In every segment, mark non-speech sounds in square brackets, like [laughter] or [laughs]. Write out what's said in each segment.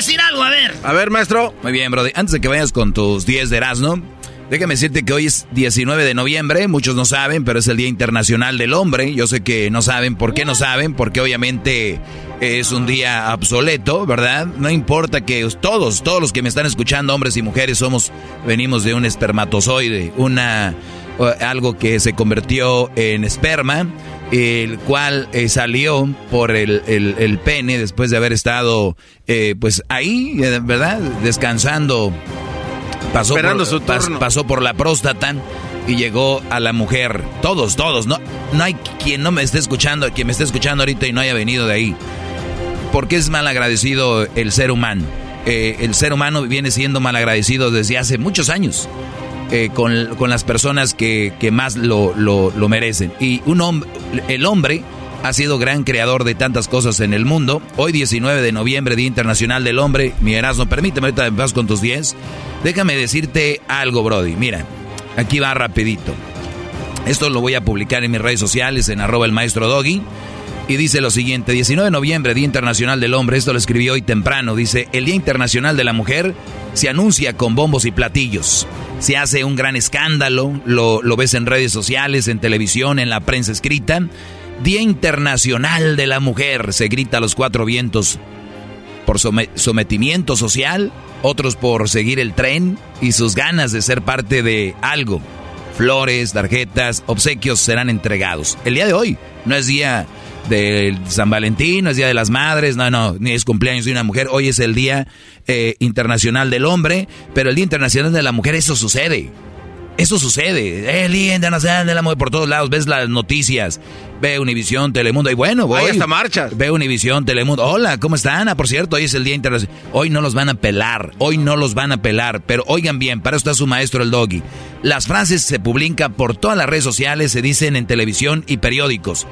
decir algo, a ver. A ver, maestro. Muy bien, Brody. Antes de que vayas con tus 10 de Erasmo, déjame decirte que hoy es 19 de noviembre. Muchos no saben, pero es el Día Internacional del Hombre. Yo sé que no saben. ¿Por qué no saben? Porque obviamente es un día obsoleto, ¿verdad? No importa que todos, todos los que me están escuchando, hombres y mujeres, somos, venimos de un espermatozoide, una, algo que se convirtió en esperma, el cual eh, salió por el, el, pene después de haber estado, eh, pues ahí, eh, ¿verdad? Descansando. Pasó por, su turno. pasó por la próstata y llegó a la mujer. Todos, todos. No, no hay quien no me esté escuchando, quien me esté escuchando ahorita y no haya venido de ahí. ¿Por qué es mal agradecido el ser humano? Eh, el ser humano viene siendo mal agradecido desde hace muchos años eh, con, con, las personas que, que más lo, lo, lo, merecen. Y un hombre, el hombre ha sido gran creador de tantas cosas en el mundo. Hoy 19 de noviembre, Día Internacional del Hombre. Mi Erasmo, permíteme, ahorita vas con tus 10. Déjame decirte algo, Brody. Mira, aquí va rapidito. Esto lo voy a publicar en mis redes sociales, en arroba el maestro Doggy. Y dice lo siguiente, 19 de noviembre, Día Internacional del Hombre, esto lo escribió hoy temprano, dice, el Día Internacional de la Mujer se anuncia con bombos y platillos. Se hace un gran escándalo, lo, lo ves en redes sociales, en televisión, en la prensa escrita. Día Internacional de la Mujer, se grita a los cuatro vientos por sometimiento social, otros por seguir el tren y sus ganas de ser parte de algo. Flores, tarjetas, obsequios serán entregados. El día de hoy no es día de San Valentín, no es Día de las Madres, no, no, ni es cumpleaños de una mujer, hoy es el Día eh, Internacional del Hombre, pero el Día Internacional de la Mujer, eso sucede. Eso sucede. El Día Internacional de la Mujer por todos lados. Ves las noticias. Ve Univisión, Telemundo. Y bueno, voy. Hay hasta marchas. Ve Univisión, Telemundo. Hola, ¿cómo están? Ah, por cierto, hoy es el Día Internacional. Hoy no los van a pelar. Hoy no los van a pelar. Pero oigan bien, para eso está su maestro el doggy. Las frases se publican por todas las redes sociales, se dicen en televisión y periódicos.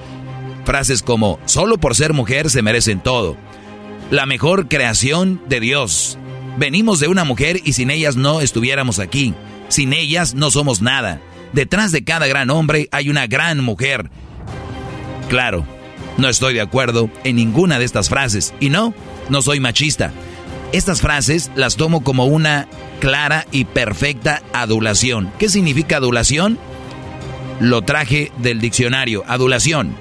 Frases como, solo por ser mujer se merecen todo. La mejor creación de Dios. Venimos de una mujer y sin ellas no estuviéramos aquí. Sin ellas no somos nada. Detrás de cada gran hombre hay una gran mujer. Claro, no estoy de acuerdo en ninguna de estas frases. Y no, no soy machista. Estas frases las tomo como una clara y perfecta adulación. ¿Qué significa adulación? Lo traje del diccionario. Adulación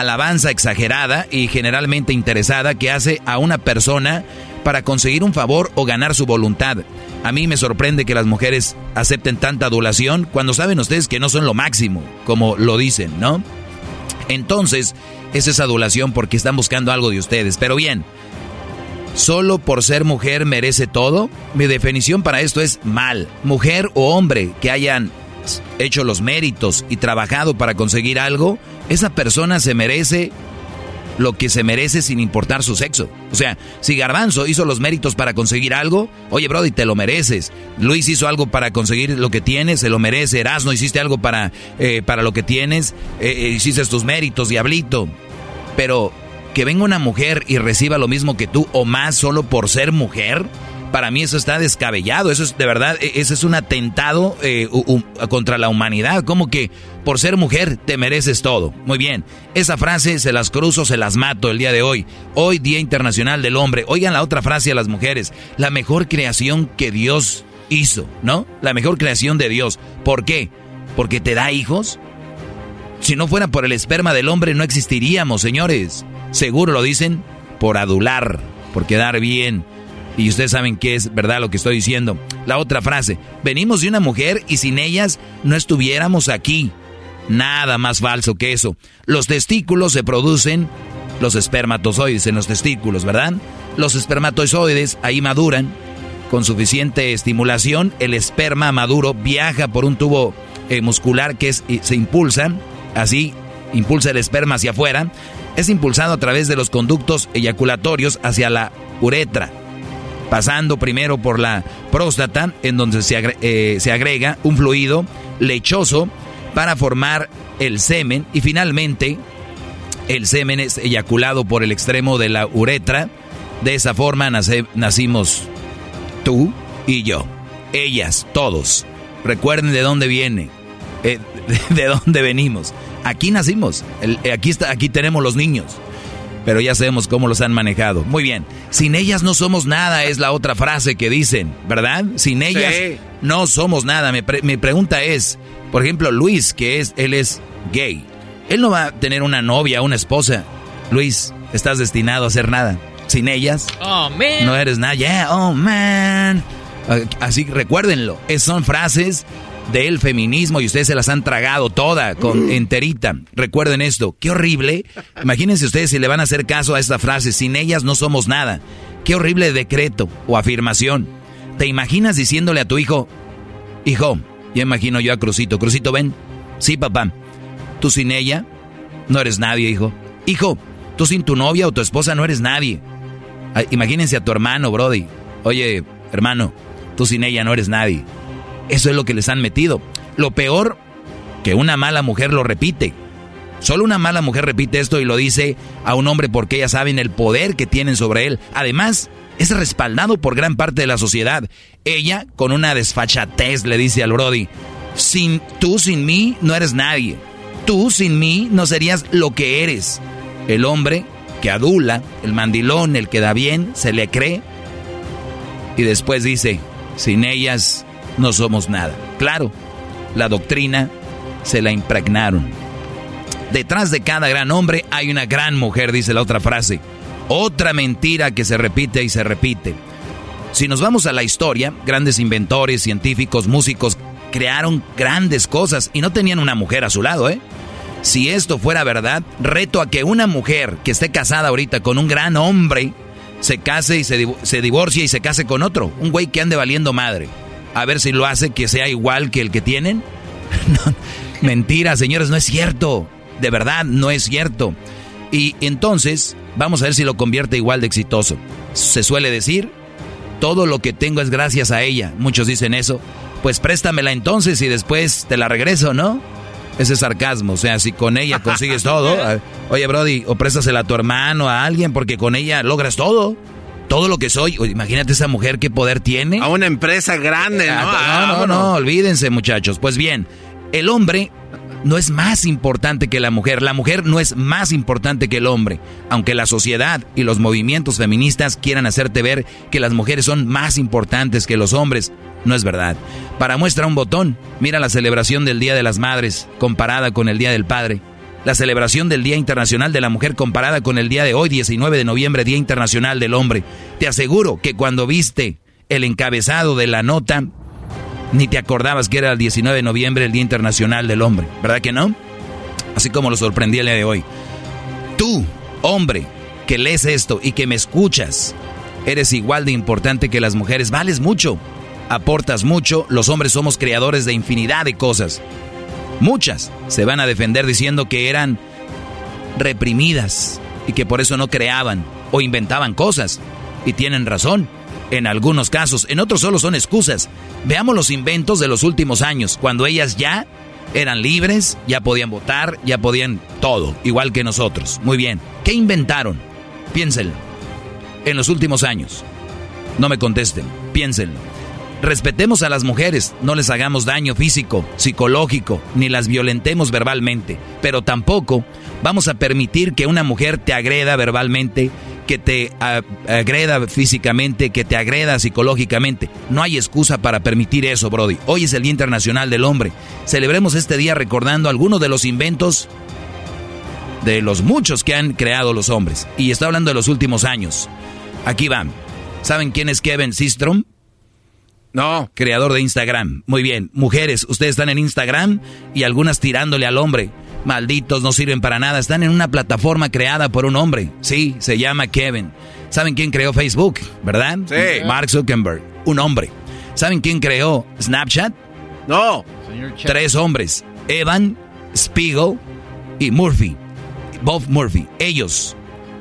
alabanza exagerada y generalmente interesada que hace a una persona para conseguir un favor o ganar su voluntad. A mí me sorprende que las mujeres acepten tanta adulación cuando saben ustedes que no son lo máximo, como lo dicen, ¿no? Entonces, es esa adulación porque están buscando algo de ustedes. Pero bien, ¿solo por ser mujer merece todo? Mi definición para esto es mal. Mujer o hombre que hayan hecho los méritos y trabajado para conseguir algo, esa persona se merece lo que se merece sin importar su sexo. O sea, si Garbanzo hizo los méritos para conseguir algo, oye, Brody, te lo mereces. Luis hizo algo para conseguir lo que tienes, se lo merece. Erasno, hiciste algo para, eh, para lo que tienes, eh, eh, hiciste tus méritos, diablito. Pero que venga una mujer y reciba lo mismo que tú o más solo por ser mujer, para mí eso está descabellado. Eso es de verdad, e, ese es un atentado eh, contra la humanidad. Como que por ser mujer te mereces todo. Muy bien, esa frase se las cruzo, se las mato el día de hoy. Hoy, Día Internacional del Hombre. Oigan la otra frase a las mujeres. La mejor creación que Dios hizo, ¿no? La mejor creación de Dios. ¿Por qué? Porque te da hijos. Si no fuera por el esperma del hombre no existiríamos, señores. Seguro lo dicen por adular, por quedar bien y ustedes saben que es verdad lo que estoy diciendo. La otra frase, venimos de una mujer y sin ellas no estuviéramos aquí. Nada más falso que eso. Los testículos se producen, los espermatozoides en los testículos, ¿verdad? Los espermatozoides ahí maduran. Con suficiente estimulación, el esperma maduro viaja por un tubo eh, muscular que se impulsa, así impulsa el esperma hacia afuera, es impulsado a través de los conductos eyaculatorios hacia la uretra, pasando primero por la próstata, en donde se, eh, se agrega un fluido lechoso para formar el semen y finalmente el semen es eyaculado por el extremo de la uretra. De esa forma nacimos tú y yo, ellas, todos. Recuerden de dónde viene, eh, [laughs] de, dónde venimos. Aquí nacimos, eh, aquí, está, aquí tenemos los niños, pero ya sabemos cómo los han manejado. Muy bien, sin ellas no somos nada, es la otra frase que dicen, ¿verdad? Sin ellas no somos nada. Mi, mi pregunta es, por ejemplo, Luis, que es, él es gay, él no va a tener una novia, una esposa. Luis, estás destinado a hacer nada. Sin ellas, oh, man. no eres nada. Yeah, oh man. Así recuérdenlo, son frases del feminismo y ustedes se las han tragado toda, con mm. enterita. Recuerden esto, qué horrible. Imagínense ustedes si le van a hacer caso a esta frase, sin ellas no somos nada. Qué horrible decreto o afirmación. ¿Te imaginas diciéndole a tu hijo, hijo, ya imagino yo a Crucito, Crucito, ven. Sí, papá. Tú sin ella no eres nadie, hijo. Hijo, tú sin tu novia o tu esposa no eres nadie. Imagínense a tu hermano, Brody. Oye, hermano, tú sin ella no eres nadie. Eso es lo que les han metido. Lo peor, que una mala mujer lo repite. Solo una mala mujer repite esto y lo dice a un hombre porque ellas saben el poder que tienen sobre él. Además, es respaldado por gran parte de la sociedad. Ella, con una desfachatez, le dice al Brody, sin tú, sin mí, no eres nadie. Tú, sin mí, no serías lo que eres. El hombre que adula, el mandilón, el que da bien, se le cree. Y después dice, sin ellas no somos nada. Claro, la doctrina se la impregnaron. Detrás de cada gran hombre hay una gran mujer, dice la otra frase. Otra mentira que se repite y se repite. Si nos vamos a la historia, grandes inventores, científicos, músicos crearon grandes cosas y no tenían una mujer a su lado, ¿eh? Si esto fuera verdad, reto a que una mujer que esté casada ahorita con un gran hombre se case y se, se divorcie y se case con otro, un güey que ande valiendo madre a ver si lo hace que sea igual que el que tienen. [laughs] mentira, señores, no es cierto. De verdad, no es cierto. Y entonces, vamos a ver si lo convierte igual de exitoso. Se suele decir, todo lo que tengo es gracias a ella. Muchos dicen eso. Pues préstamela entonces y después te la regreso, ¿no? Ese sarcasmo, o sea, si con ella consigues [laughs] todo, oye Brody, o préstasela a tu hermano, a alguien, porque con ella logras todo todo lo que soy. Imagínate esa mujer qué poder tiene. A una empresa grande, ¿no? Ah, no, no, no, olvídense, muchachos. Pues bien, el hombre no es más importante que la mujer. La mujer no es más importante que el hombre. Aunque la sociedad y los movimientos feministas quieran hacerte ver que las mujeres son más importantes que los hombres, no es verdad. Para muestra un botón, mira la celebración del Día de las Madres comparada con el Día del Padre la celebración del Día Internacional de la Mujer comparada con el día de hoy, 19 de noviembre, Día Internacional del Hombre. Te aseguro que cuando viste el encabezado de la nota, ni te acordabas que era el 19 de noviembre, el Día Internacional del Hombre, ¿verdad que no? Así como lo sorprendí el día de hoy. Tú, hombre, que lees esto y que me escuchas, eres igual de importante que las mujeres, vales mucho, aportas mucho, los hombres somos creadores de infinidad de cosas. Muchas se van a defender diciendo que eran reprimidas y que por eso no creaban o inventaban cosas. Y tienen razón, en algunos casos, en otros solo son excusas. Veamos los inventos de los últimos años, cuando ellas ya eran libres, ya podían votar, ya podían todo, igual que nosotros. Muy bien, ¿qué inventaron? Piénsenlo. En los últimos años. No me contesten, piénsenlo. Respetemos a las mujeres, no les hagamos daño físico, psicológico, ni las violentemos verbalmente, pero tampoco vamos a permitir que una mujer te agreda verbalmente, que te agreda físicamente, que te agreda psicológicamente. No hay excusa para permitir eso, Brody. Hoy es el Día Internacional del Hombre. Celebremos este día recordando algunos de los inventos de los muchos que han creado los hombres. Y está hablando de los últimos años. Aquí van. ¿Saben quién es Kevin Systrom? No. Creador de Instagram. Muy bien. Mujeres, ustedes están en Instagram y algunas tirándole al hombre. Malditos, no sirven para nada. Están en una plataforma creada por un hombre. Sí, se llama Kevin. ¿Saben quién creó Facebook? ¿Verdad? Sí. Mark Zuckerberg. Un hombre. ¿Saben quién creó Snapchat? No. Tres hombres, Evan, Spiegel y Murphy. Bob Murphy. Ellos,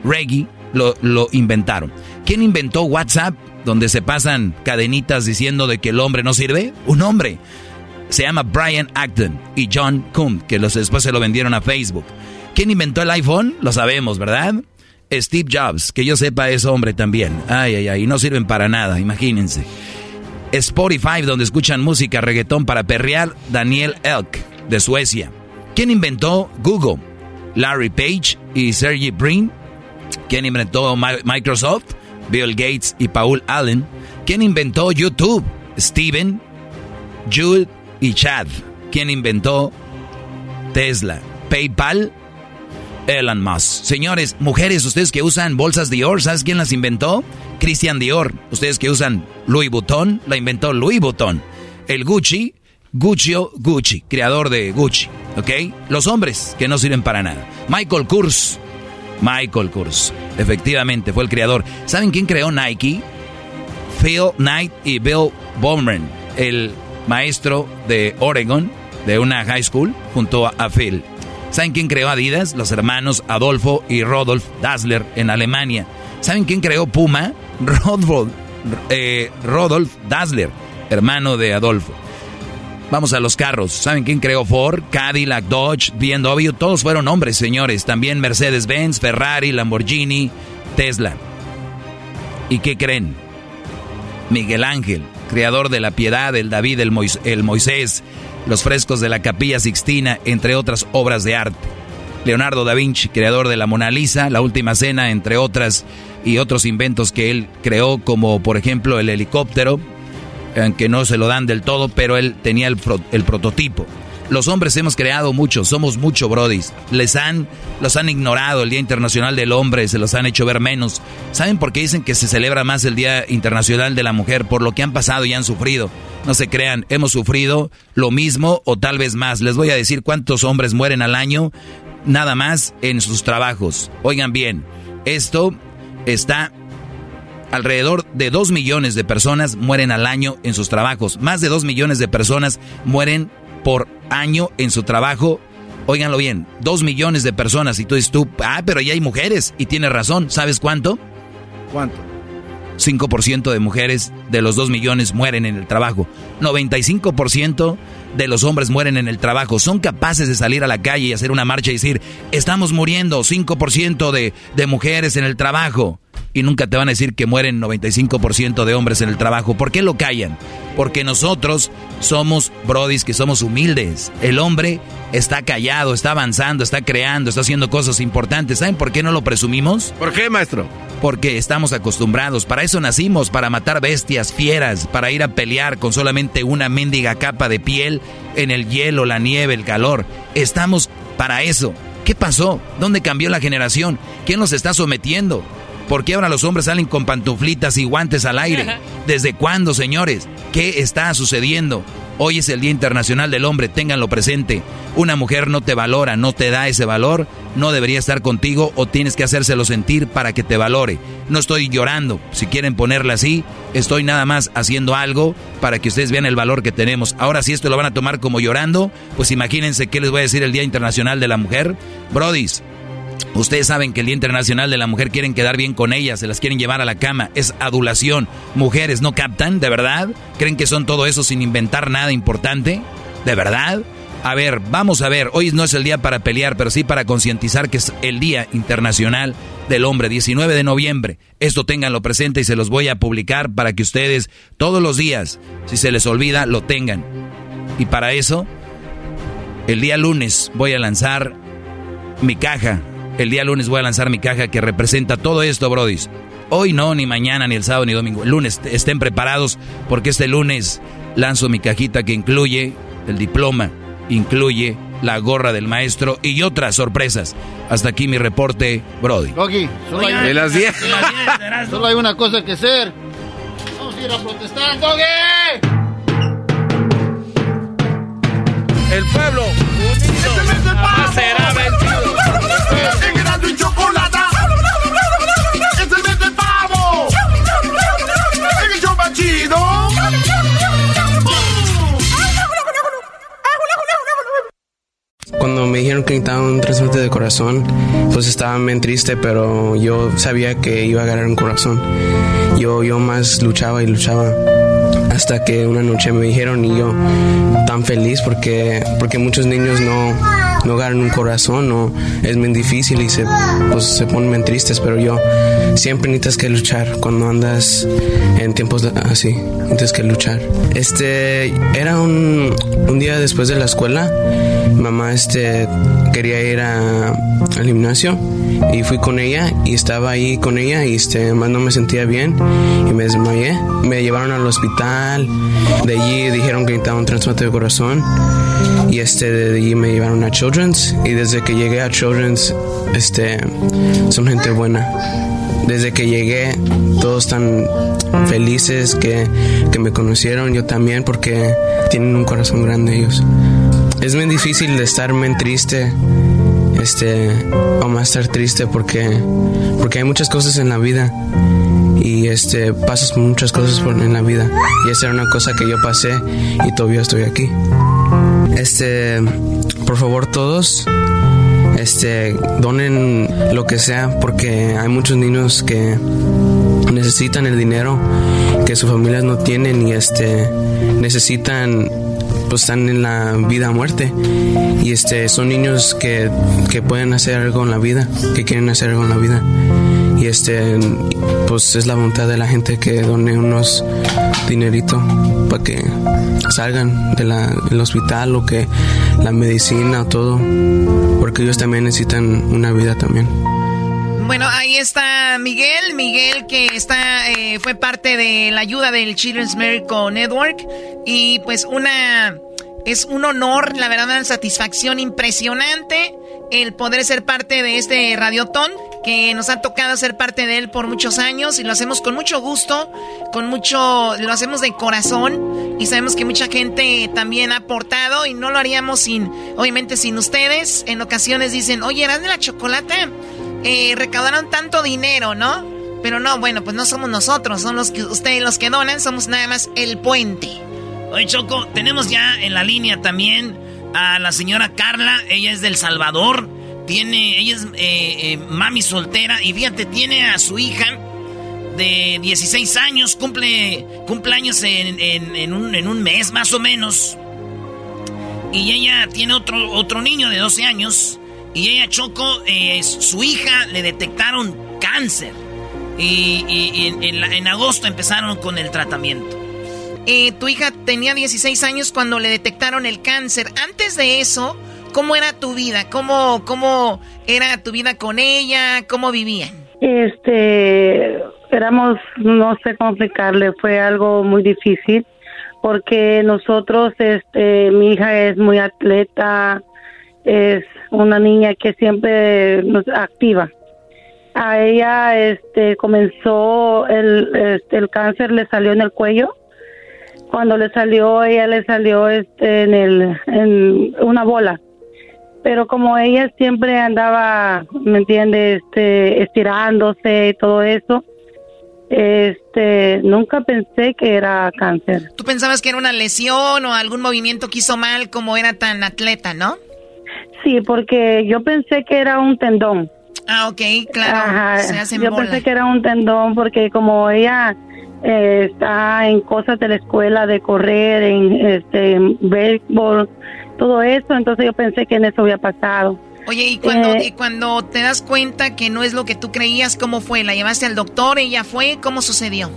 Reggie, lo, lo inventaron. ¿Quién inventó WhatsApp? Donde se pasan cadenitas diciendo de que el hombre no sirve. Un hombre. Se llama Brian Acton y John Kuhn, que los, después se lo vendieron a Facebook. ¿Quién inventó el iPhone? Lo sabemos, ¿verdad? Steve Jobs, que yo sepa es hombre también. Ay, ay, ay, no sirven para nada, imagínense. Spotify, donde escuchan música reggaetón para perrear, Daniel Elk, de Suecia. ¿Quién inventó Google? Larry Page y Sergey Brin. ¿Quién inventó Microsoft? Bill Gates y Paul Allen. ¿Quién inventó YouTube? Steven, Jude y Chad. ¿Quién inventó Tesla? PayPal, Elon Musk. Señores, mujeres, ustedes que usan bolsas Dior, ¿sabes quién las inventó? Christian Dior. Ustedes que usan Louis Vuitton, la inventó Louis Vuitton. El Gucci, Guccio Gucci, creador de Gucci. ¿Ok? Los hombres que no sirven para nada. Michael Kors. Michael Kors. Efectivamente, fue el creador. ¿Saben quién creó Nike? Phil Knight y Bill Bowman, el maestro de Oregon, de una high school, junto a Phil. ¿Saben quién creó Adidas? Los hermanos Adolfo y Rodolf Dassler en Alemania. ¿Saben quién creó Puma? [laughs] Rodolf, eh, Rodolf Dassler, hermano de Adolfo. Vamos a los carros. ¿Saben quién creó Ford, Cadillac, Dodge, BMW? Todos fueron hombres, señores. También Mercedes-Benz, Ferrari, Lamborghini, Tesla. ¿Y qué creen? Miguel Ángel, creador de la piedad, el David, el Moisés, los frescos de la Capilla Sixtina, entre otras obras de arte. Leonardo da Vinci, creador de la Mona Lisa, la Última Cena, entre otras y otros inventos que él creó, como por ejemplo el helicóptero, aunque no se lo dan del todo, pero él tenía el, el prototipo. Los hombres hemos creado mucho, somos mucho brodis. Les han, los han ignorado el Día Internacional del Hombre, se los han hecho ver menos. ¿Saben por qué dicen que se celebra más el Día Internacional de la Mujer? Por lo que han pasado y han sufrido. No se crean, hemos sufrido lo mismo o tal vez más. Les voy a decir cuántos hombres mueren al año, nada más en sus trabajos. Oigan bien, esto está alrededor de 2 millones de personas mueren al año en sus trabajos. Más de 2 millones de personas mueren por año en su trabajo. Óiganlo bien, 2 millones de personas. Y tú dices tú, ah, pero ya hay mujeres. Y tienes razón, ¿sabes cuánto? ¿Cuánto? 5% de mujeres de los 2 millones mueren en el trabajo. 95% de los hombres mueren en el trabajo. Son capaces de salir a la calle y hacer una marcha y decir, estamos muriendo, 5% de, de mujeres en el trabajo. Y nunca te van a decir que mueren 95% de hombres en el trabajo. ¿Por qué lo callan? Porque nosotros somos brodis que somos humildes. El hombre está callado, está avanzando, está creando, está haciendo cosas importantes. ¿Saben por qué no lo presumimos? ¿Por qué, maestro? Porque estamos acostumbrados. Para eso nacimos, para matar bestias, fieras, para ir a pelear con solamente una mendiga capa de piel en el hielo, la nieve, el calor. Estamos para eso. ¿Qué pasó? ¿Dónde cambió la generación? ¿Quién nos está sometiendo? ¿Por qué ahora los hombres salen con pantuflitas y guantes al aire? ¿Desde cuándo, señores? ¿Qué está sucediendo? Hoy es el Día Internacional del Hombre, ténganlo presente. Una mujer no te valora, no te da ese valor, no debería estar contigo o tienes que hacérselo sentir para que te valore. No estoy llorando, si quieren ponerla así, estoy nada más haciendo algo para que ustedes vean el valor que tenemos. Ahora si esto lo van a tomar como llorando, pues imagínense qué les voy a decir el Día Internacional de la Mujer. Brodis, Ustedes saben que el Día Internacional de la Mujer quieren quedar bien con ellas, se las quieren llevar a la cama, es adulación. Mujeres, ¿no captan? ¿De verdad? ¿Creen que son todo eso sin inventar nada importante? ¿De verdad? A ver, vamos a ver, hoy no es el día para pelear, pero sí para concientizar que es el Día Internacional del Hombre, 19 de noviembre. Esto ténganlo presente y se los voy a publicar para que ustedes todos los días, si se les olvida, lo tengan. Y para eso, el día lunes voy a lanzar mi caja el día lunes voy a lanzar mi caja que representa todo esto, brodis. Hoy no, ni mañana, ni el sábado, ni domingo. El lunes estén preparados porque este lunes lanzo mi cajita que incluye el diploma, incluye la gorra del maestro y otras sorpresas. Hasta aquí mi reporte, Brody. solo, hay, las 10. solo hay una cosa que hacer. Vamos a ir a protestar, Doggy. El pueblo unido será vencido. Cuando me dijeron que necesitaba un trasplante de corazón, pues estaba bien triste, pero yo sabía que iba a ganar un corazón. Yo, yo más luchaba y luchaba hasta que una noche me dijeron y yo tan feliz porque, porque muchos niños no, no ganan un corazón o es muy difícil y se, pues, se ponen tristes, pero yo siempre necesitas que luchar cuando andas en tiempos así, necesitas que luchar. Este, era un, un día después de la escuela, mamá este, quería ir a, al gimnasio y fui con ella y estaba ahí con ella y este, más no me sentía bien y me desmayé. Me llevaron al hospital, de allí dijeron que necesitaba un trasplante de corazón y este, de allí me llevaron a Children's y desde que llegué a Children's este, son gente buena. Desde que llegué, todos están felices que, que me conocieron, yo también, porque tienen un corazón grande ellos. Es muy difícil de estar muy triste, este, o más estar triste porque, porque hay muchas cosas en la vida y este, pasas muchas cosas en la vida. Y esa era una cosa que yo pasé y todavía estoy aquí. Este, por favor todos, este, donen lo que sea porque hay muchos niños que necesitan el dinero que sus familias no tienen y este necesitan pues están en la vida muerte. Y este son niños que, que pueden hacer algo en la vida que quieren hacer algo en la vida. Y este pues es la voluntad de la gente que done unos dinerito para que salgan del hospital o que la medicina o todo. Porque ellos también necesitan una vida también. Bueno, ahí está Miguel, Miguel que está eh, fue parte de la ayuda del Children's Miracle Network y pues una es un honor, la verdad, una satisfacción impresionante el poder ser parte de este radiotón que nos ha tocado ser parte de él por muchos años y lo hacemos con mucho gusto, con mucho, lo hacemos de corazón y sabemos que mucha gente también ha aportado y no lo haríamos sin, obviamente sin ustedes. En ocasiones dicen, oye, eran de la chocolate, eh, recaudaron tanto dinero, ¿no? Pero no, bueno, pues no somos nosotros, son los que ustedes los que donan, somos nada más el puente. Oye, Choco, tenemos ya en la línea también a la señora Carla, ella es del Salvador, tiene, ella es eh, eh, mami soltera y fíjate, tiene a su hija de 16 años, cumple cumpleaños en, en, un, en un mes más o menos. Y ella tiene otro, otro niño de 12 años. Y ella, Choco, eh, su hija le detectaron cáncer. Y, en, agosto empezaron con el tratamiento. tu hija tenía 16 años cuando le detectaron el cáncer. Antes de eso, ¿Cómo era tu vida? ¿Cómo, cómo era tu vida con ella? ¿Cómo vivían? Este, éramos, no sé cómo explicarle, fue algo muy difícil porque nosotros, este, mi hija es muy atleta, es una niña que siempre nos activa. A ella, este, comenzó el, este, el cáncer le salió en el cuello. Cuando le salió, ella le salió, este, en el, en una bola pero como ella siempre andaba, ¿me entiendes? Este, estirándose y todo eso, este, nunca pensé que era cáncer. ¿Tú pensabas que era una lesión o algún movimiento que hizo mal como era tan atleta, no? Sí, porque yo pensé que era un tendón. Ah, ok, claro. yo pensé que era un tendón porque como ella eh, está en cosas de la escuela, de correr, en este, béisbol, todo eso, entonces yo pensé que en eso había pasado. Oye, ¿y cuando, eh, cuando te das cuenta que no es lo que tú creías, cómo fue? ¿La llevaste al doctor? ¿Ella fue? ¿Cómo sucedió?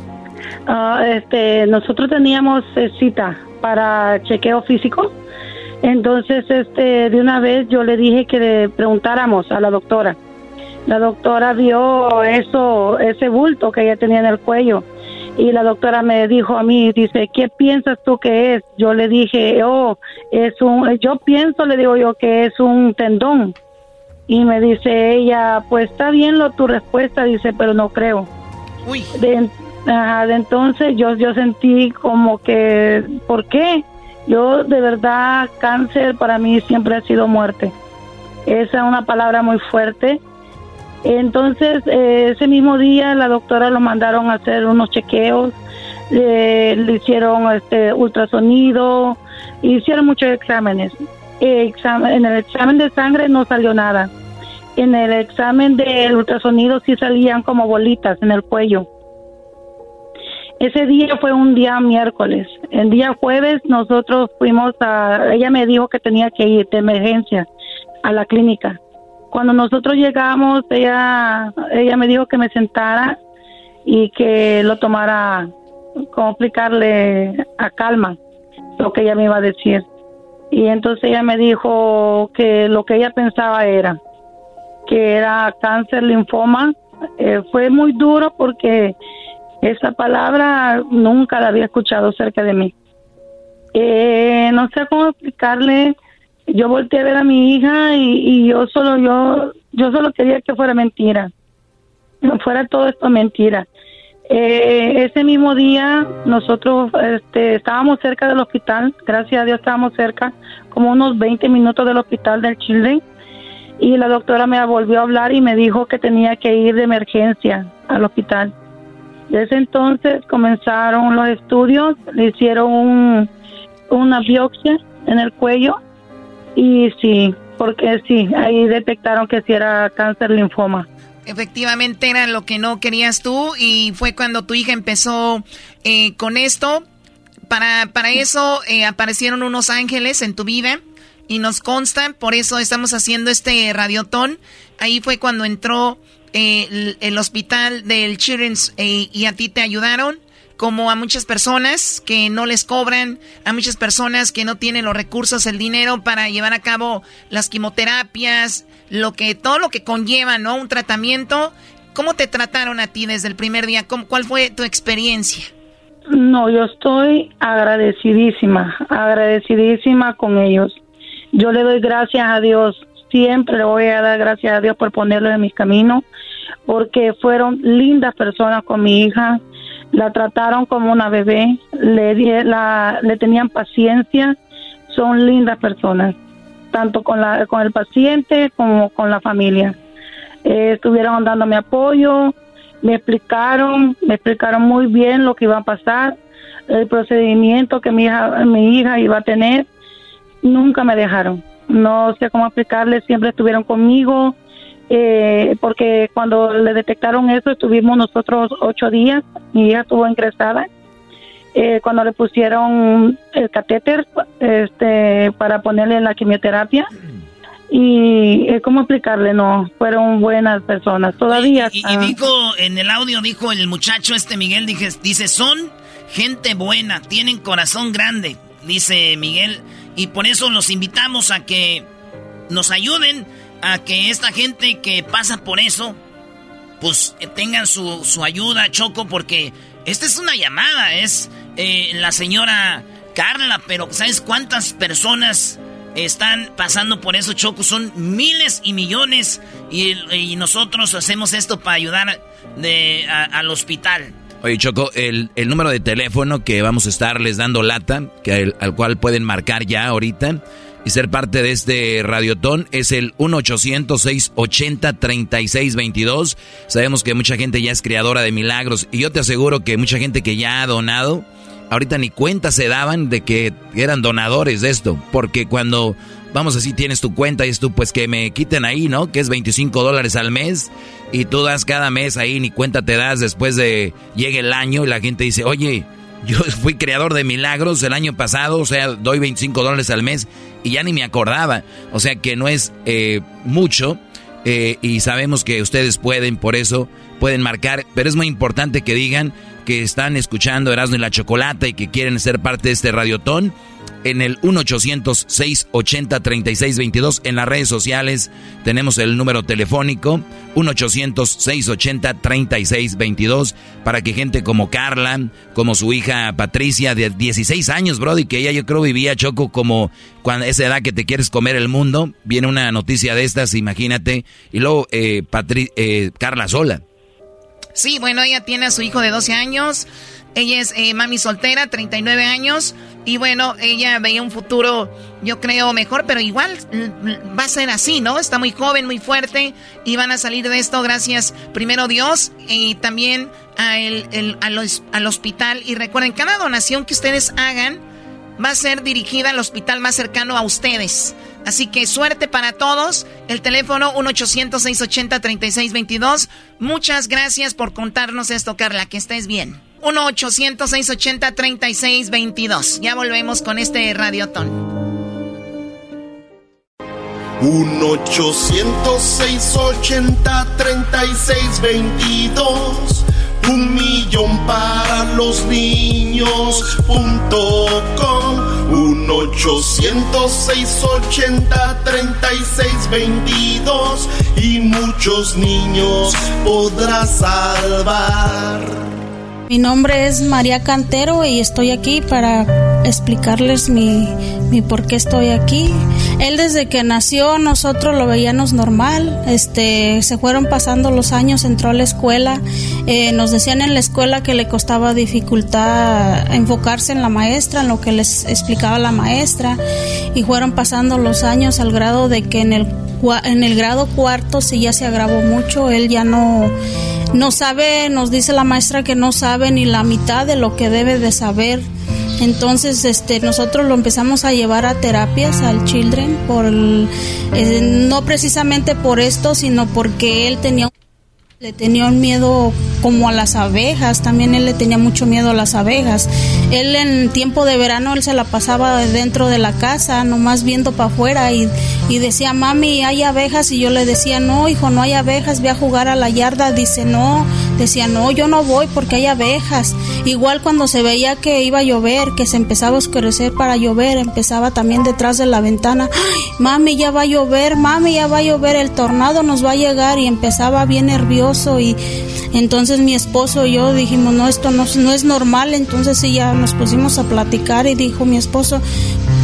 Ah, este, nosotros teníamos eh, cita para chequeo físico. Entonces, este, de una vez yo le dije que le preguntáramos a la doctora. La doctora vio eso, ese bulto que ella tenía en el cuello y la doctora me dijo a mí, dice, ¿qué piensas tú que es? Yo le dije, oh, es un, yo pienso, le digo yo, que es un tendón. Y me dice ella, pues está bien lo tu respuesta, dice, pero no creo. Uy. De, de entonces yo, yo sentí como que, ¿por qué? Yo de verdad, cáncer para mí siempre ha sido muerte. Esa es una palabra muy fuerte entonces, eh, ese mismo día la doctora lo mandaron a hacer unos chequeos, le hicieron este ultrasonido, hicieron muchos exámenes. Eh, en el examen de sangre no salió nada. En el examen del ultrasonido sí salían como bolitas en el cuello. Ese día fue un día miércoles. El día jueves nosotros fuimos a, ella me dijo que tenía que ir de emergencia a la clínica. Cuando nosotros llegamos, ella, ella me dijo que me sentara y que lo tomara, como explicarle a calma lo que ella me iba a decir. Y entonces ella me dijo que lo que ella pensaba era que era cáncer linfoma. Eh, fue muy duro porque esa palabra nunca la había escuchado cerca de mí. Eh, no sé cómo explicarle. Yo volteé a ver a mi hija y, yo solo yo yo solo quería que fuera mentira, fuera todo esto mentira. Eh, ese mismo día nosotros este, estábamos cerca del hospital, gracias a Dios estábamos cerca, como unos 20 minutos del hospital del Chile, y la doctora me volvió a hablar y me dijo que tenía que ir de emergencia al hospital. Desde entonces comenzaron los estudios, le hicieron una biopsia en el cuello y sí, porque sí, ahí detectaron que sí era cáncer linfoma. Efectivamente era lo que no querías tú y fue cuando tu hija empezó eh, con esto. Para, para eso eh, aparecieron unos ángeles en tu vida y nos constan, por eso estamos haciendo este radiotón. Ahí fue cuando entró eh, el, hospital del Children's eh, y a ti te ayudaron, como a muchas personas que no les cobran, a muchas personas que no tienen los recursos, el dinero para llevar a cabo las quimioterapias, lo que todo lo que conlleva, ¿no? Un tratamiento. ¿Cómo te trataron a ti desde el primer día? ¿Cuál fue tu experiencia? No, yo estoy agradecidísima, agradecidísima con ellos. Yo le doy gracias a Dios siempre le voy a dar gracias a Dios por ponerlo en mi camino, porque fueron lindas personas con mi hija, la trataron como una bebé, le, la, tenían paciencia, son lindas personas, tanto con, la, con el paciente como con la familia. Eh, estuvieron dándome apoyo, me explicaron, me explicaron muy bien lo que iba a pasar, el procedimiento que mi hija, mi hija iba a tener, nunca me dejaron no sé cómo explicarles, siempre estuvieron conmigo, eh, porque cuando le detectaron eso estuvimos nosotros ocho días, mi hija estuvo ingresada. Eh, cuando le pusieron el catéter este, para ponerle la quimioterapia, y eh, cómo explicarle no fueron buenas personas todavía y, dijo en el audio dijo el muchacho este Miguel dije, dice son gente buena tienen corazón grande dice Miguel y por eso los invitamos a que nos ayuden a que esta gente que pasa por eso, pues eh, tengan su, ayuda, Choco, porque esta es una llamada, es eh, la señora Carla, pero ¿sabes cuántas personas están pasando por eso, Choco? Son miles y millones y, nosotros hacemos esto para ayudar de, al hospital. Oye, Choco, el, número de teléfono que vamos a estarles dando lata, que al cual pueden marcar ya ahorita y ser parte de este radiotón es el 1-800-680-3622. Sabemos que mucha gente ya es creadora de milagros y yo te aseguro que mucha gente que ya ha donado, ahorita ni cuenta se daban de que eran donadores de esto, porque cuando vamos así, tienes tu cuenta y es tú, pues que me quiten ahí, ¿no? Que es 25 dólares al mes y tú das cada mes ahí, ni cuenta te das después de llegue el año y la gente dice, oye, yo [laughs] fui creador de milagros el año pasado, o sea, doy 25 dólares al mes y ya ni me acordaba. O sea que no es eh, mucho eh, y sabemos que ustedes pueden, por eso pueden marcar, pero es muy importante que digan que están escuchando Erasmo y la Chocolata y que quieren ser parte de este radiotón en el 1-800-680-3622. En las redes sociales tenemos el número telefónico 1-800-680-3622 para que gente como Carla, como su hija Patricia de 16 años, Brody, que ella yo creo vivía Choco como cuando esa edad que te quieres comer el mundo, viene una noticia de estas, imagínate, y luego eh, eh, Carla sola. Sí, bueno, ella tiene a su hijo de 12 años. Ella es eh, mami soltera, 39 años. Y bueno, ella veía un futuro, yo creo, mejor, pero igual va a ser así, ¿no? Está muy joven, muy fuerte y van a salir de esto gracias primero Dios y también al hospital. Y recuerden, cada donación que ustedes hagan va a ser dirigida al hospital más cercano a ustedes. Así que suerte para todos. El teléfono 1-800-680-3622. Muchas gracias por contarnos esto, Carla. Que estés bien. 1-800-680-3622. Ya volvemos con este radiotón. 1-800-680-3622. Un millón para los niños.com 806 80 36 22 y muchos niños podrás salvar. Mi nombre es María Cantero y estoy aquí para explicarles mi, mi por qué estoy aquí. Él desde que nació nosotros lo veíamos normal, este, se fueron pasando los años, entró a la escuela, eh, nos decían en la escuela que le costaba dificultad enfocarse en la maestra, en lo que les explicaba la maestra, y fueron pasando los años al grado de que en el, en el grado cuarto sí ya se agravó mucho, él ya no, no sabe, nos dice la maestra que no sabe ni la mitad de lo que debe de saber. Entonces, este, nosotros lo empezamos a llevar a terapias al Children, por eh, no precisamente por esto, sino porque él tenía le tenía un miedo como a las abejas, también él le tenía mucho miedo a las abejas. Él en tiempo de verano él se la pasaba dentro de la casa, nomás viendo para afuera y, y decía, mami, hay abejas y yo le decía, no, hijo, no hay abejas, voy a jugar a la yarda. Dice, no, decía, no, yo no voy porque hay abejas. Igual cuando se veía que iba a llover, que se empezaba a oscurecer para llover, empezaba también detrás de la ventana, mami, ya va a llover, mami, ya va a llover, el tornado nos va a llegar y empezaba bien nervioso y entonces mi esposo y yo dijimos, no, esto no, no es normal, entonces sí ya nos pusimos a platicar y dijo mi esposo,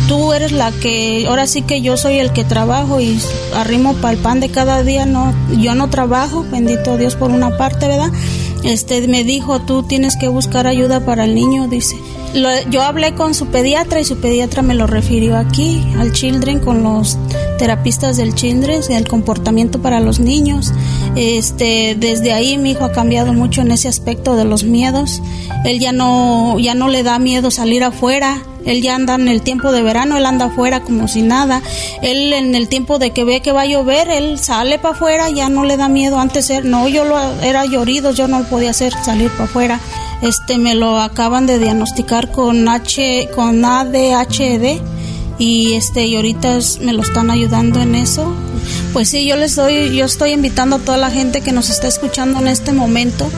tú eres la que, ahora sí que yo soy el que trabajo y arrimo para el pan de cada día, no, yo no trabajo, bendito Dios por una parte, ¿verdad? Este me dijo, tú tienes que buscar ayuda para el niño, dice yo hablé con su pediatra y su pediatra me lo refirió aquí, al Children, con los terapistas del Children, el comportamiento para los niños. Este, desde ahí mi hijo ha cambiado mucho en ese aspecto de los miedos. Él ya no, ya no le da miedo salir afuera. Él ya anda en el tiempo de verano, él anda afuera como si nada. Él en el tiempo de que ve que va a llover, él sale para afuera, ya no le da miedo. Antes no, yo lo, era llorido, yo no podía hacer salir para afuera este me lo acaban de diagnosticar con H con ADHD y este y ahorita me lo están ayudando en eso. Pues sí, yo les doy yo estoy invitando a toda la gente que nos está escuchando en este momento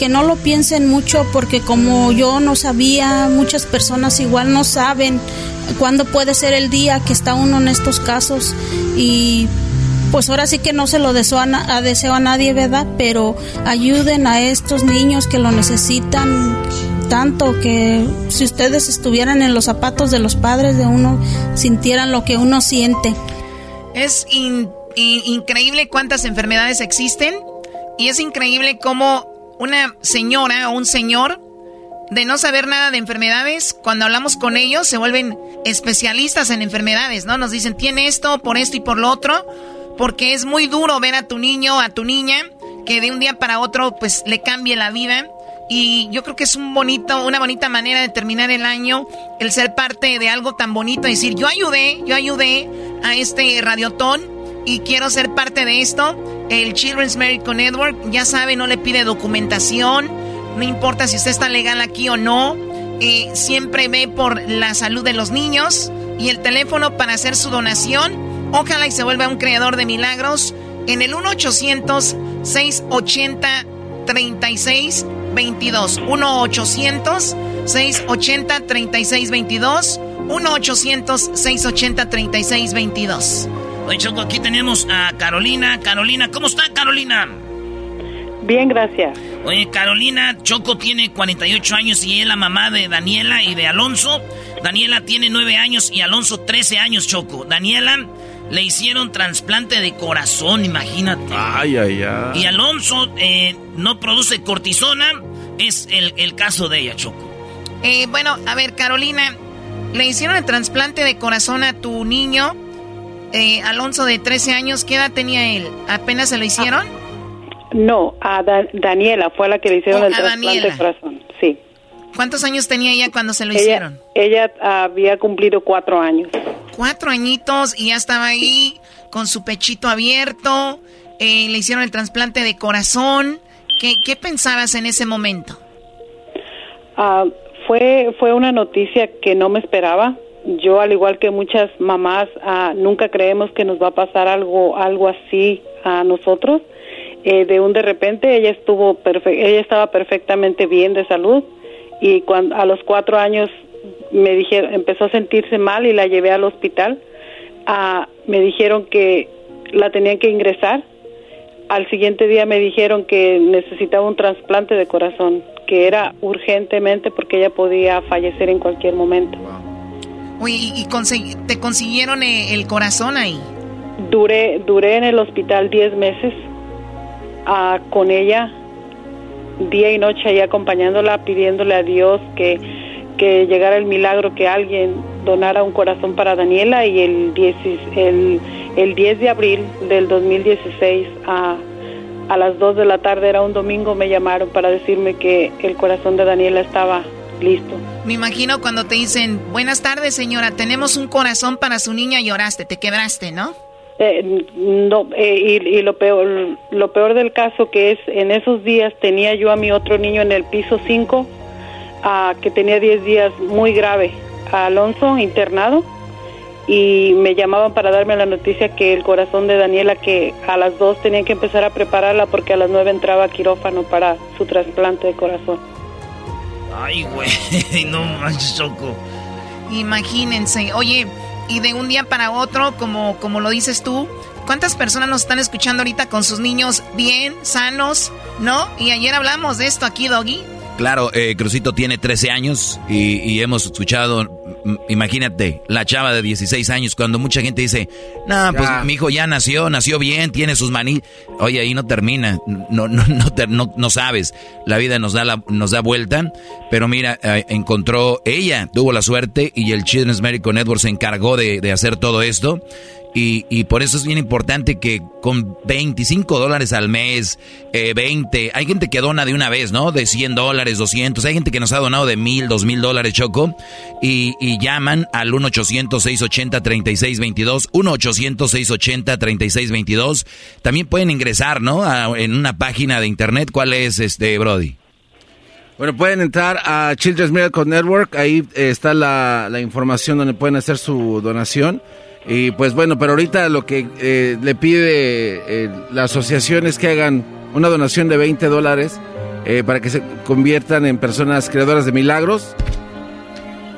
que no lo piensen mucho porque como yo no sabía, muchas personas igual no saben cuándo puede ser el día que está uno en estos casos y pues ahora sí que no se lo deseo a, deseo a nadie, ¿verdad? Pero ayuden a estos niños que lo necesitan tanto que si ustedes estuvieran en los zapatos de los padres de uno, sintieran lo que uno siente. Es increíble cuántas enfermedades existen y es increíble cómo una señora o un señor de no saber nada de enfermedades, cuando hablamos con ellos se vuelven especialistas en enfermedades, ¿no? Nos dicen, tiene esto, por esto y por lo otro porque es muy duro ver a tu niño, a tu niña, que de un día para otro pues le cambie la vida. Y yo creo que es un bonito, una bonita manera de terminar el año, el ser parte de algo tan bonito, decir, yo ayudé, yo ayudé a este radiotón y quiero ser parte de esto. El Children's Medical Network, ya sabe, no le pide documentación, no importa si usted está legal aquí o no, eh, siempre ve por la salud de los niños y el teléfono para hacer su donación Ojalá y se vuelva un creador de milagros en el 1-800-680-3622. 1-800-680-3622. 1-800-680-3622. Oye, Choco, aquí tenemos a Carolina. Carolina, ¿cómo está Carolina? Bien, gracias. Oye, Carolina, Choco tiene 48 años y es la mamá de Daniela y de Alonso. Daniela tiene 9 años y Alonso 13 años, Choco. Daniela le hicieron trasplante de corazón, imagínate. Ay, ay, ay. Y Alonso eh, no produce cortisona. Es el, caso de ella, Choco. Eh, bueno, a ver, Carolina, le hicieron el trasplante de corazón a tu niño, eh, Alonso de 13 años. ¿Qué edad tenía él? ¿Apenas se lo hicieron? no, a Daniela fue la que le hicieron oh, el trasplante de corazón. Sí. ¿Cuántos años tenía ella cuando se lo hicieron? Ella había cumplido cuatro años. Cuatro añitos y ya estaba ahí con su pechito abierto. Eh, le hicieron el trasplante de corazón. ¿Qué, pensabas en ese momento? Ah, fue, fue una noticia que no me esperaba. Yo, al igual que muchas mamás, ah, nunca creemos que nos va a pasar algo, algo así a nosotros. Eh, de un de repente ella estuvo ella estaba perfectamente bien de salud y cuando a los cuatro años me dijeron empezó a sentirse mal y la llevé al hospital. Ah, me dijeron que la tenían que ingresar. Al siguiente día me dijeron que necesitaba un trasplante de corazón que era urgentemente porque ella podía fallecer en cualquier momento ¿y te consiguieron eh, el corazón ahí? Duré, duré en el hospital 10 meses con ella día y noche ahí acompañándola, pidiéndole a Dios que, que llegara el milagro, que alguien donara un corazón para Daniela y el 10, el, el 10 de abril del 2016 a, a las 2 de la tarde, era un domingo, me llamaron para decirme que el corazón de Daniela estaba listo. Me imagino cuando te dicen, buenas tardes señora, tenemos un corazón para su niña, lloraste, te quebraste, ¿no? Eh, no, eh, y, lo peor, lo peor del caso que es, en esos días tenía yo a mi otro niño en el piso 5, que tenía 10 días muy grave, a Alonso internado, y me llamaban para darme la noticia que el corazón de Daniela, que a las 2 tenían que empezar a prepararla porque a las 9 entraba a quirófano para su trasplante de corazón. Ay, güey, [laughs] no manches, Choco. Imagínense, oye, y de un día para otro, como, como lo dices tú, ¿cuántas personas nos están escuchando ahorita con sus niños bien, sanos, no? Y ayer hablamos de esto aquí, Doggy. Claro, eh, Crucito tiene 13 años y, hemos escuchado, imagínate, la chava de 16 años, cuando mucha gente dice, no, pues mi hijo ya nació, nació bien, tiene sus maní. Oye, ahí no termina, no, no, [laughs] no, no, sabes, la vida nos da, la, nos da vuelta, pero mira, eh, encontró, ella tuvo la suerte y el Children's Medical Network se encargó de, de hacer todo esto y, por eso es bien importante que con 25 dólares al mes, 20, eh, hay gente que dona de una vez, ¿no? De 100 dólares, 200, hay gente que nos ha donado de 1000, 2000 dólares, Choco, y, llaman al 1-800-680-3622, 1-800-680-3622. También pueden ingresar, ¿no? en una página de internet. ¿Cuál es, este, Brody? Bueno, pueden entrar a Children's Miracle Network, ahí está la, la información donde pueden hacer su donación. Y pues bueno, pero ahorita lo que eh, le pide eh, la asociación es que hagan una donación de 20 dólares eh, para que se conviertan en personas creadoras de milagros.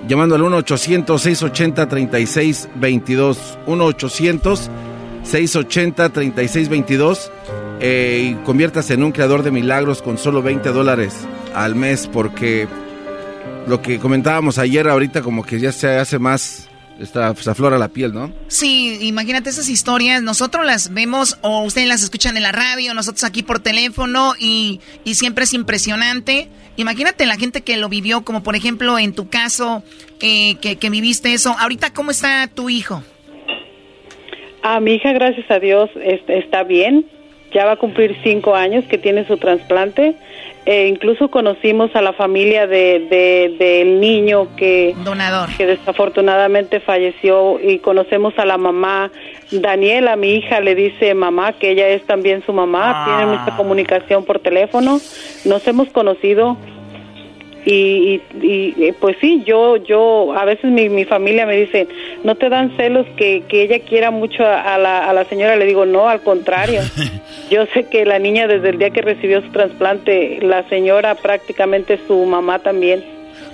Llamando al 1-800-680-3622. 1-800-680-3622. y conviértase en un creador de milagros con solo 20 dólares al mes porque lo que comentábamos ayer ahorita como que ya se hace más esta, se aflora la piel, ¿no? Sí, imagínate esas historias, nosotros las vemos o ustedes las escuchan en la radio, nosotros aquí por teléfono y, y siempre es impresionante. Imagínate la gente que lo vivió, como por ejemplo en tu caso, eh, que, que viviste eso. Ahorita, ¿cómo está tu hijo? Ah, mi hija, gracias a Dios, está bien. Ya va a cumplir cinco años que tiene su trasplante. Eh, incluso conocimos a la familia de, del niño que, Donador. que desafortunadamente falleció y conocemos a la mamá. Daniela, mi hija, le dice mamá que ella es también su mamá, tiene mucha comunicación por teléfono. Nos hemos conocido y, y, pues sí, yo, yo, a veces mi, mi familia me dice, ¿no te dan celos que, que ella quiera mucho a, la, a la señora? Le digo, no, al contrario. [laughs] yo sé que la niña desde el día que recibió su trasplante, la señora prácticamente su mamá también.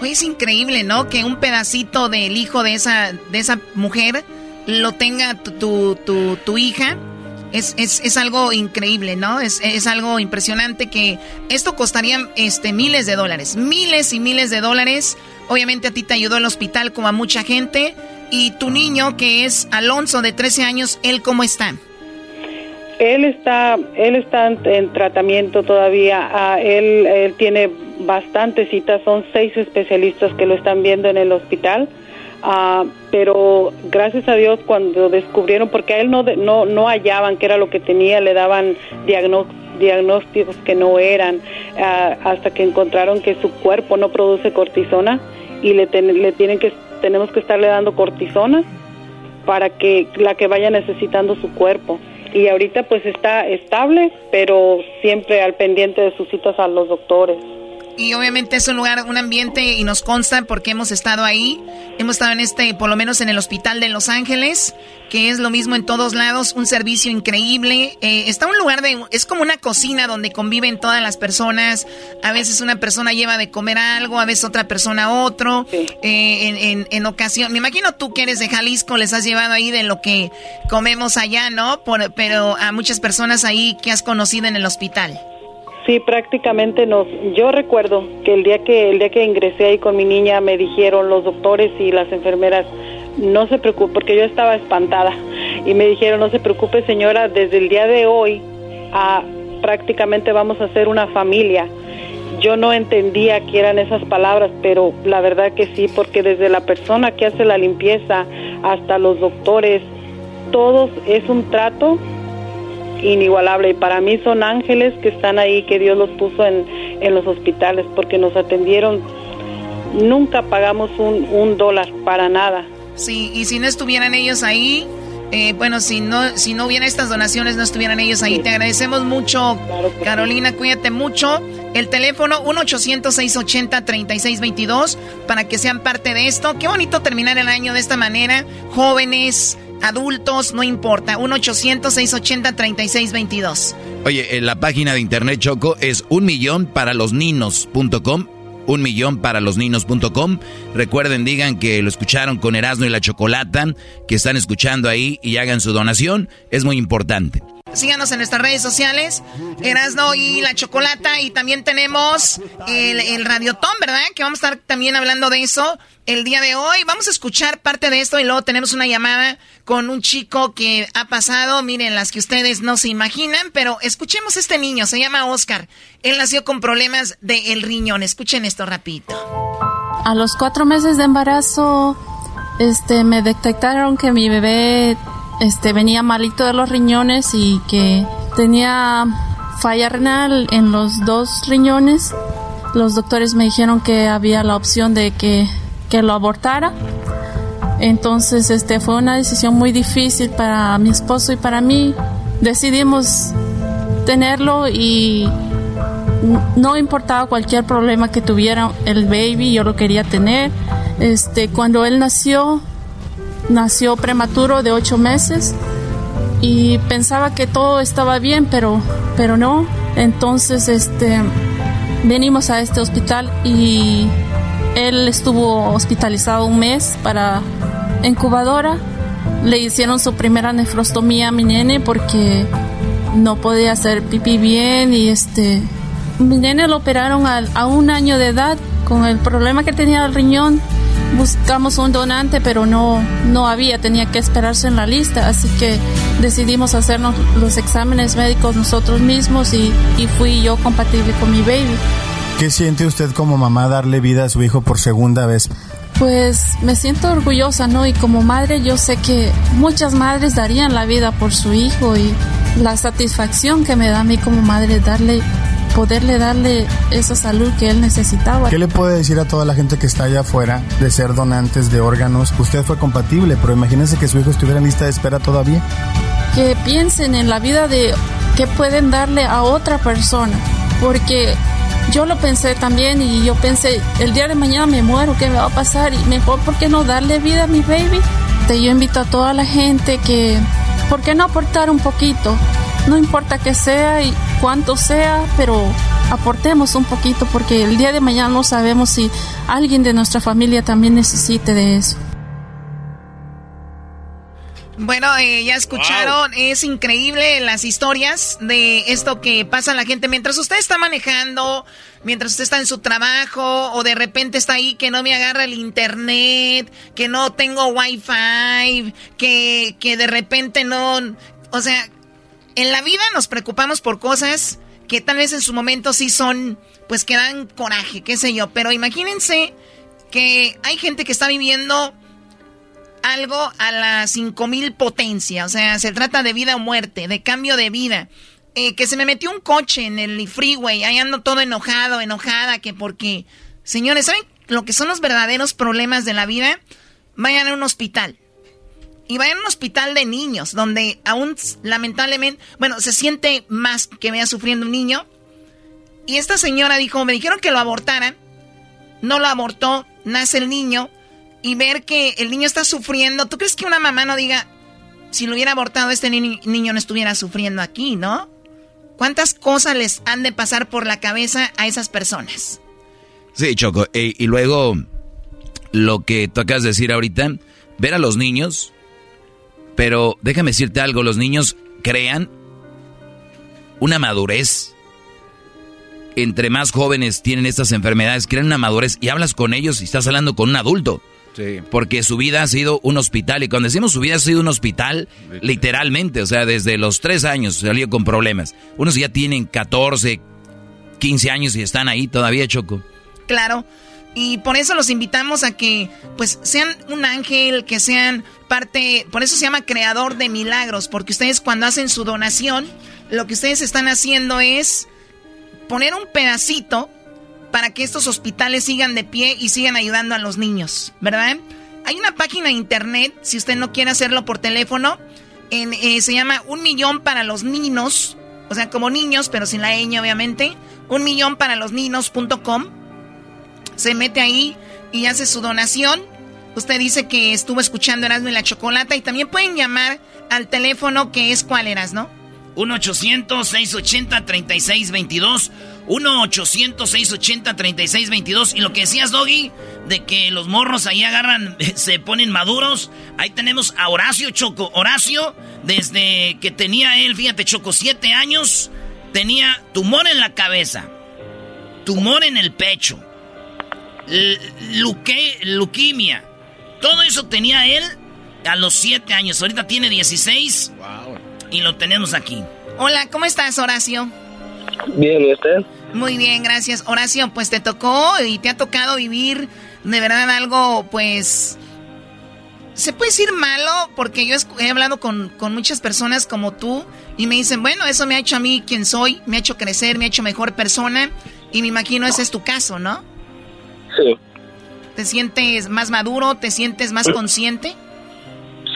Oye, es increíble, ¿no? Que un pedacito del hijo de esa, de esa mujer lo tenga tu, tu, tu hija es, es, es algo increíble, ¿no? Es, es, algo impresionante que esto costaría este, miles de dólares, miles y miles de dólares. Obviamente a ti te ayudó el hospital como a mucha gente. Y tu niño, que es Alonso de 13 años, ¿él cómo está? Él está, él está en, tratamiento todavía. Ah, él, él tiene bastantes citas, son seis especialistas que lo están viendo en el hospital. Ah, pero gracias a Dios cuando descubrieron, porque a él no, no, no hallaban qué era lo que tenía, le daban diagnósticos que no eran, ah, hasta que encontraron que su cuerpo no produce cortisona y le, le tienen que, tenemos que estarle dando cortisona para que la que vaya necesitando su cuerpo. Y ahorita pues está estable, pero siempre al pendiente de sus citas a los doctores. Y obviamente es un lugar, un ambiente, y nos consta porque hemos estado ahí. Hemos estado en este, por lo menos en el hospital de Los Ángeles, que es lo mismo en todos lados, un servicio increíble. Eh, está un lugar de, es como una cocina donde conviven todas las personas. A veces una persona lleva de comer algo, a veces otra persona otro. Eh, en, en, ocasión, me imagino tú que eres de Jalisco, les has llevado ahí de lo que comemos allá, ¿no? pero a muchas personas ahí que has conocido en el hospital. Sí, prácticamente nos. Yo recuerdo que el día que el día que ingresé ahí con mi niña me dijeron los doctores y las enfermeras no se preocupe porque yo estaba espantada y me dijeron no se preocupe señora desde el día de hoy a, prácticamente vamos a ser una familia. Yo no entendía qué eran esas palabras, pero la verdad que sí, porque desde la persona que hace la limpieza hasta los doctores, todos es un trato inigualable y para mí son ángeles que están ahí, que Dios los puso en, en los hospitales porque nos atendieron. Nunca pagamos un, un dólar para nada. Sí, y si no estuvieran ellos ahí, eh, bueno, si no, si no hubieran estas donaciones, no estuvieran ellos ahí. Te agradecemos mucho, Carolina, cuídate mucho. El teléfono 1-800-680-3622 para que sean parte de esto. Qué bonito terminar el año de esta manera. Jóvenes, adultos, no importa. 1-800-680-3622. Oye, en la página de internet Choco es un millón para los. Un millón para los ninos.com. Recuerden, digan que lo escucharon con Erasmo y la Chocolata, que están escuchando ahí y hagan su donación. Es muy importante. Síganos en nuestras redes sociales, Erasno y la Chocolata. Y también tenemos el, el Radiotón, ¿verdad? Que vamos a estar también hablando de eso el día de hoy. Vamos a escuchar parte de esto y luego tenemos una llamada con un chico que ha pasado, miren, las que ustedes no se imaginan, pero escuchemos este niño, se llama Oscar. Él nació con problemas del riñón. Escuchen esto rapidito. A los cuatro meses de embarazo, este, me detectaron que mi bebé este, venía malito de los riñones y que tenía falla renal en los dos riñones. Los doctores me dijeron que había la opción de que, que lo abortara. Entonces, este, fue una decisión muy difícil para mi esposo y para mí. Decidimos tenerlo y no importaba cualquier problema que tuviera el baby, yo lo quería tener. Este, cuando él nació, nació prematuro de ocho meses y pensaba que todo estaba bien, pero, pero no. Entonces, este, venimos a este hospital y él estuvo hospitalizado un mes para incubadora. Le hicieron su primera nefrostomía a mi nene porque no podía hacer pipí bien y este, mi nene lo operaron a, a un año de edad con el problema que tenía el riñón buscamos un donante, pero no, no había, tenía que esperarse en la lista, así que decidimos hacernos los exámenes médicos nosotros mismos y, y fui yo compatible con mi baby. ¿Qué siente usted como mamá darle vida a su hijo por segunda vez? Pues me siento orgullosa, ¿no? Y como madre yo sé que muchas madres darían la vida por su hijo y la satisfacción que me da a mí como madre darle poderle darle esa salud que él necesitaba. ¿Qué le puede decir a toda la gente que está allá afuera de ser donantes de órganos? Usted fue compatible, pero imagínense que su hijo estuviera en lista de espera todavía. Que piensen en la vida de que pueden darle a otra persona, porque yo lo pensé también y yo pensé, el día de mañana me muero, ¿qué me va a pasar? Y mejor, ¿por qué no darle vida a mi baby? Yo invito a toda la gente que, ¿por qué no aportar un poquito? No importa que sea y cuánto sea, pero aportemos un poquito porque el día de mañana no sabemos si alguien de nuestra familia también necesite de eso. Bueno, eh, ya escucharon, es increíble las historias de esto que pasa a la gente mientras usted está manejando, mientras usted está en su trabajo o de repente está ahí que no me agarra el internet, que no tengo wifi, que, que de repente no, o sea, en la vida nos preocupamos por cosas que tal vez en su momento sí son, pues que dan coraje, qué sé yo. Pero imagínense que hay gente que está viviendo algo a la 5000 potencia. O sea, se trata de vida o muerte, de cambio de vida. Eh, que se me metió un coche en el freeway, ahí ando todo enojado, enojada, que porque... Señores, ¿saben lo que son los verdaderos problemas de la vida? Vayan a un hospital. Y va a un hospital de niños, donde aún lamentablemente, bueno, se siente más que vea sufriendo un niño. Y esta señora dijo, me dijeron que lo abortara, no lo abortó, nace el niño, y ver que el niño está sufriendo, ¿tú crees que una mamá no diga, si lo hubiera abortado este niño no estuviera sufriendo aquí, ¿no? ¿Cuántas cosas les han de pasar por la cabeza a esas personas? Sí, Choco, e, y luego lo que tú acabas de decir ahorita, ver a los niños, pero déjame decirte algo, los niños crean una madurez. Entre más jóvenes tienen estas enfermedades, crean una madurez y hablas con ellos y estás hablando con un adulto. Sí. Porque su vida ha sido un hospital. Y cuando decimos su vida ha sido un hospital, literalmente, o sea, desde los tres años salió con problemas. Unos ya tienen 14, 15 años y están ahí todavía, Choco. Claro. Y por eso los invitamos a que pues sean un ángel, que sean parte, por eso se llama creador de milagros, porque ustedes cuando hacen su donación, lo que ustedes están haciendo es poner un pedacito para que estos hospitales sigan de pie y sigan ayudando a los niños, ¿verdad? Hay una página de internet, si usted no quiere hacerlo por teléfono, en, eh, se llama Un Millón para los Niños, o sea, como niños, pero sin la ñ, obviamente, un millón para los niños.com se mete ahí y hace su donación. Usted dice que estuvo escuchando Erasmo y la Chocolata y también pueden llamar al teléfono que es cuál eras, ¿no? 1-800-680-3622. 1-800-680-3622. Y lo que decías, Doggy, de que los morros ahí agarran, [laughs] se ponen maduros. Ahí tenemos a Horacio Choco. Horacio, desde que tenía él, fíjate, Choco, siete años, tenía tumor en la cabeza, tumor en el pecho, luque, luquimia. Todo eso tenía él a los 7 años. Ahorita tiene 16. Y lo tenemos aquí. Hola, ¿cómo estás, Horacio? Bien, ¿y usted? Muy bien, gracias. Horacio, pues te tocó y te ha tocado vivir de verdad algo, pues... Se puede decir malo porque yo he hablado con, con muchas personas como tú y me dicen, bueno, eso me ha hecho a mí quien soy, me ha hecho crecer, me ha hecho mejor persona y me imagino ese es tu caso, ¿no? Sí. ¿Te sientes más maduro? ¿Te sientes más consciente?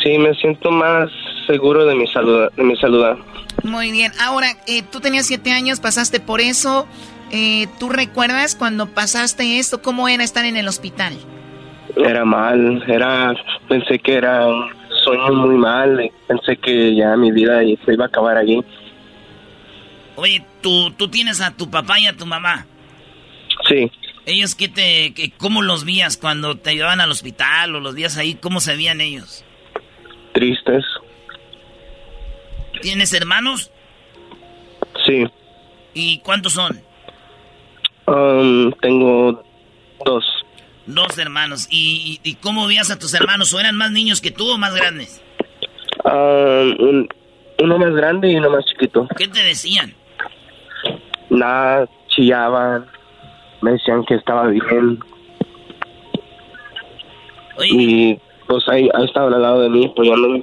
Sí, me siento más seguro de mi salud. De mi salud. Muy bien. Ahora, eh, tú tenías siete años, pasaste por eso. Eh, ¿Tú recuerdas cuando pasaste esto? ¿Cómo era estar en el hospital? Era mal. Era, pensé que era un sueño muy mal. Pensé que ya mi vida se iba a acabar allí. Oye, ¿tú, tú tienes a tu papá y a tu mamá. Sí. ¿Ellos qué te, que, cómo los vías cuando te llevaban al hospital o los días ahí? ¿Cómo se veían ellos? Tristes. ¿Tienes hermanos? Sí. ¿Y cuántos son? Um, tengo dos. Dos hermanos. ¿Y, cómo veías a tus hermanos? ¿O eran más niños que tú o más grandes? Um, uno más grande y uno más chiquito. ¿Qué te decían? Nada, chillaban me decían que estaba bien. Y pues ahí, ahí estaba al lado de mí, pues no...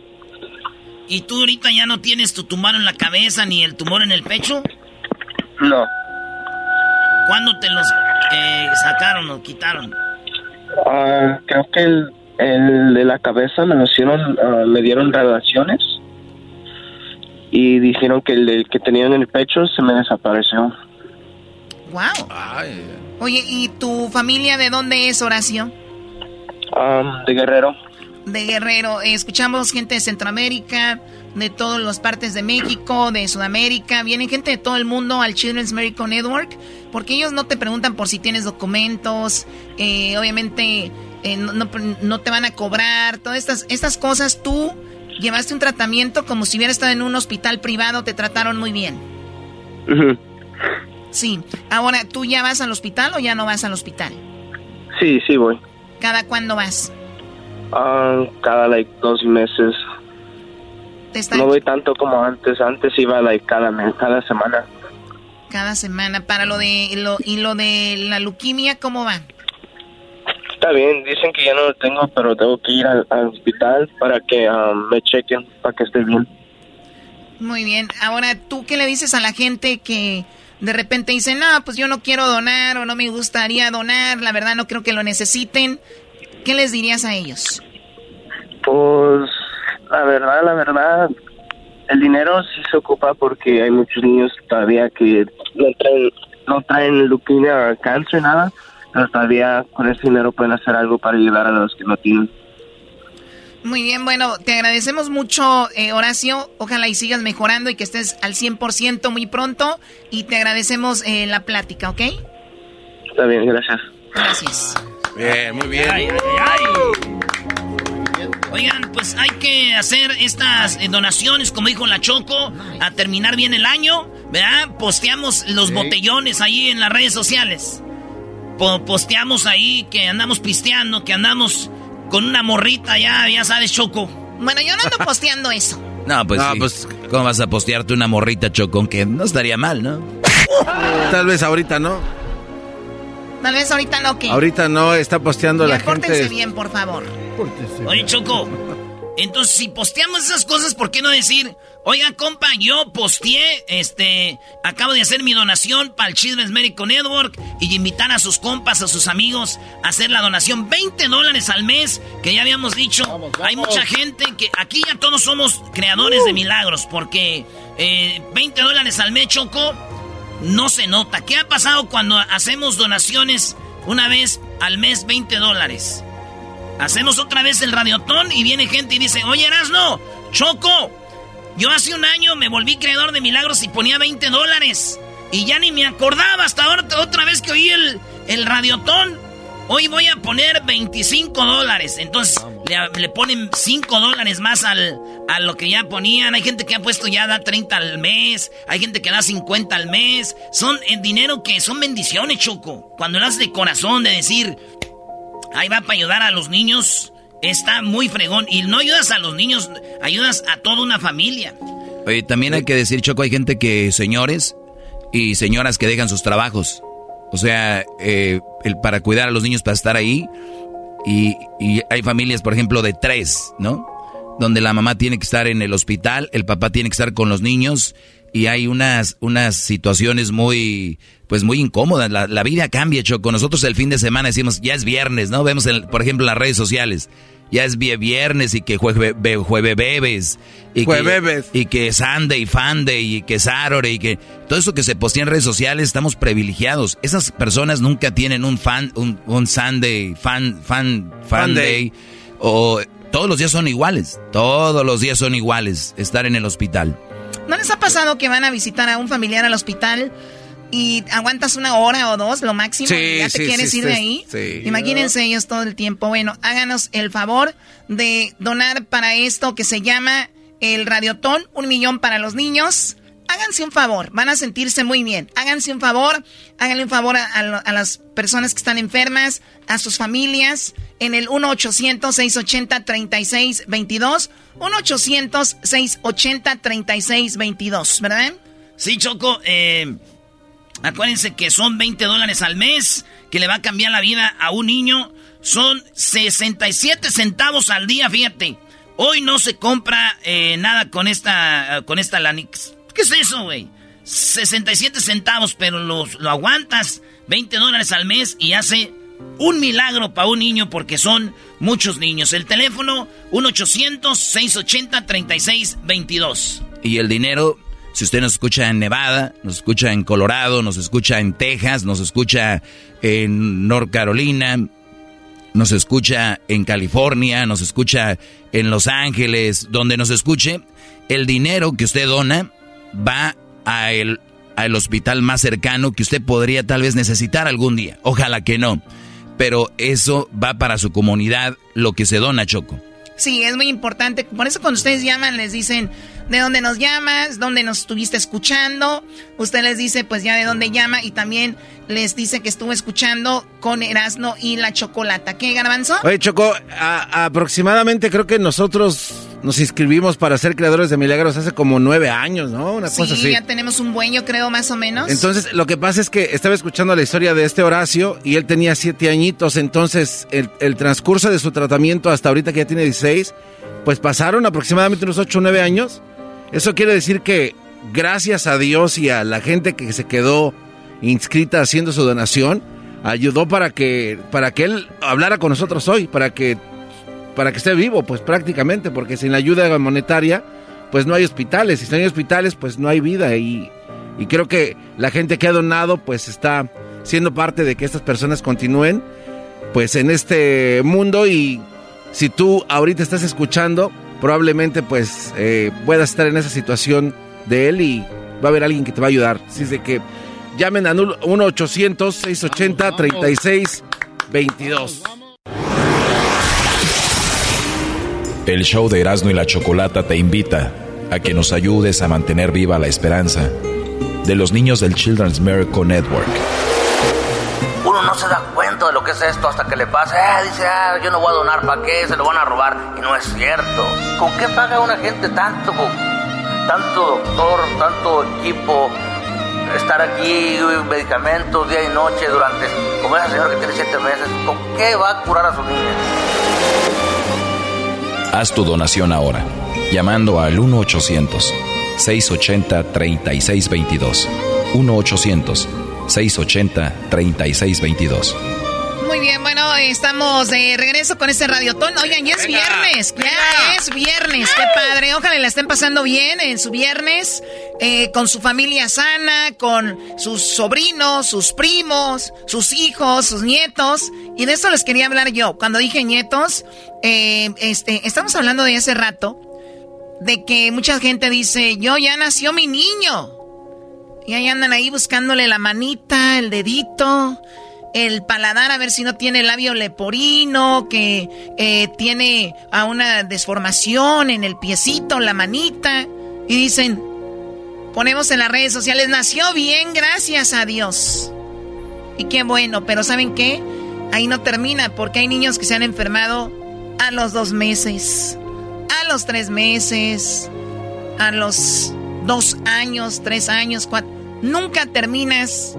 ¿Y tú ahorita ya no tienes tu tumor en la cabeza ni el tumor en el pecho? No. ¿Cuándo te los eh, sacaron o quitaron? Ah, creo que el, el, de la cabeza me lo hicieron, uh, me dieron radiaciones y dijeron que el que tenía en el pecho se me desapareció. Wow. Oye, ¿y tu familia de dónde es, Horacio? Um, de Guerrero. De Guerrero. escuchamos gente de Centroamérica, de todas las partes de México, de Sudamérica. Vienen gente de todo el mundo al Children's Miracle Network, porque ellos no te preguntan por si tienes documentos, eh, obviamente eh, no, te van a cobrar, todas estas, estas cosas. Tú llevaste un tratamiento como si hubieras estado en un hospital privado, te trataron muy bien. Sí. Ahora, ¿tú ya vas al hospital o ya no vas al hospital? Sí, sí voy. ¿Cada cuándo vas? Ah, cada, like, dos meses. No voy tanto como antes. Antes iba, like, cada mes, cada semana. Cada semana. Para lo de... Lo, ¿Y lo de la leuquimia, cómo va? Está bien. Dicen que ya no lo tengo, pero tengo que ir al, hospital para que um, me chequen, para que esté bien. Muy bien. Ahora, ¿tú qué le dices a la gente que de repente dicen, no, pues yo no quiero donar o no me gustaría donar, la verdad no creo que lo necesiten, ¿qué les dirías a ellos? Pues la verdad, la verdad, el dinero sí se ocupa porque hay muchos niños todavía que no traen, no traen leucemia, cáncer, nada, pero todavía con ese dinero pueden hacer algo para ayudar a los que no tienen. Muy bien, bueno, te agradecemos mucho, eh, Horacio. Ojalá y sigas mejorando y que estés al 100% muy pronto. Y te agradecemos eh, la plática, ¿ok? Está bien, gracias. Gracias. Bien, muy bien. Oigan, pues hay que hacer estas eh, donaciones, como dijo la Choco, a terminar bien el año, ¿verdad? Posteamos los botellones ahí en las redes sociales. posteamos ahí que andamos pisteando, que andamos con una morrita ya, ya sabes, Choco. Bueno, yo no ando [laughs] posteando eso. No, pues, pues ¿cómo vas a postearte una morrita, Choco? Que no estaría mal, ¿no? Tal vez ahorita no. Tal vez ahorita no, ¿qué? Ahorita no, está posteando la gente. bien, por favor. Oye, Choco, entonces si posteamos esas cosas, ¿por qué no decir, oiga, compa, yo posteé, este, acabo de hacer mi donación para el Chismes Medical Network y invitar a sus compas, a sus amigos a hacer la donación, 20 dólares al mes, que ya habíamos dicho, hay mucha gente que aquí ya todos somos creadores de uh. milagros, porque 20 eh, dólares al mes, Choco, no se nota. ¿Qué ha pasado cuando hacemos donaciones una vez al mes 20 dólares? Hacemos otra vez el radiotón y viene gente y dice, oye Erasno, Choco, yo hace un año me volví creador de milagros y ponía 20 dólares. Y ya ni me acordaba hasta ahora, otra vez que oí el, el radiotón. Hoy voy a poner 25 dólares. Entonces le, ponen 5 dólares más al, a lo que ya ponían. Hay gente que ha puesto ya da 30 al mes. Hay gente que da 50 al mes. Son el dinero que son bendiciones, Choco. Cuando lo haces de corazón, de decir, ahí va para ayudar a los niños. Está muy fregón. Y no ayudas a los niños, ayudas a toda una familia. También hay que decir, Choco, hay gente que, señores y señoras que dejan sus trabajos. O sea, eh, el, para cuidar a los niños, para estar ahí. Y hay familias, por ejemplo, de tres, ¿no? Donde la mamá tiene que estar en el hospital, el papá tiene que estar con los niños y hay unas, unas situaciones muy, pues muy incómodas. La, la vida cambia, Choco. Nosotros el fin de semana decimos, ya es viernes, ¿no? Vemos, por ejemplo, en las redes sociales, ya es viernes y que jueves jueve bebes. Y que, y que Sunday, Funday y que Saturday y que todo eso que se postea en redes sociales estamos privilegiados. Esas personas nunca tienen un fan, un, un Sunday, fan, fan, fan day. O todos los días son iguales. Todos los días son iguales. Estar en el hospital. ¿No les ha pasado que van a visitar a un familiar al hospital y aguantas una hora o dos, lo máximo, y ya te quieres ir de ahí? Imagínense ellos todo el tiempo. Bueno, háganos el favor de donar para esto que se llama el Radiotón, un millón para los niños. Háganse un favor, van a sentirse muy bien. Háganse un favor, háganle un favor a las personas que están enfermas, a sus familias en el 1-800-680-3622. 1-800-680-3622, ¿verdad? Sí, Choco. Eh, acuérdense que son 20 dólares al mes que le va a cambiar la vida a un niño. Son 67 centavos al día, fíjate. Hoy no se compra eh, nada con esta, con esta Lanix. ¿Qué es eso, güey? 67 centavos, pero lo aguantas. 20 dólares al mes y hace un milagro para un niño porque son muchos niños. El teléfono 1-800-680-3622. Y el dinero, si usted nos escucha en Nevada, nos escucha en Colorado, nos escucha en Texas, nos escucha en North Carolina, nos escucha en California, nos escucha en Los Ángeles, donde nos escuche, el dinero que usted dona va a el, al hospital más cercano que usted podría tal vez necesitar algún día. Ojalá que no pero eso va para su comunidad, lo que se dona, Choco. Sí, es muy importante. Por eso cuando ustedes llaman les dicen de dónde nos llamas, dónde nos estuviste escuchando. Usted les dice pues ya de dónde llama y también les dice que estuvo escuchando con Erasno y la Chocolata. ¿Qué, Garbanzo? Oye, Choco, aproximadamente creo que nosotros nos inscribimos para ser creadores de milagros hace como nueve años, ¿no? Una cosa así. ya tenemos un buen, yo creo, más o menos. Entonces, lo que pasa es que estaba escuchando la historia de este Horacio y él tenía siete añitos, entonces el, el transcurso de su tratamiento hasta ahorita que ya tiene 16, pues pasaron aproximadamente unos ocho o nueve años. Eso quiere decir que gracias a Dios y a la gente que se quedó inscrita haciendo su donación, ayudó para que, para que él hablara con nosotros hoy, para que para que esté vivo, pues prácticamente, porque sin la ayuda monetaria, pues no hay hospitales, y si no hay hospitales, pues no hay vida, y, y creo que la gente que ha donado, pues está siendo parte de que estas personas continúen, pues en este mundo, y si tú ahorita estás escuchando, probablemente pues eh, puedas estar en esa situación de él y va a haber alguien que te va a ayudar. Así es de que llamen a 1-800-680-3622. El show de Erasmo y la Chocolata te invita a que nos ayudes a mantener viva la esperanza de los niños del Children's Miracle Network. Uno no se da cuenta de lo que es esto hasta que le pasa. Eh, dice, ah, yo no voy a donar, ¿para qué? Se lo van a robar. Y no es cierto. ¿Con qué paga una gente tanto? Tanto doctor, tanto equipo, estar aquí, medicamentos día y noche durante, como esa señora que tiene siete meses, ¿con qué va a curar a su niña? Haz tu donación ahora, llamando al 1-800-680-3622. 1-800-680-3622. Muy bien, bueno, estamos de regreso con este radiotón. Oigan, ya es viernes, ya es viernes, qué padre. Ojalá la estén pasando bien en su viernes, eh, con su familia sana, con sus sobrinos, sus primos, sus hijos, sus nietos. Y de eso les quería hablar yo. Cuando dije nietos, eh, este, estamos hablando de hace rato, de que mucha gente dice, yo ya nació mi niño. Y ahí andan ahí buscándole la manita, el dedito el paladar a ver si no tiene labio leporino, que eh, tiene a una desformación en el piecito, la manita. Y dicen, ponemos en las redes sociales, nació bien, gracias a Dios. Y qué bueno, pero ¿saben qué? Ahí no termina, porque hay niños que se han enfermado a los dos meses, a los tres meses, a los dos años, tres años, cuatro. Nunca terminas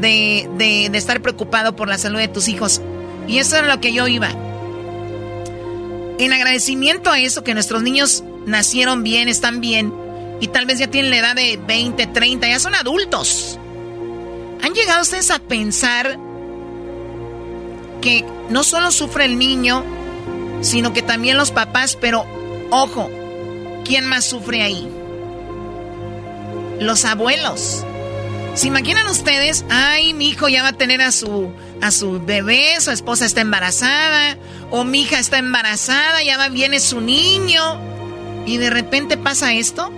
de, estar preocupado por la salud de tus hijos. Y eso es lo que yo iba. En agradecimiento a eso, que nuestros niños nacieron bien, están bien, y tal vez ya tienen la edad de 20, 30, ya son adultos. ¿Han llegado ustedes a pensar que no solo sufre el niño, sino que también los papás, pero ojo, ¿quién más sufre ahí? Los abuelos. ¿Se imaginan ustedes? Ay, mi hijo ya va a tener a su, a su bebé, su esposa está embarazada, o mi hija está embarazada, ya va, viene su niño, y de repente pasa esto.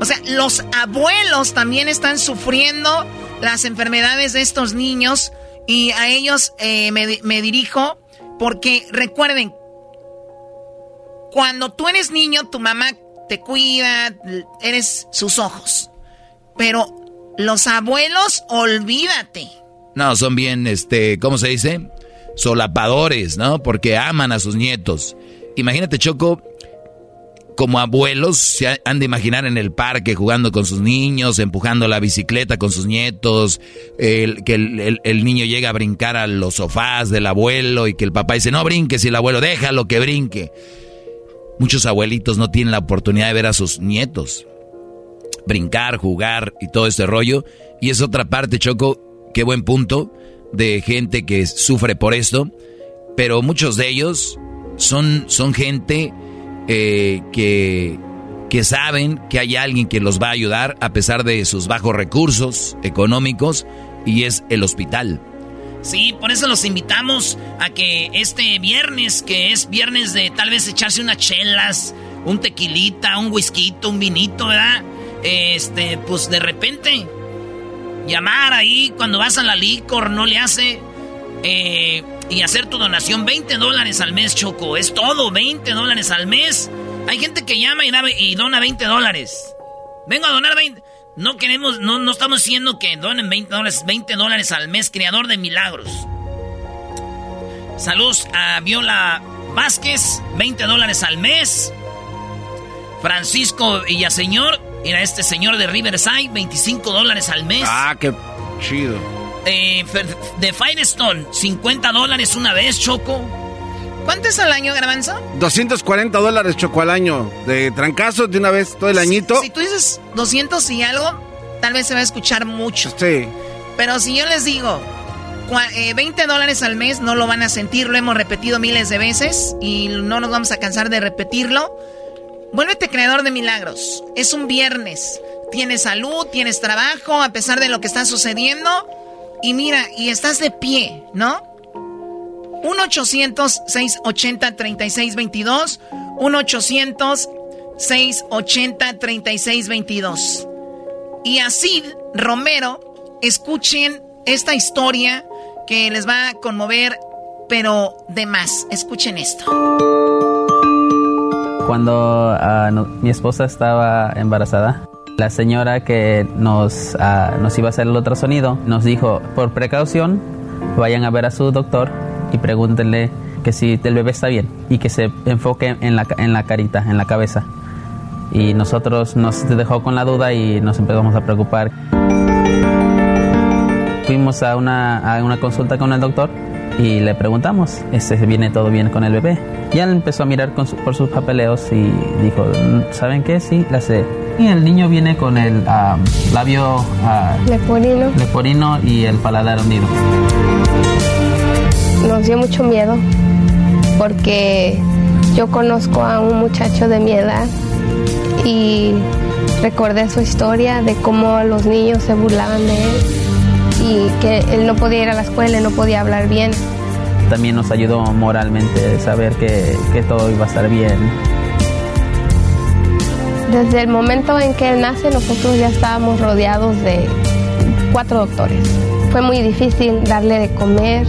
O sea, los abuelos también están sufriendo las enfermedades de estos niños, y a ellos eh, me, me dirijo porque recuerden, cuando tú eres niño, tu mamá te cuida, eres sus ojos. Pero los abuelos, olvídate. No, son bien, este, ¿cómo se dice? Solapadores, ¿no? Porque aman a sus nietos. Imagínate, Choco, como abuelos se han de imaginar en el parque jugando con sus niños, empujando la bicicleta con sus nietos, el, que el, niño llega a brincar a los sofás del abuelo y que el papá dice, no brinques y el abuelo déjalo que brinque. Muchos abuelitos no tienen la oportunidad de ver a sus nietos brincar, jugar y todo este rollo. Y es otra parte, Choco, qué buen punto de gente que sufre por esto. Pero muchos de ellos son, son gente eh, que, que saben que hay alguien que los va a ayudar a pesar de sus bajos recursos económicos y es el hospital. Sí, por eso los invitamos a que este viernes, que es viernes de tal vez echarse unas chelas, un tequilita, un whisky, un vinito, ¿verdad? Este, pues de repente, llamar ahí cuando vas a la licor, no le hace, eh, y hacer tu donación, 20 dólares al mes, Choco, es todo, 20 dólares al mes. Hay gente que llama y, y dona 20 dólares. Vengo a donar 20. No queremos, no, no estamos diciendo que donen 20 dólares, 20 dólares al mes, creador de milagros. Saludos a Viola Vázquez, 20 dólares al mes. Francisco Villaseñor, Mira, este señor de Riverside, 25 dólares al mes. Ah, qué chido. Eh, de Firestone, 50 dólares una vez, Choco. ¿Cuánto es al año, Garbanzo? 240 dólares, Choco, al año. De trancazo de una vez, todo el añito. Si, tú dices 200 y algo, tal vez se va a escuchar mucho. Sí. Pero si yo les digo 20 eh, dólares al mes no lo van a sentir, lo hemos repetido miles de veces y no nos vamos a cansar de repetirlo. Vuélvete creador de milagros. Es un viernes. Tienes salud, tienes trabajo, a pesar de lo que está sucediendo. Y mira, y estás de pie, ¿no? 1-800-680-3622. 1-800-680-3622. Y así, Romero, escuchen esta historia que les va a conmover, pero de más. Escuchen esto. Cuando ah, mi esposa estaba embarazada, la señora que nos, ah, nos iba a hacer el ultrasonido nos dijo, por precaución, vayan a ver a su doctor y pregúntenle que si el bebé está bien y que se enfoque en la, en la carita, en la cabeza. Y nosotros nos dejó con la duda y nos empezamos a preocupar. Fuimos a una, a una consulta con el doctor y le preguntamos, ¿este viene todo bien con el bebé? Y él empezó a mirar por sus papeleos y dijo, ¿saben qué? Sí, la sé. Y el niño viene con el ah, labio uh, leporino. leporino y el paladar hundido. Nos dio mucho miedo porque yo conozco a un muchacho de mi edad y recordé su historia de cómo los niños se burlaban de él y que él no podía ir a la escuela, no podía hablar bien. También nos ayudó moralmente saber que, que todo iba a estar bien. Desde el momento en que él nace, nosotros ya estábamos rodeados de cuatro doctores. Fue muy difícil darle de comer,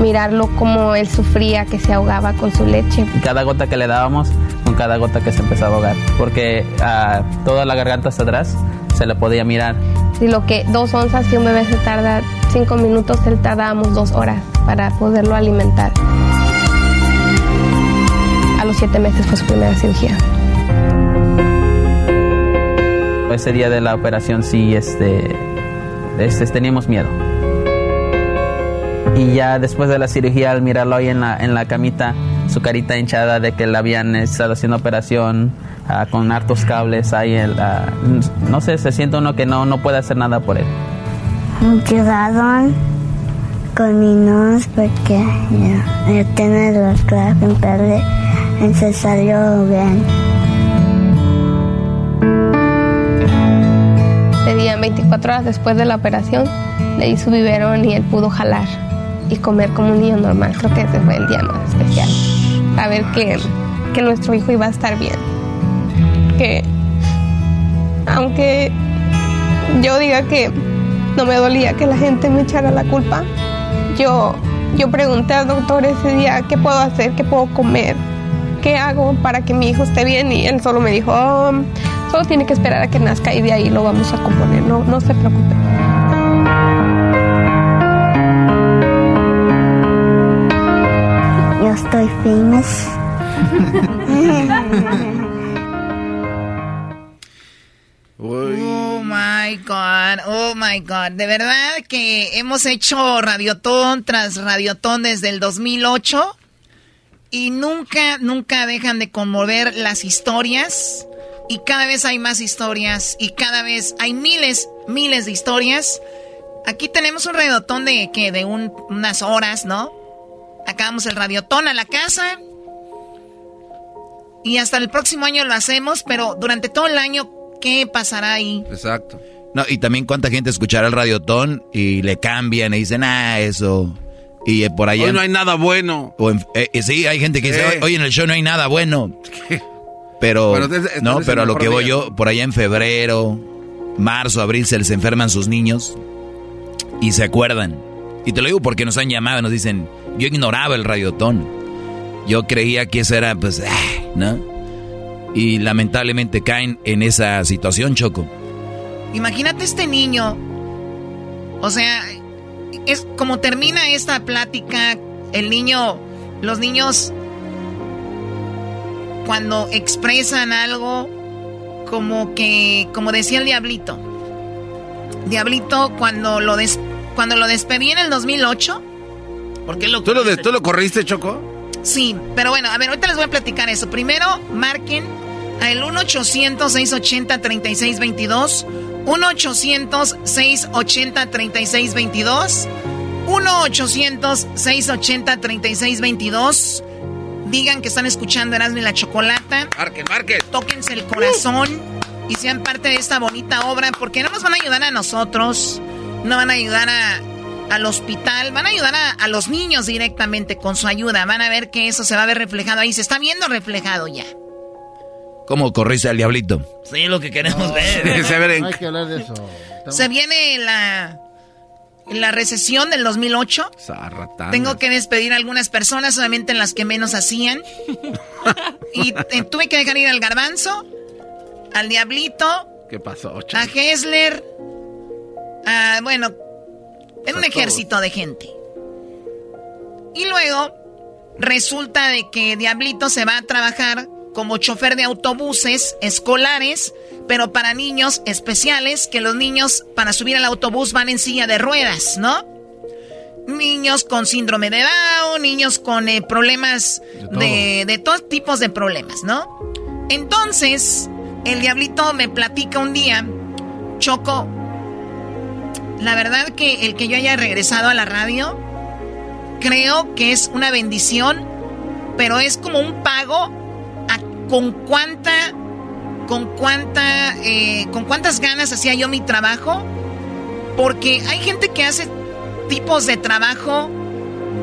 mirarlo como él sufría, que se ahogaba con su leche. Cada gota que le dábamos, con cada gota que se empezaba a ahogar, porque a toda la garganta hasta atrás se le podía mirar. Si lo que dos onzas que un bebé se tarda cinco minutos, él tardábamos dos horas para poderlo alimentar. A los siete meses fue su primera cirugía. Ese día de la operación sí, este, este, teníamos miedo. Y ya después de la cirugía, al mirarlo ahí en la, en la camita, su carita hinchada de que le habían estado haciendo operación, Ah, con hartos cables ahí. Ah, no sé, se siente uno que no, no puede hacer nada por él. Me quedaron con mi nose porque yo, tenía los claves y se salió bien. Serían 24 horas después de la operación, le di su biberón y él pudo jalar y comer como un niño normal. Creo que ese fue el día más especial. Saber que, que nuestro hijo iba a estar bien. Que aunque yo diga que no me dolía que la gente me echara la culpa, yo, yo pregunté al doctor ese día qué puedo hacer, qué puedo comer, qué hago para que mi hijo esté bien y él solo me dijo, oh, solo tiene que esperar a que nazca y de ahí lo vamos a componer, no, no se preocupe. Estoy famous. Oh my God, oh my God. De verdad que hemos hecho Radiotón tras Radiotón desde el 2008 y nunca, nunca dejan de conmover las historias y cada vez hay más historias y cada vez hay miles, miles de historias. Aquí tenemos un radiotón de que de unas horas, ¿no? Acabamos el radiotón a la casa. Y hasta el próximo año lo hacemos, pero durante todo el año ¿Qué pasará ahí? Exacto. No, y también cuánta gente escuchará el radiotón y le cambian y dicen, ah, eso. Y eh, por allá. Hoy no hay nada bueno. O eh, sí, hay gente que dice, hoy en el show no hay nada bueno. Pero, no, pero a lo que voy yo, por allá en febrero, marzo, abril, se les enferman sus niños y se acuerdan. Y te lo digo porque nos han llamado nos dicen, yo ignoraba el radiotón. Yo creía que eso era, pues, ah, ¿no? y lamentablemente caen en esa situación, Choco. Imagínate este niño, o sea, es como termina esta plática, el niño, los niños cuando expresan algo como que, como decía el diablito, diablito cuando lo des, cuando lo despedí en el 2008, ¿por qué lo ¿Tú lo, ¿Tú lo corriste, Choco? Sí, pero bueno, a ver, ahorita les voy a platicar eso. Primero, marquen al 1-800-680-3622. 1-800-680-3622. 1-800-680-3622. Digan que están escuchando Erasmo y la Chocolata. Marquen, marquen. Tóquense el corazón y sean parte de esta bonita obra porque no nos van a ayudar a nosotros, no van a ayudar a, al hospital, van a ayudar a, los niños directamente con su ayuda. Van a ver que eso se va a ver reflejado ahí, se está viendo reflejado ya. ¿Cómo corriste al diablito? Sí, lo que queremos ver. [laughs] hay que hablar de eso. Se viene la, la recesión del 2008. Tengo que despedir a algunas personas, solamente en las que menos hacían. [laughs] y eh, tuve que dejar ir al garbanzo, al diablito. ¿Qué pasó? A Hessler. Bueno, en un ejército de gente. Y luego resulta de que Diablito se va a trabajar como chofer de autobuses escolares, pero para niños especiales, que los niños para subir al autobús van en silla de ruedas, ¿no? Niños con síndrome de Down, niños con eh, problemas de, de todos tipos de problemas, ¿no? Entonces, el diablito me platica un día, Choco, la verdad que el que yo haya regresado a la radio, creo que es una bendición, pero es como un pago a con cuánta, con cuánta, eh, con cuántas ganas hacía yo mi trabajo, porque hay gente que hace tipos de trabajo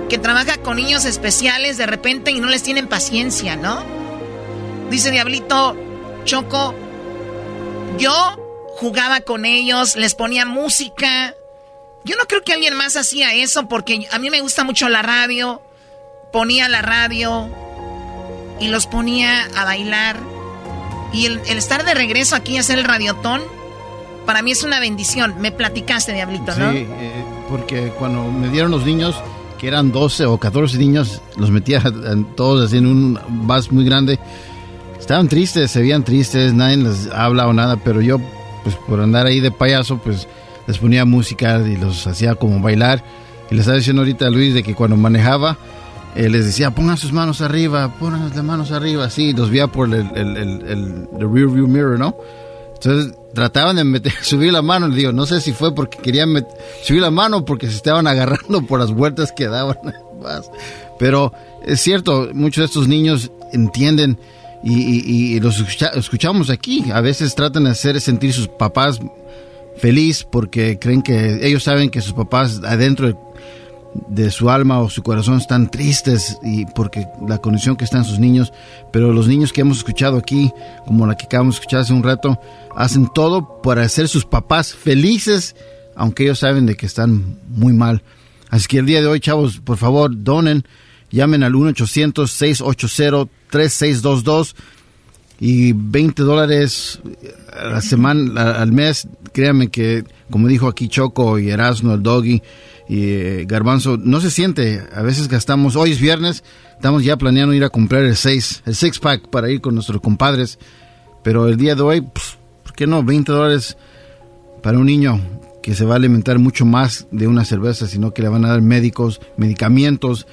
que trabaja con niños especiales de repente y no les tienen paciencia, ¿no? Dice Diablito, Choco, yo jugaba con ellos, les ponía música. Yo no creo que alguien más hacía eso porque a mí me gusta mucho la radio. Ponía la radio y los ponía a bailar. Y el, estar de regreso aquí a hacer el radiotón, para mí es una bendición. Me platicaste, Diablito, ¿no? Sí, eh, porque cuando me dieron los niños, que eran 12 o 14 niños, los metía [laughs] todos así en un vas muy grande. Estaban tristes, se veían tristes, nadie les habla o nada, pero yo pues por andar ahí de payaso, pues les ponía música y los hacía como bailar. Y le estaba diciendo ahorita a Luis de que cuando manejaba, eh, les decía, pongan sus manos arriba, pongan las manos arriba, así, los veía por el, el, el, rear view mirror, ¿no? Entonces trataban de meter, [laughs] subir la mano, digo, no sé si fue porque querían subir la mano porque se estaban agarrando por las vueltas que daban. [laughs] Pero es cierto, muchos de estos niños entienden y, los escuchamos aquí. A veces tratan de hacer sentir sus papás feliz porque creen que ellos saben que sus papás adentro de, su alma o su corazón están tristes y porque la condición que están sus niños. Pero los niños que hemos escuchado aquí, como la que acabamos de escuchar hace un rato, hacen todo para hacer sus papás felices, aunque ellos saben de que están muy mal. Así que el día de hoy, chavos, por favor, donen, llamen al 1 800 680 3622 y 20 dólares a la semana, al mes. Créanme que, como dijo aquí Choco y Erasmo, el Doggy y eh, Garbanzo, no se siente. A veces gastamos, hoy es viernes, estamos ya planeando ir a comprar el 6, el six pack para ir con nuestros compadres. Pero el día de hoy, pues, ¿por qué no? 20 dólares para un niño que se va a alimentar mucho más de una cerveza, sino que le van a dar médicos, medicamentos,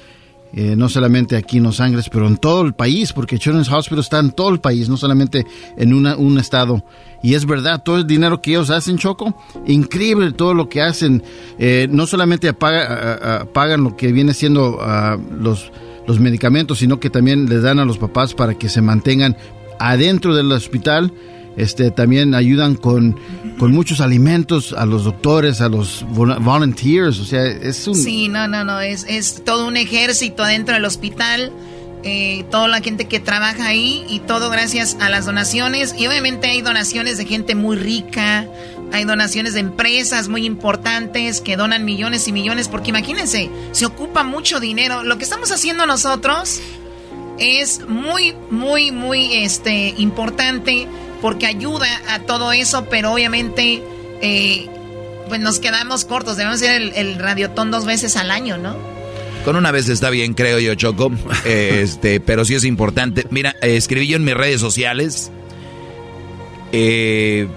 eh, no solamente aquí en Los Ángeles, pero en todo el país, porque Children's Hospital está en todo el país, no solamente en una, un estado. Y es verdad, todo el dinero que ellos hacen, Choco, increíble todo lo que hacen. Eh, no solamente pagan lo que viene siendo ah, los, los medicamentos, sino que también les dan a los papás para que se mantengan adentro del hospital este, también ayudan con, con muchos alimentos a los doctores, a los volunteers, o sea, es un... Sí, no, no, no, es, es todo un ejército dentro del hospital, eh, toda la gente que trabaja ahí y todo gracias a las donaciones y obviamente hay donaciones de gente muy rica, hay donaciones de empresas muy importantes que donan millones y millones, porque imagínense, se ocupa mucho dinero. Lo que estamos haciendo nosotros es muy, muy, muy este, importante porque ayuda a todo eso, pero obviamente eh, pues nos quedamos cortos. Debemos hacer el, el, radiotón dos veces al año, ¿no? Con una vez está bien, creo yo, Choco. [laughs] este, pero sí es importante. Mira, escribí yo en mis redes sociales, eh,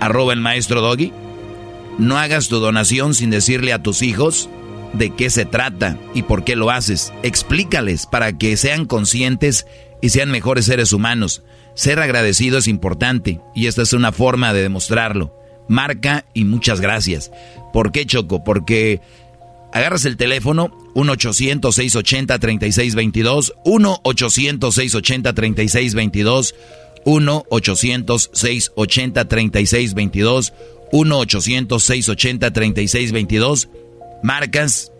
arroba el maestro Doggy. No hagas tu donación sin decirle a tus hijos de qué se trata y por qué lo haces. Explícales para que sean conscientes y sean mejores seres humanos. Ser agradecido es importante y esta es una forma de demostrarlo. Marca y muchas gracias. ¿Por qué Choco? Porque agarras el teléfono 1-800-680-3622, 1-800-680-3622, 1-800-680-3622, 1-800-680-3622. Marcas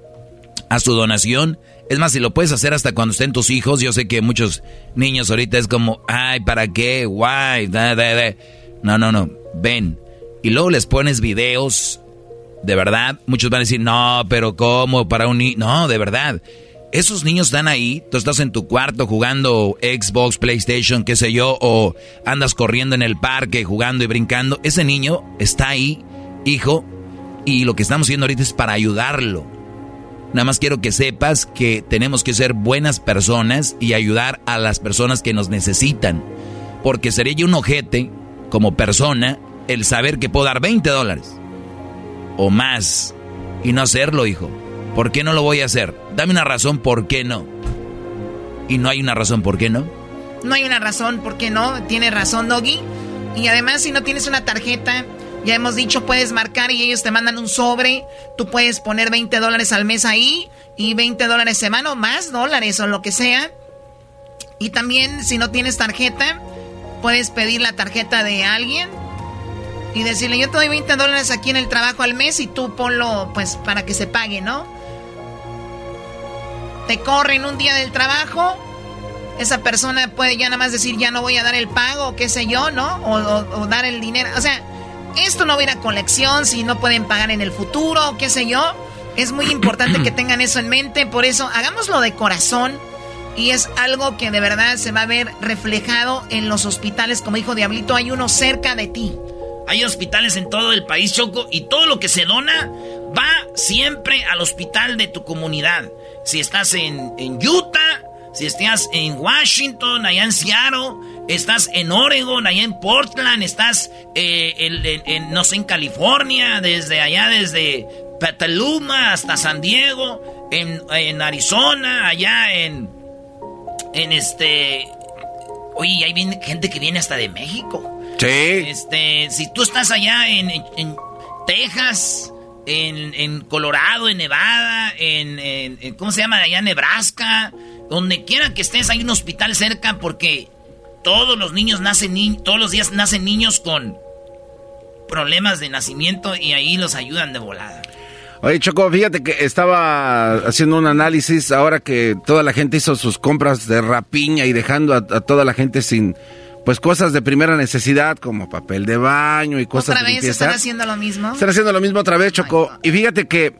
a su donación. Es más, si lo puedes hacer hasta cuando estén tus hijos, yo sé que muchos niños ahorita es como, ay, ¿para qué? Why? No, no, no. Ven. Y luego les pones videos. De verdad, muchos van a decir, no, pero ¿cómo? Para un niño. No, de verdad. Esos niños están ahí, tú estás en tu cuarto jugando Xbox, PlayStation, qué sé yo, o andas corriendo en el parque jugando y brincando. Ese niño está ahí, hijo, y lo que estamos haciendo ahorita es para ayudarlo. Nada más quiero que sepas que tenemos que ser buenas personas y ayudar a las personas que nos necesitan. Porque sería yo un ojete, como persona, el saber que puedo dar 20 dólares o más y no hacerlo, hijo. ¿Por qué no lo voy a hacer? Dame una razón por qué no. ¿Y no hay una razón por qué no? No hay una razón por qué no. Tiene razón, Doggy. Y además, si no tienes una tarjeta, ya hemos dicho, puedes marcar y ellos te mandan un sobre. Tú puedes poner 20 dólares al mes ahí y 20 dólares semana o más dólares o lo que sea. Y también, si no tienes tarjeta, puedes pedir la tarjeta de alguien y decirle, yo te doy 20 dólares aquí en el trabajo al mes y tú ponlo pues para que se pague, ¿no? te corren un día del trabajo, esa persona puede ya nada más decir, ya no voy a dar el pago, qué sé yo, ¿no? O, dar el dinero. O sea, esto no va a ir a colección si no pueden pagar en el futuro, qué sé yo. Es muy importante que tengan eso en mente, por eso hagámoslo de corazón y es algo que de verdad se va a ver reflejado en los hospitales. Como dijo Diablito, hay uno cerca de ti. Hay hospitales en todo el país, Choco, y todo lo que se dona va siempre al hospital de tu comunidad si estás en, Utah, si estás en Washington, allá en Seattle, estás en Oregon, allá en Portland, estás eh, en, no sé, en California, desde allá, desde Petaluma hasta San Diego, en, Arizona, allá en, en este... Oye, hay gente que viene hasta de México. Sí. Este, si tú estás allá en, en Texas, en, Colorado, en Nevada, en, ¿cómo se llama? Allá en Nebraska, donde quiera que estés, hay un hospital cerca porque todos los niños nacen, todos los días nacen niños con problemas de nacimiento y ahí los ayudan de volada. Oye, Choco, fíjate que estaba haciendo un análisis ahora que toda la gente hizo sus compras de rapiña y dejando a toda la gente sin pues cosas de primera necesidad como papel de baño y cosas ¿Otra vez están haciendo lo mismo? Están haciendo lo mismo otra vez, Choco. y fíjate que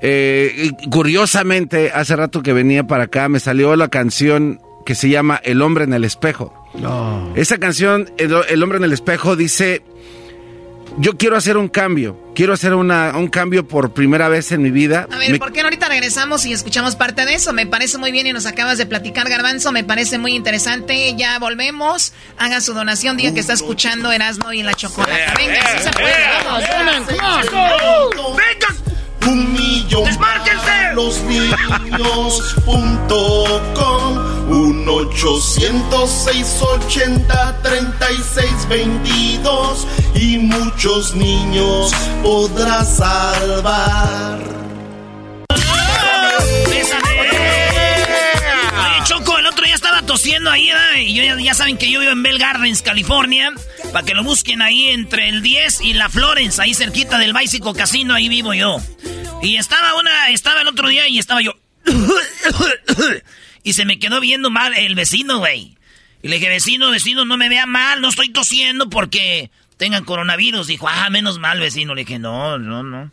eh, curiosamente hace rato que venía para acá me salió la canción que se llama El hombre en el espejo. Esa canción, el hombre en el espejo, dice yo quiero hacer un cambio. Quiero hacer una, un cambio por primera vez en mi vida. A ver, ¿por qué no ahorita regresamos y escuchamos parte de eso? Me parece muy bien y nos acabas de platicar, Garbanzo. Me parece muy interesante. Ya volvemos. Haga su donación. Diga que está escuchando Erasmo y la chocolate. Venga, sí se puede. Vamos, ¡Venga! Un millón ¡Desmárquense! los 806 80 36 22 Y muchos niños podrás salvar. Oye, Choco, el otro día estaba tosiendo ahí, Y yo, ya saben que yo vivo en Bell Gardens, California. Para que lo busquen ahí entre el 10 y la Florence, ahí cerquita del Bicycle Casino, ahí vivo yo. Y estaba una, estaba el otro día y estaba yo. Y se me quedó viendo mal el vecino, güey. Y le dije, vecino, vecino, no me vea mal, no estoy tosiendo porque tengan coronavirus. Dijo, ah, menos mal, vecino. Le dije, no, no, no.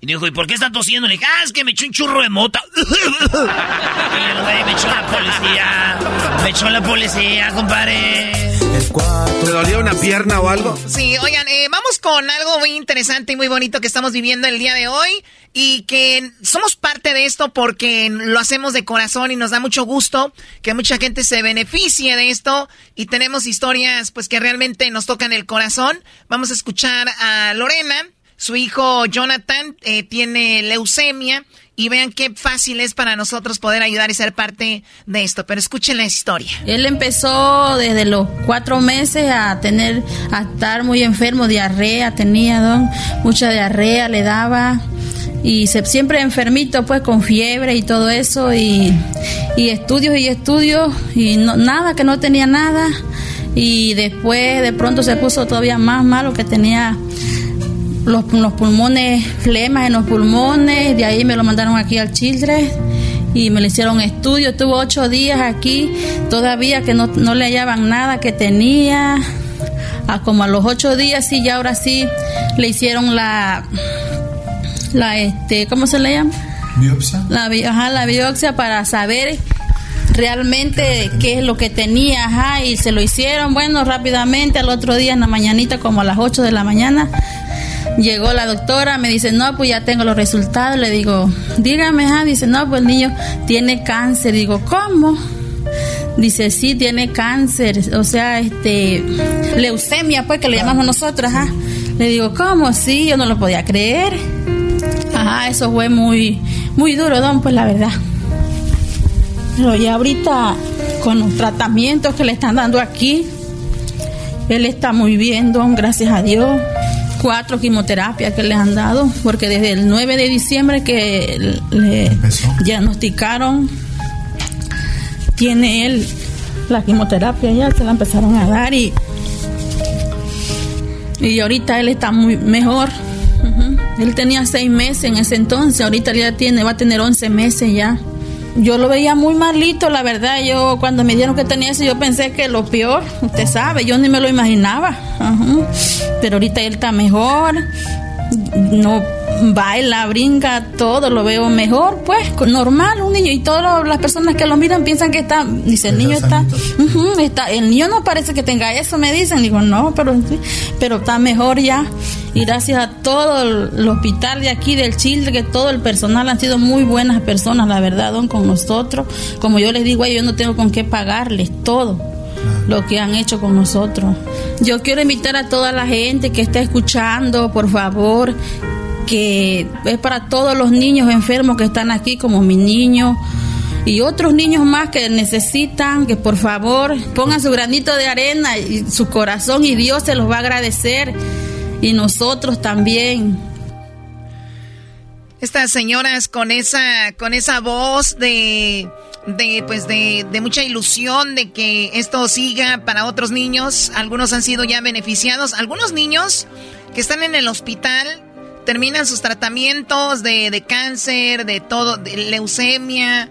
Y dijo, ¿y por qué está tosiendo? Le dije, ah, es que me echó un churro de mota. [laughs] y el güey me echó la policía. Me echó la policía, compadre. ¿Te dolió una pierna o algo? Sí, oigan, eh, vamos con algo muy interesante y muy bonito que estamos viviendo el día de hoy y que somos parte de esto porque lo hacemos de corazón y nos da mucho gusto que mucha gente se beneficie de esto y tenemos historias pues que realmente nos tocan el corazón. Vamos a escuchar a Lorena su hijo Jonathan eh, tiene leucemia y vean qué fácil es para nosotros poder ayudar y ser parte de esto. Pero escuchen la historia. Él empezó desde los cuatro meses a tener, a estar muy enfermo, diarrea, tenía don, mucha diarrea, le daba y se, siempre enfermito, pues con fiebre y todo eso, y, y estudios y estudios, y no, nada, que no tenía nada. Y después de pronto se puso todavía más malo, que tenía los, los pulmones, flemas en los pulmones, de ahí me lo mandaron aquí al Children y me le hicieron estudio. Estuvo ocho días aquí, todavía que no, no le hallaban nada que tenía. A como a los ocho días, sí, ya ahora sí le hicieron la, la este, ¿cómo se le llama? ¿Biopsia? La, ajá, la biopsia para saber realmente qué es lo que tenía, ajá, y se lo hicieron, bueno, rápidamente, al otro día en la mañanita, como a las 8 de la mañana, llegó la doctora, me dice, no, pues ya tengo los resultados, le digo, dígame, ajá, dice, no, pues el niño tiene cáncer, digo, ¿cómo? Dice, sí, tiene cáncer, o sea, este, leucemia, pues, que le llamamos nosotros, ajá. Le digo, ¿cómo? Sí, yo no lo podía creer. Ajá, eso fue muy, muy duro, don, pues la verdad. Pero ya ahorita, con los tratamientos que le están dando aquí, él está muy bien, don, gracias a Dios. Cuatro quimioterapias que le han dado, porque desde el 9 de diciembre que le diagnosticaron, tiene él la quimioterapia, ya se la empezaron a dar y, y ahorita él está muy mejor. Él tenía seis meses en ese entonces, ahorita ya tiene, va a tener 11 meses ya. Yo lo veía muy malito, la verdad. Yo cuando me dijeron que tenía eso, yo pensé que lo peor, usted sabe, yo ni me lo imaginaba. Ajá. Pero ahorita él está mejor, no baila, brinca, todo lo veo mejor, pues, normal, un niño. Y todas las personas que lo miran piensan que está, dice, el niño está, está, el niño no parece que tenga eso, me dicen. Digo, no, pero, pero está mejor ya. Y gracias a todo el, hospital de aquí, del Chile, que todo el personal han sido muy buenas personas, la verdad, don, con nosotros. Como yo les digo, yo no tengo con qué pagarles todo lo que han hecho con nosotros. Yo quiero invitar a toda la gente que está escuchando, por favor, que es para todos los niños enfermos que están aquí, como mi niño. Y otros niños más que necesitan, que por favor pongan su granito de arena y su corazón y Dios se los va a agradecer. Y nosotros también. Estas señoras con esa, con esa voz de, de, pues de, de mucha ilusión de que esto siga para otros niños. Algunos han sido ya beneficiados. Algunos niños que están en el hospital terminan sus tratamientos de, de cáncer, de todo, de leucemia.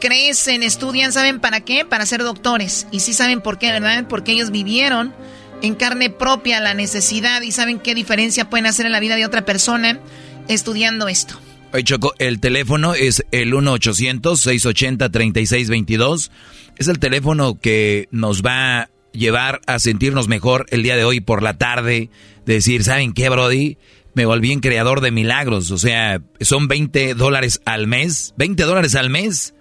Crecen, estudian, ¿saben para qué? Para ser doctores. Y sí saben por qué, ¿verdad? Porque ellos vivieron en carne propia la necesidad y saben qué diferencia pueden hacer en la vida de otra persona estudiando esto. Oye, Choco, el teléfono es el 1-800-680-3622. Es el teléfono que nos va a llevar a sentirnos mejor el día de hoy por la tarde. Decir, ¿saben qué, Brody? Me volví en creador de milagros. O sea, son 20 dólares al mes. 20 dólares al mes.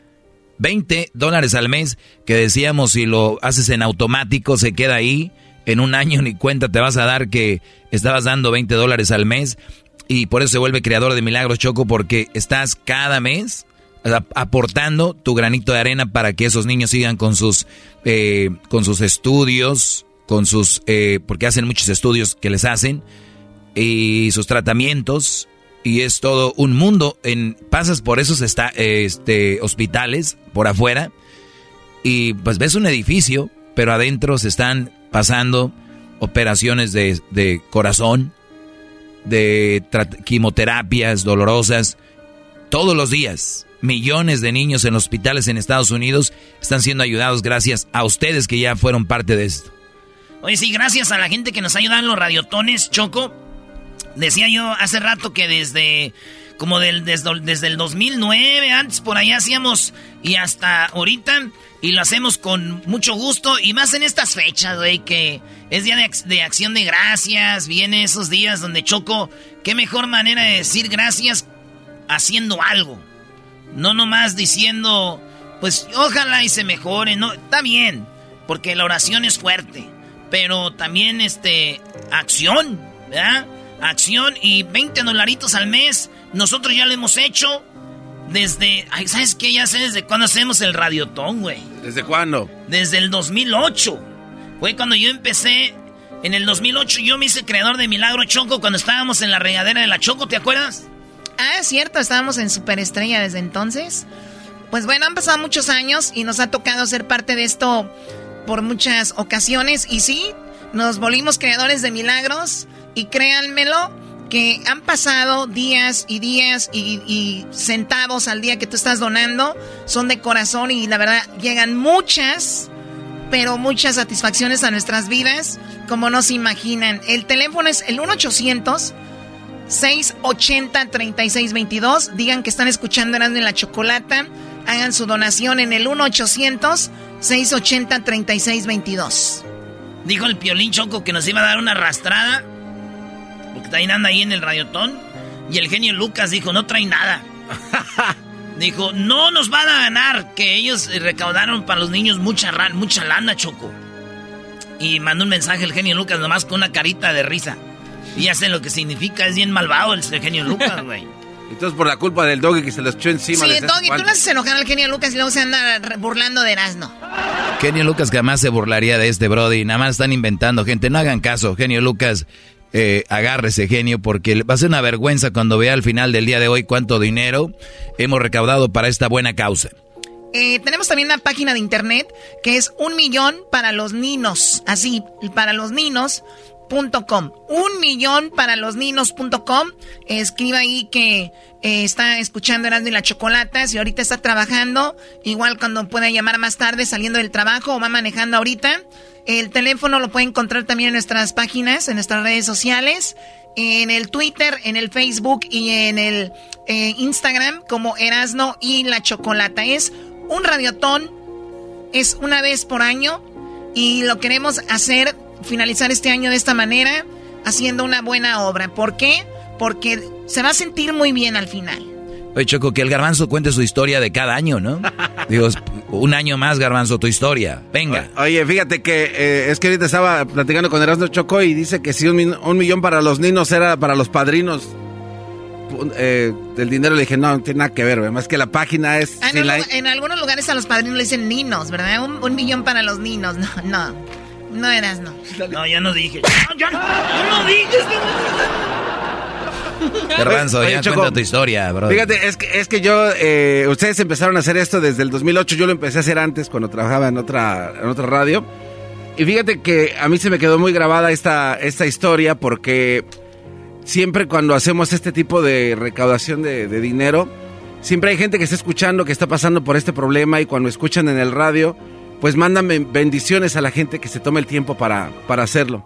20 dólares al mes que decíamos si lo haces en automático se queda ahí. En un año ni cuenta te vas a dar que estabas dando 20 dólares al mes. Y por eso se vuelve creador de milagros, Choco, porque estás cada mes aportando tu granito de arena para que esos niños sigan con sus, eh, con sus estudios, con sus, eh, porque hacen muchos estudios que les hacen, y sus tratamientos, y es todo un mundo. En, pasas por esos esta- este, hospitales por afuera, y pues ves un edificio, pero adentro se están pasando operaciones de, de corazón, de quimioterapias dolorosas, todos los días. Millones de niños en hospitales en Estados Unidos están siendo ayudados gracias a ustedes que ya fueron parte de esto. Oye, sí, gracias a la gente que nos ayuda en los radiotones, Choco. Decía yo hace rato que desde como del, desde, desde el 2009, antes por ahí hacíamos y hasta ahorita, y lo hacemos con mucho gusto, y más en estas fechas, güey, que es día de, de acción de gracias, viene esos días donde Choco, qué mejor manera de decir gracias haciendo algo. No nomás diciendo, pues ojalá y se mejore, no, está bien, porque la oración es fuerte, pero también este, acción, ¿verdad? Acción y 20 dolaritos al mes, nosotros ya lo hemos hecho desde, ay, ¿sabes qué? Ya sé desde cuándo hacemos el radiotón, güey. ¿Desde cuándo? Desde el 2008. Fue cuando yo empecé. En el 2008 yo me hice creador de Milagro Choco cuando estábamos en la regadera de la Choco, ¿te acuerdas? Ah, es cierto, estábamos en Superestrella desde entonces. Pues bueno, han pasado muchos años y nos ha tocado ser parte de esto por muchas ocasiones. Y sí, nos volvimos creadores de milagros. Y créanmelo, que han pasado días y días y, centavos al día que tú estás donando son de corazón y la verdad llegan muchas, pero muchas satisfacciones a nuestras vidas, como no se imaginan. El teléfono es el 1 800 680-3622. Digan que están escuchando Erasmo en la Chocolata. Hagan su donación en el 1-800-680-3622. Dijo el Piolín Choco que nos iba a dar una arrastrada. Porque también anda ahí en el radiotón. Y el genio Lucas dijo, no trae nada. [laughs] dijo, no nos van a ganar. Que ellos recaudaron para los niños mucha, mucha lana, Choco. Y mandó un mensaje el genio Lucas nomás con una carita de risa. Y ya sé lo que significa, es bien malvado el genio Lucas, güey. [laughs] Entonces por la culpa del doggy que se los echó encima. Sí, Doggy, tú no haces enojar al genio Lucas y luego se anda burlando de Erasmo. Genio Lucas jamás se burlaría de este Brody. Nada más están inventando, gente. No hagan caso, genio Lucas. Eh, agárrese, genio, porque va a ser una vergüenza cuando vea al final del día de hoy cuánto dinero hemos recaudado para esta buena causa. Eh, tenemos también una página de internet que es un millón para los ninos. Así, para los ninos .com. Un millón para los ninos.com. Escriba ahí que eh, está escuchando Erasmo y la Chocolata. Si ahorita está trabajando, igual cuando pueda llamar más tarde saliendo del trabajo o va manejando ahorita. El teléfono lo puede encontrar también en nuestras páginas, en nuestras redes sociales, en el Twitter, en el Facebook y en el eh, Instagram como Erasno y la Chocolata. Es un radiotón, es una vez por año y lo queremos hacer finalizar este año de esta manera, haciendo una buena obra. ¿Por qué? Porque se va a sentir muy bien al final. Oye, Choco, que el garbanzo cuente su historia de cada año, ¿no? Digo, un año más, garbanzo, tu historia. Venga. Oye, fíjate que eh, es que ahorita estaba platicando con Erasmo Choco y dice que si un, millón para los niños era para los padrinos eh, del dinero. Le dije, no, no tiene nada que ver, más que la página es... Ah, en, algunos lugares a los padrinos le dicen ninos, ¿verdad? Un, un millón para los niños, [laughs] no, no. No eras, no. No, ya no dije. Ya, no, no dije. Garbanzo, ya cuenta tu historia, bro. Fíjate, es que, es que yo, eh, ustedes empezaron a hacer esto desde el 2008, yo lo empecé a hacer antes cuando trabajaba en otra, en otra radio. Y fíjate que a mí se me quedó muy grabada esta, esta historia porque siempre cuando hacemos este tipo de recaudación de, de dinero, siempre hay gente que está escuchando que está pasando por este problema y cuando escuchan en el radio, pues mándame bendiciones a la gente que se tome el tiempo para, para hacerlo.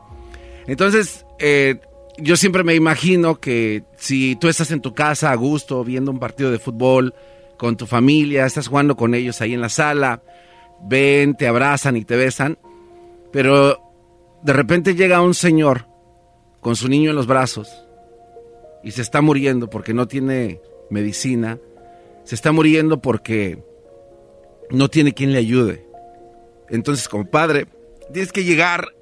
Entonces, eh, yo siempre me imagino que si tú estás en tu casa a gusto, viendo un partido de fútbol con tu familia, estás jugando con ellos ahí en la sala, ven, te abrazan y te besan, pero de repente llega un señor con su niño en los brazos y se está muriendo porque no tiene medicina, se está muriendo porque no tiene quien le ayude. Entonces, como padre, tienes que llegar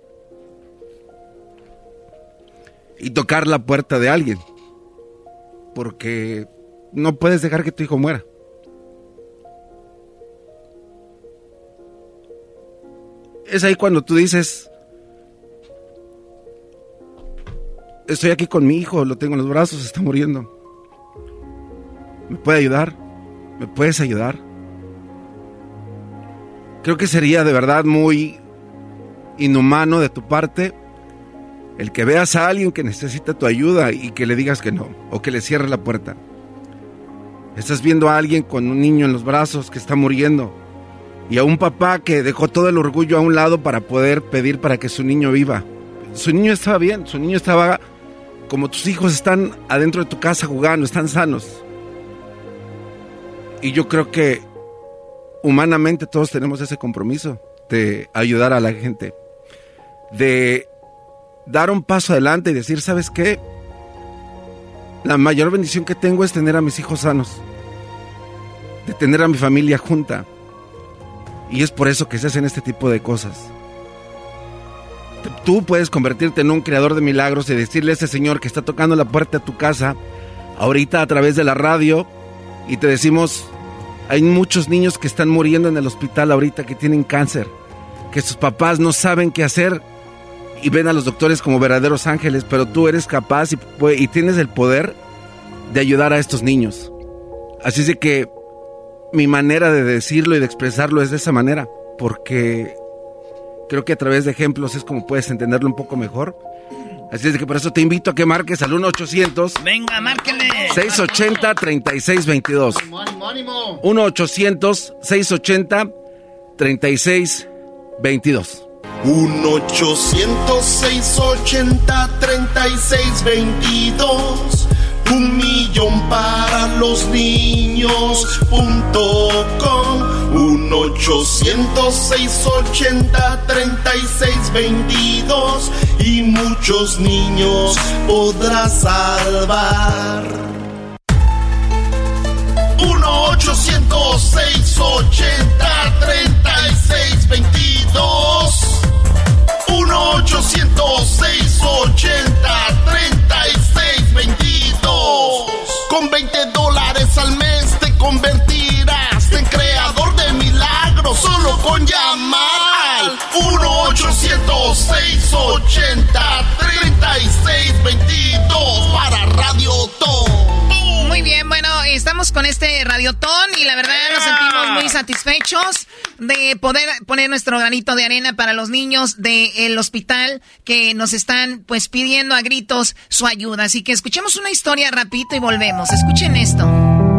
y tocar la puerta de alguien. Porque no puedes dejar que tu hijo muera. Es ahí cuando tú dices, estoy aquí con mi hijo, lo tengo en los brazos, está muriendo. ¿Me puede ayudar? ¿Me puedes ayudar? Creo que sería de verdad muy inhumano de tu parte el que veas a alguien que necesita tu ayuda y que le digas que no, o que le cierres la puerta. Estás viendo a alguien con un niño en los brazos que está muriendo y a un papá que dejó todo el orgullo a un lado para poder pedir para que su niño viva. Su niño estaba bien, su niño estaba como tus hijos están adentro de tu casa jugando, están sanos. Y yo creo que humanamente todos tenemos ese compromiso de ayudar a la gente, de dar un paso adelante y decir, ¿sabes qué? La mayor bendición que tengo es tener a mis hijos sanos, de tener a mi familia junta. Y es por eso que se hacen este tipo de cosas. Tú puedes convertirte en un creador de milagros y decirle a ese señor que está tocando la puerta de tu casa, ahorita a través de la radio, y te decimos, hay muchos niños que están muriendo en el hospital ahorita que tienen cáncer, que sus papás no saben qué hacer y ven a los doctores como verdaderos ángeles, pero tú eres capaz y, tienes el poder de ayudar a estos niños. Así es que mi manera de decirlo y de expresarlo es de esa manera, porque creo que a través de ejemplos es como puedes entenderlo un poco mejor. Así es que por eso te invito a que marques al 1-800. Venga, márquenle. 680-3622. 1-800-680-3622. 1-800-680-3622. Un millón para los niños punto com. 1 800 680 3622 y muchos niños podrás salvar. 1 800 680 3622 1 800 680 3622 Con 20 dólares al mes solo con llamar 1 800 680 3622 para Radio Tom. Muy bien, bueno, estamos con este radiotón y la verdad nos sentimos muy satisfechos de poder poner nuestro granito de arena para los niños del hospital que nos están pues pidiendo a gritos su ayuda. Así que escuchemos una historia rapidito y volvemos. Escuchen esto.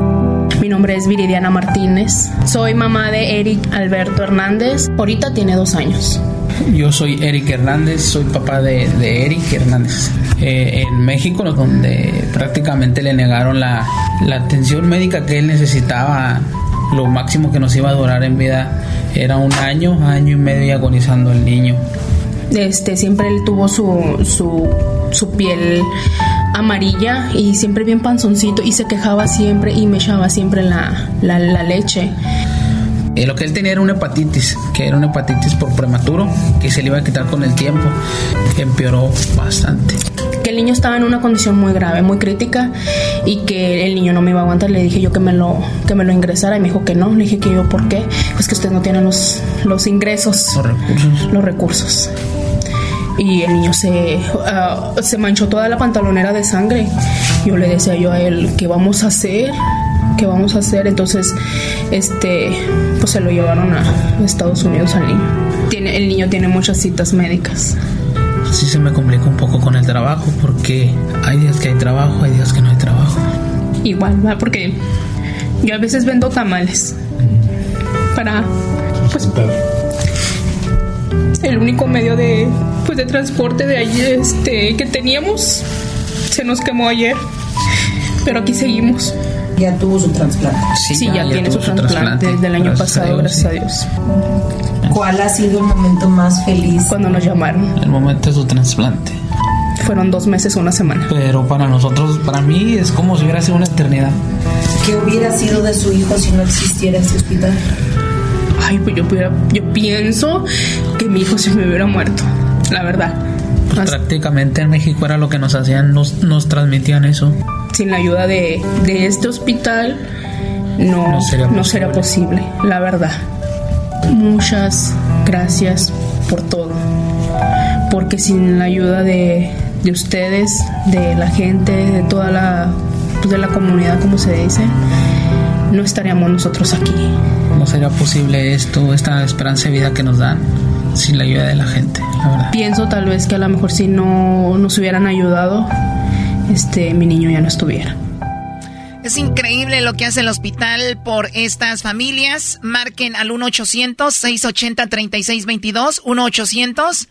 Mi nombre es Viridiana Martínez. Soy mamá de Eric Alberto Hernández. Ahorita tiene dos años. Yo soy Eric Hernández, soy papá de, de Eric Hernández. Eh, en México, donde prácticamente le negaron la, la atención médica que él necesitaba, lo máximo que nos iba a durar en vida era un año, año y medio agonizando el niño. Este, siempre él tuvo su, su, su piel amarilla y siempre bien panzoncito y se quejaba siempre y me echaba siempre la, la, la leche. Eh, lo que él tenía era una hepatitis, que era una hepatitis por prematuro, que se le iba a quitar con el tiempo, que empeoró bastante. Que el niño estaba en una condición muy grave, muy crítica y que el niño no me iba a aguantar. Le dije yo que me lo, que me lo ingresara y me dijo que no. Le dije que yo, ¿por qué? Pues que usted no tiene los, los ingresos, Los recursos. los recursos. Y el niño se, ah, se manchó toda la pantalonera de sangre. Yo le decía yo a él, ¿qué vamos a hacer? ¿Qué vamos a hacer? Entonces, este, pues se lo llevaron a Estados Unidos al niño. Tiene, el niño tiene muchas citas médicas. Sí se me complica un poco con el trabajo, porque hay días que hay trabajo, hay días que no hay trabajo. Igual, ¿verdad? porque yo a veces vendo tamales para, pues, el único medio de, pues, de transporte de allí, este, que teníamos se nos quemó ayer, pero aquí seguimos. Ya tuvo su trasplante. Sí, ya, tiene su trasplante desde el año gracias a pasado, Dios, gracias a Dios. ¿Cuál ha sido el momento más feliz? Cuando nos llamaron. El momento de su trasplante. Fueron dos meses, una semana. Pero para nosotros, para mí, es como si hubiera sido una eternidad. ¿Qué hubiera sido de su hijo si no existiera ese hospital? Ay, pues yo, pudiera- yo pienso que mi hijo se me hubiera muerto, la verdad. Pues prácticamente en México era lo que nos hacían, nos, nos transmitían eso. Sin la ayuda de, de este hospital, no, No sería no sería posible, la verdad. Muchas gracias por todo. Porque sin la ayuda de, de ustedes, de la gente, de toda la, pues, de la comunidad, como se dice, no estaríamos nosotros aquí. No sería posible esto, esta esperanza de vida que nos dan sin la ayuda de la gente, la verdad. Pienso tal vez que a lo mejor si no nos hubieran ayudado, este, mi niño ya no estuviera. Es increíble lo que hace el hospital por estas familias. Marquen al 1-800-680-3622. 1-800-680-3622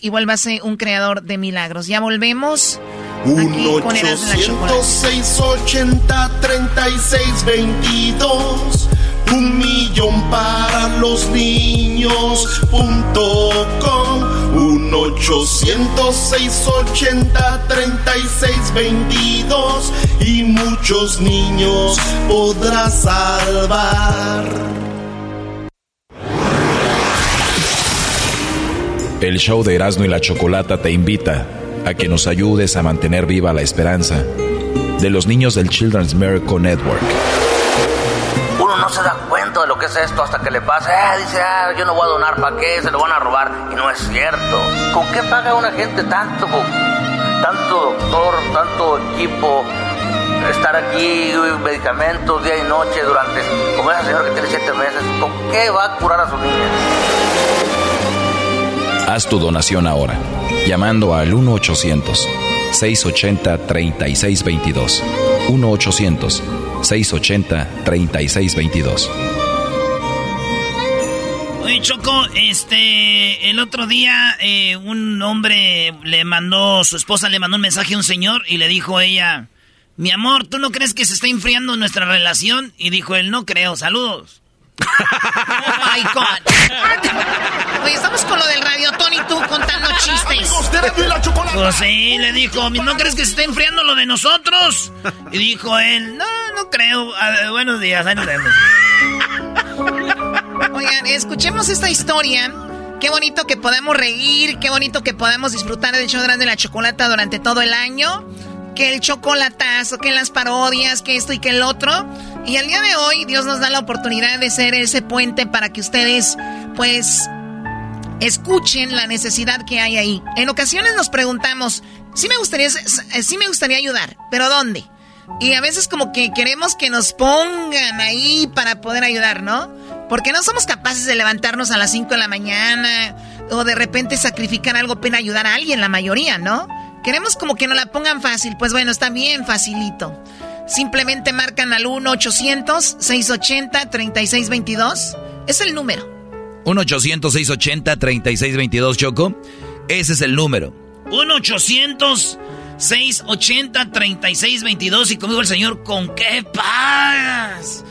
y vuélvase un creador de milagros. Ya volvemos. Aquí con Erasmo y la Chocolate. 1-800-680-3622. Un millón para los niños punto com. 1-800-680-3622. Y muchos niños podrás salvar. El show de Erasmo y la Chocolata te invita a que nos ayudes a mantener viva la esperanza de los niños del Children's Miracle Network. Uno no se da cuenta de lo que es esto hasta que le pasa. Eh, dice, ah, yo no voy a donar, ¿para qué? Se lo van a robar. Y no es cierto. ¿Con qué paga una gente Tanto tanto doctor, tanto equipo, estar aquí, medicamentos día y noche durante, como esa señora que tiene siete meses, ¿con qué va a curar a su niña? Haz tu donación ahora, llamando al 1-800-680-3622. 1-800-680-3622. Oye, Choco, este, el otro día eh, un hombre le mandó, su esposa le mandó un mensaje a un señor y le dijo ella, mi amor, ¿tú no crees que se está enfriando nuestra relación? Y dijo él, no creo, saludos. Oh my God. Oye, estamos con lo del radio, Tony, tú contando chistes. Pues sí, le dijo, ¿no crees que se está enfriando lo de nosotros? Y dijo él, no, no creo. buenos días, ahí nos vemos. Oigan, escuchemos esta historia. Qué bonito que podemos reír, qué bonito que podamos disfrutar del show de la chocolata durante todo el año que el chocolatazo, que las parodias, que esto y que el otro. Y al día de hoy Dios nos da la oportunidad de ser ese puente para que ustedes pues escuchen la necesidad que hay ahí. En ocasiones nos preguntamos, sí me gustaría, sí me gustaría ayudar, pero ¿dónde? Y a veces como que queremos que nos pongan ahí para poder ayudar, ¿no? Porque no somos capaces de levantarnos a las 5 de la mañana o de repente sacrificar algo para ayudar a alguien, la mayoría, ¿no? Queremos como que nos la pongan fácil. Pues bueno, está bien facilito. Simplemente marcan al 1-800-680-3622. Es el número. 1-800-680-3622, Choco. Ese es el número. 1-800-680-3622. Y conmigo el señor, ¿con qué pagas?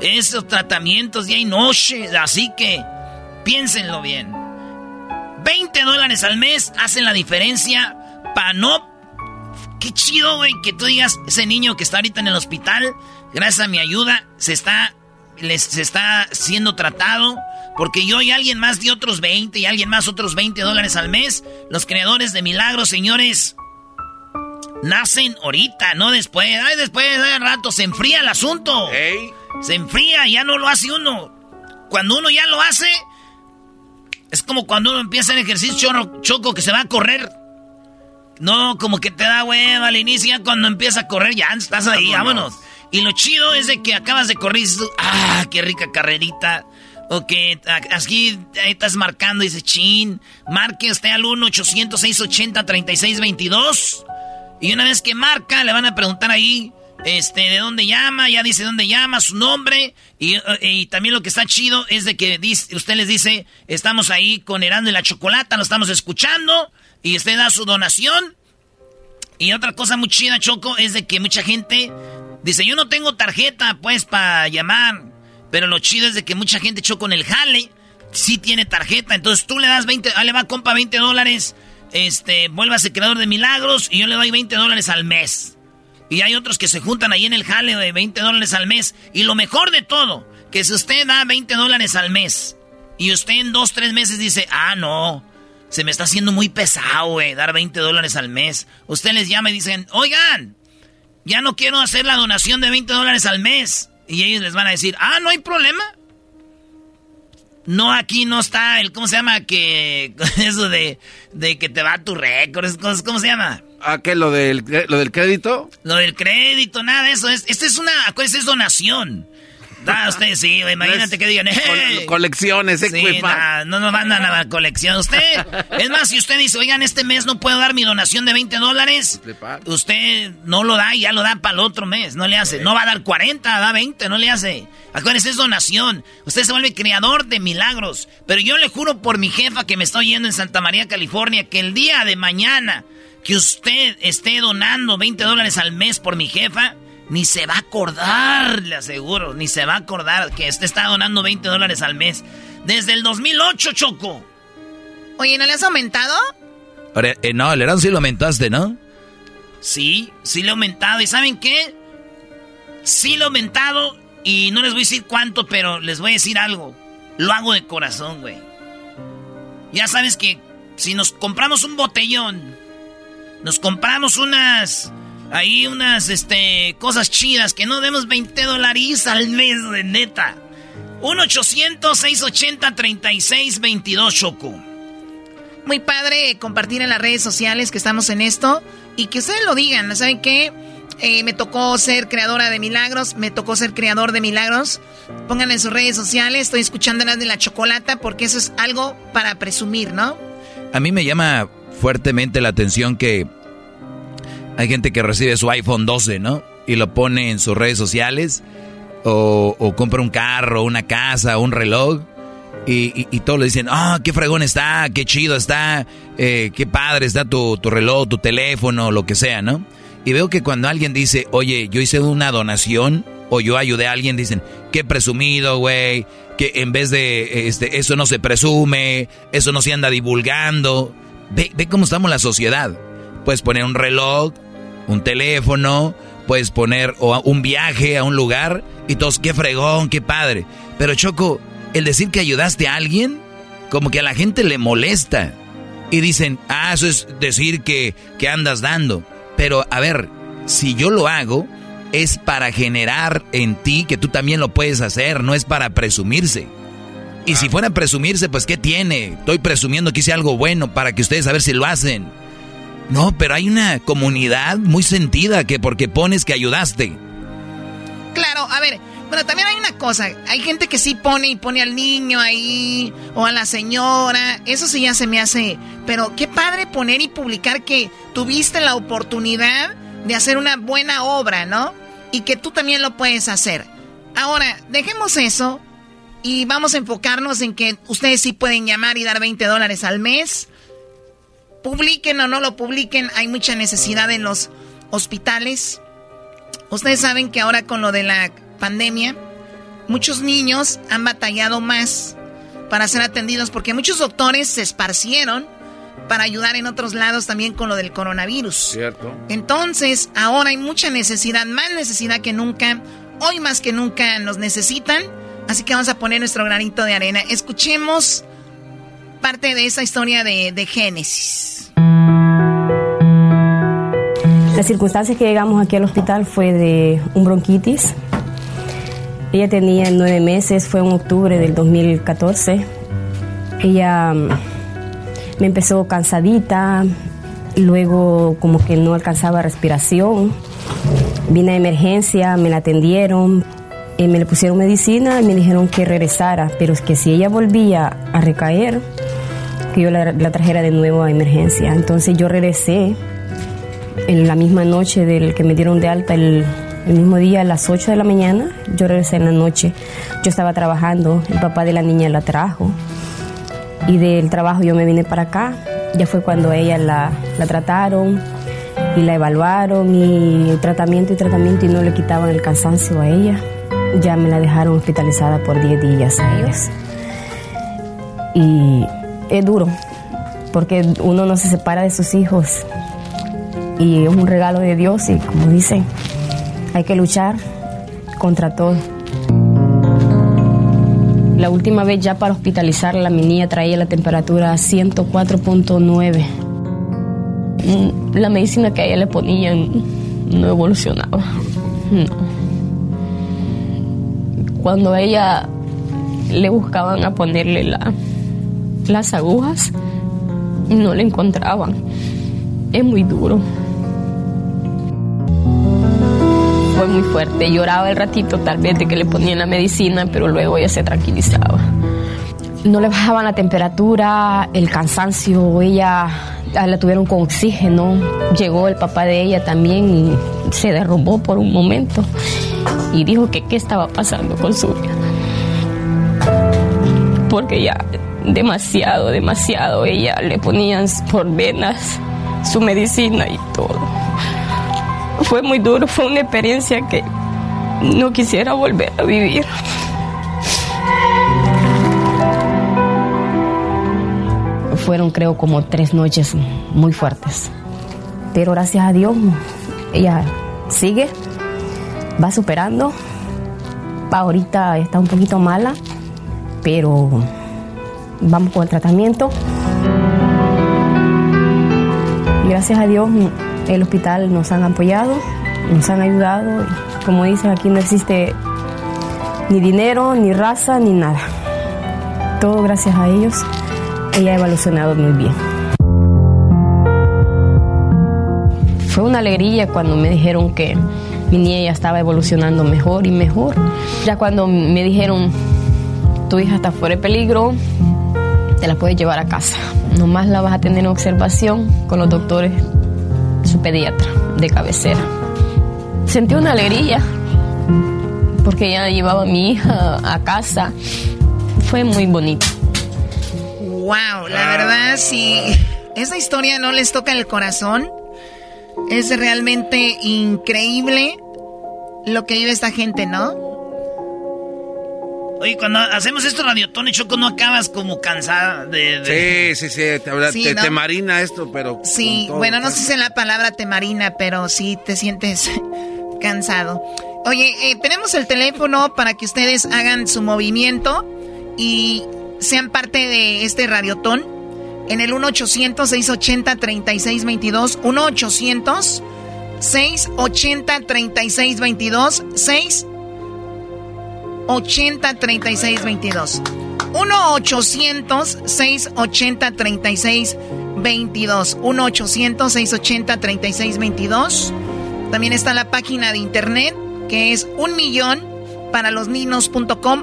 Esos tratamientos día y noche. Así que piénsenlo bien. 20 dólares al mes hacen la diferencia para no... Qué chido, güey, que tú digas, ese niño que está ahorita en el hospital, gracias a mi ayuda, se está, les, se está siendo tratado. Porque yo y alguien más de otros 20 y alguien más otros 20 dólares al mes. Los creadores de milagros, señores, nacen ahorita, no después. Ay, después de rato se enfría el asunto. Se enfría, ya no lo hace uno. Cuando uno ya lo hace, es como cuando uno empieza el ejercicio choco que se va a correr. No, como que te da hueva al inicio, cuando empieza a correr ya estás ahí, vámonos. Y lo chido es de que acabas de correr y dices, ah, qué rica carrerita. O que aquí estás marcando y dices, chin, marque usted al 1-800-680-3622. Y una vez que marca, le van a preguntar ahí, este, de dónde llama, ya dice dónde llama, su nombre. Y, también lo que está chido es de que usted les dice, estamos ahí con Herando y la Chocolata, lo estamos escuchando y usted da su donación. Y otra cosa muy chida, Choco, es de que mucha gente dice, yo no tengo tarjeta, pues, para llamar. Pero lo chido es de que mucha gente, Choco, en el jale, sí tiene tarjeta. Entonces tú le das 20, ah, le va, compa, 20 dólares. Este, vuélvase creador de milagros y yo le doy 20 dólares al mes. Y hay otros que se juntan ahí en el jale de 20 dólares al mes. Y lo mejor de todo, que si usted da 20 dólares al mes y usted en dos, tres meses dice, ah, no, se me está haciendo muy pesado, güey, dar 20 dólares al mes. Usted les llama y dicen, oigan, ya no quiero hacer la donación de 20 dólares al mes. Y ellos les van a decir, ah, no hay problema. No, aquí no está el, ¿cómo se llama? Que, [laughs] eso de, de que te va tu récord, ¿cómo se llama? ¿A qué? ¿Lo del, ¿Lo del crédito? Lo del crédito, nada de eso. Es, esta es una, es donación. Ah, usted sí, imagínate que digan, colecciones, eh, sí, no nos mandan a la colección. Usted, es más, si usted dice, oigan, este mes no puedo dar mi donación de 20 dólares, usted no lo da y ya lo da para el otro mes, no le hace. No va a dar 40, da 20, no le hace. Acuérdense, es donación. Usted se vuelve creador de milagros. Pero yo le juro por mi jefa que me estoy yendo en Santa María, California, que el día de mañana que usted esté donando 20 dólares al mes por mi jefa, ni se va a acordar, le aseguro, ni se va a acordar que este está donando 20 dólares al mes. Desde el 2008, Choco. Oye, ¿no le has aumentado? Eh, no, el Erasmo sí lo aumentaste, ¿no? Sí, sí lo he aumentado. ¿Y saben qué? Sí lo he aumentado y no les voy a decir cuánto, pero les voy a decir algo. Lo hago de corazón, güey. Ya sabes que si nos compramos un botellón, nos compramos unas Ahí unas este, cosas chidas que no demos 20 dólares al mes, de neta. 1-800-680-3622, Choco. Muy padre compartir en las redes sociales que estamos en esto. y que ustedes lo digan, ¿saben qué? Eh, me tocó ser creadora de milagros, me tocó ser creador de milagros. Pongan en sus redes sociales, estoy escuchando las de la chocolata porque eso es algo para presumir, ¿no? A mí me llama fuertemente la atención que hay gente que recibe su iPhone 12, ¿no? Y lo pone en sus redes sociales o, compra un carro, una casa, un reloj. Y, todos le dicen, ah, qué fregón está, qué chido está, eh, qué padre está tu, tu reloj, tu teléfono, lo que sea, ¿no? Y veo que cuando alguien dice, oye, yo hice una donación o yo ayudé a alguien, dicen, qué presumido, güey, que en vez de este, eso no se presume, eso no se anda divulgando. Ve, ve cómo estamos la sociedad. Puedes poner un reloj, un teléfono, puedes poner un viaje a un lugar y todos, qué fregón, qué padre. Pero Choco, el decir que ayudaste a alguien, como que a la gente le molesta. Y dicen, ah, eso es decir que, que andas dando. Pero a ver, si yo lo hago, es para generar en ti que tú también lo puedes hacer, no es para presumirse. Y si fuera a presumirse, pues ¿qué tiene? Estoy presumiendo que hice algo bueno para que ustedes a ver si lo hacen. No, pero hay una comunidad muy sentida que porque pones que ayudaste. Claro, a ver, bueno, también hay una cosa, hay gente que sí pone y pone al niño ahí o a la señora, eso sí ya se me hace, pero qué padre poner y publicar que tuviste la oportunidad de hacer una buena obra, ¿no? Y que tú también lo puedes hacer. Ahora, dejemos eso y vamos a enfocarnos en que ustedes sí pueden llamar y dar 20 dólares al mes. Publiquen o no lo publiquen, hay mucha necesidad en los hospitales. Ustedes saben que ahora con lo de la pandemia, muchos niños han batallado más para ser atendidos porque muchos doctores se esparcieron para ayudar en otros lados también con lo del coronavirus. Cierto. Entonces, ahora hay mucha necesidad, más necesidad que nunca. Hoy más que nunca nos necesitan. Así que vamos a poner nuestro granito de arena. Escuchemos parte de esa historia de, de Génesis. Las circunstancias que llegamos aquí al hospital fue de un bronquitis. Ella tenía nueve meses, fue en octubre del 2014. Ella mm, me empezó cansadita, luego como que no alcanzaba respiración. Vine a emergencia, me la atendieron, eh, me le pusieron medicina y me dijeron que regresara, pero es que si ella volvía a recaer, que yo la, trajera de nuevo a emergencia. Entonces yo regresé en la misma noche del que me dieron de alta el, el mismo día a las 8 de la mañana, yo regresé en la noche. Yo estaba trabajando, el papá de la niña la trajo y del trabajo yo me vine para acá. Ya fue cuando ella la, la trataron y la evaluaron y tratamiento y tratamiento y no le quitaban el cansancio a ella. Ya me la dejaron hospitalizada por 10 días a ellos. Y es duro, porque uno no se separa de sus hijos y es un regalo de Dios y como dicen, hay que luchar contra todo. La última vez ya para hospitalizarla, mi niña traía la temperatura a 104.9. Mm, la medicina que a ella le ponían no evolucionaba. Cuando a ella le buscaban a ponerle la, las agujas, no le encontraban. Es muy duro. fue muy fuerte. Lloraba el ratito tal vez de que le ponían la medicina, pero luego ella se tranquilizaba. No le bajaban la temperatura, el cansancio, ella la tuvieron con oxígeno. Llegó el papá de ella también y se derrumbó por un momento y dijo que qué estaba pasando con su vida. Porque ya demasiado, demasiado, ella le ponían por venas su medicina y todo. Fue muy duro, fue una experiencia que no quisiera volver a vivir. Fueron creo como tres noches muy fuertes. Pero gracias a Dios ella sigue, va superando. Ahorita está un poquito mala, pero vamos con el tratamiento. Gracias a Dios el hospital nos han apoyado, nos han ayudado. Como dicen, aquí no existe ni dinero, ni raza, ni nada. Todo gracias a ellos. Ella ha evolucionado muy bien. fue una alegría cuando me dijeron que mi niña ya estaba evolucionando mejor y mejor. Ya cuando me dijeron, tu hija está fuera de peligro, te la puedes llevar a casa. Nomás la vas a tener en observación con los doctores, su pediatra de cabecera. Sentí una alegría porque ya llevaba a mi hija a casa. Fue muy bonito. Wow, la verdad, si esa historia no les toca el corazón, es realmente increíble lo que vive esta gente, ¿no? Oye, cuando hacemos esto radiotón y choco, no acabas como cansada de. Sí, sí, sí, te, marina esto, pero. Sí, bueno, no sé si es la palabra te marina, pero sí te sientes [laughs] cansado. Oye, eh, tenemos el teléfono para que ustedes hagan su movimiento y sean parte de este radiotón en el 1-800-680-3622. 1-800-680-3622. 680-3622. 1-800-680-3622. 1-800-680-3622. También está la página de internet que es un.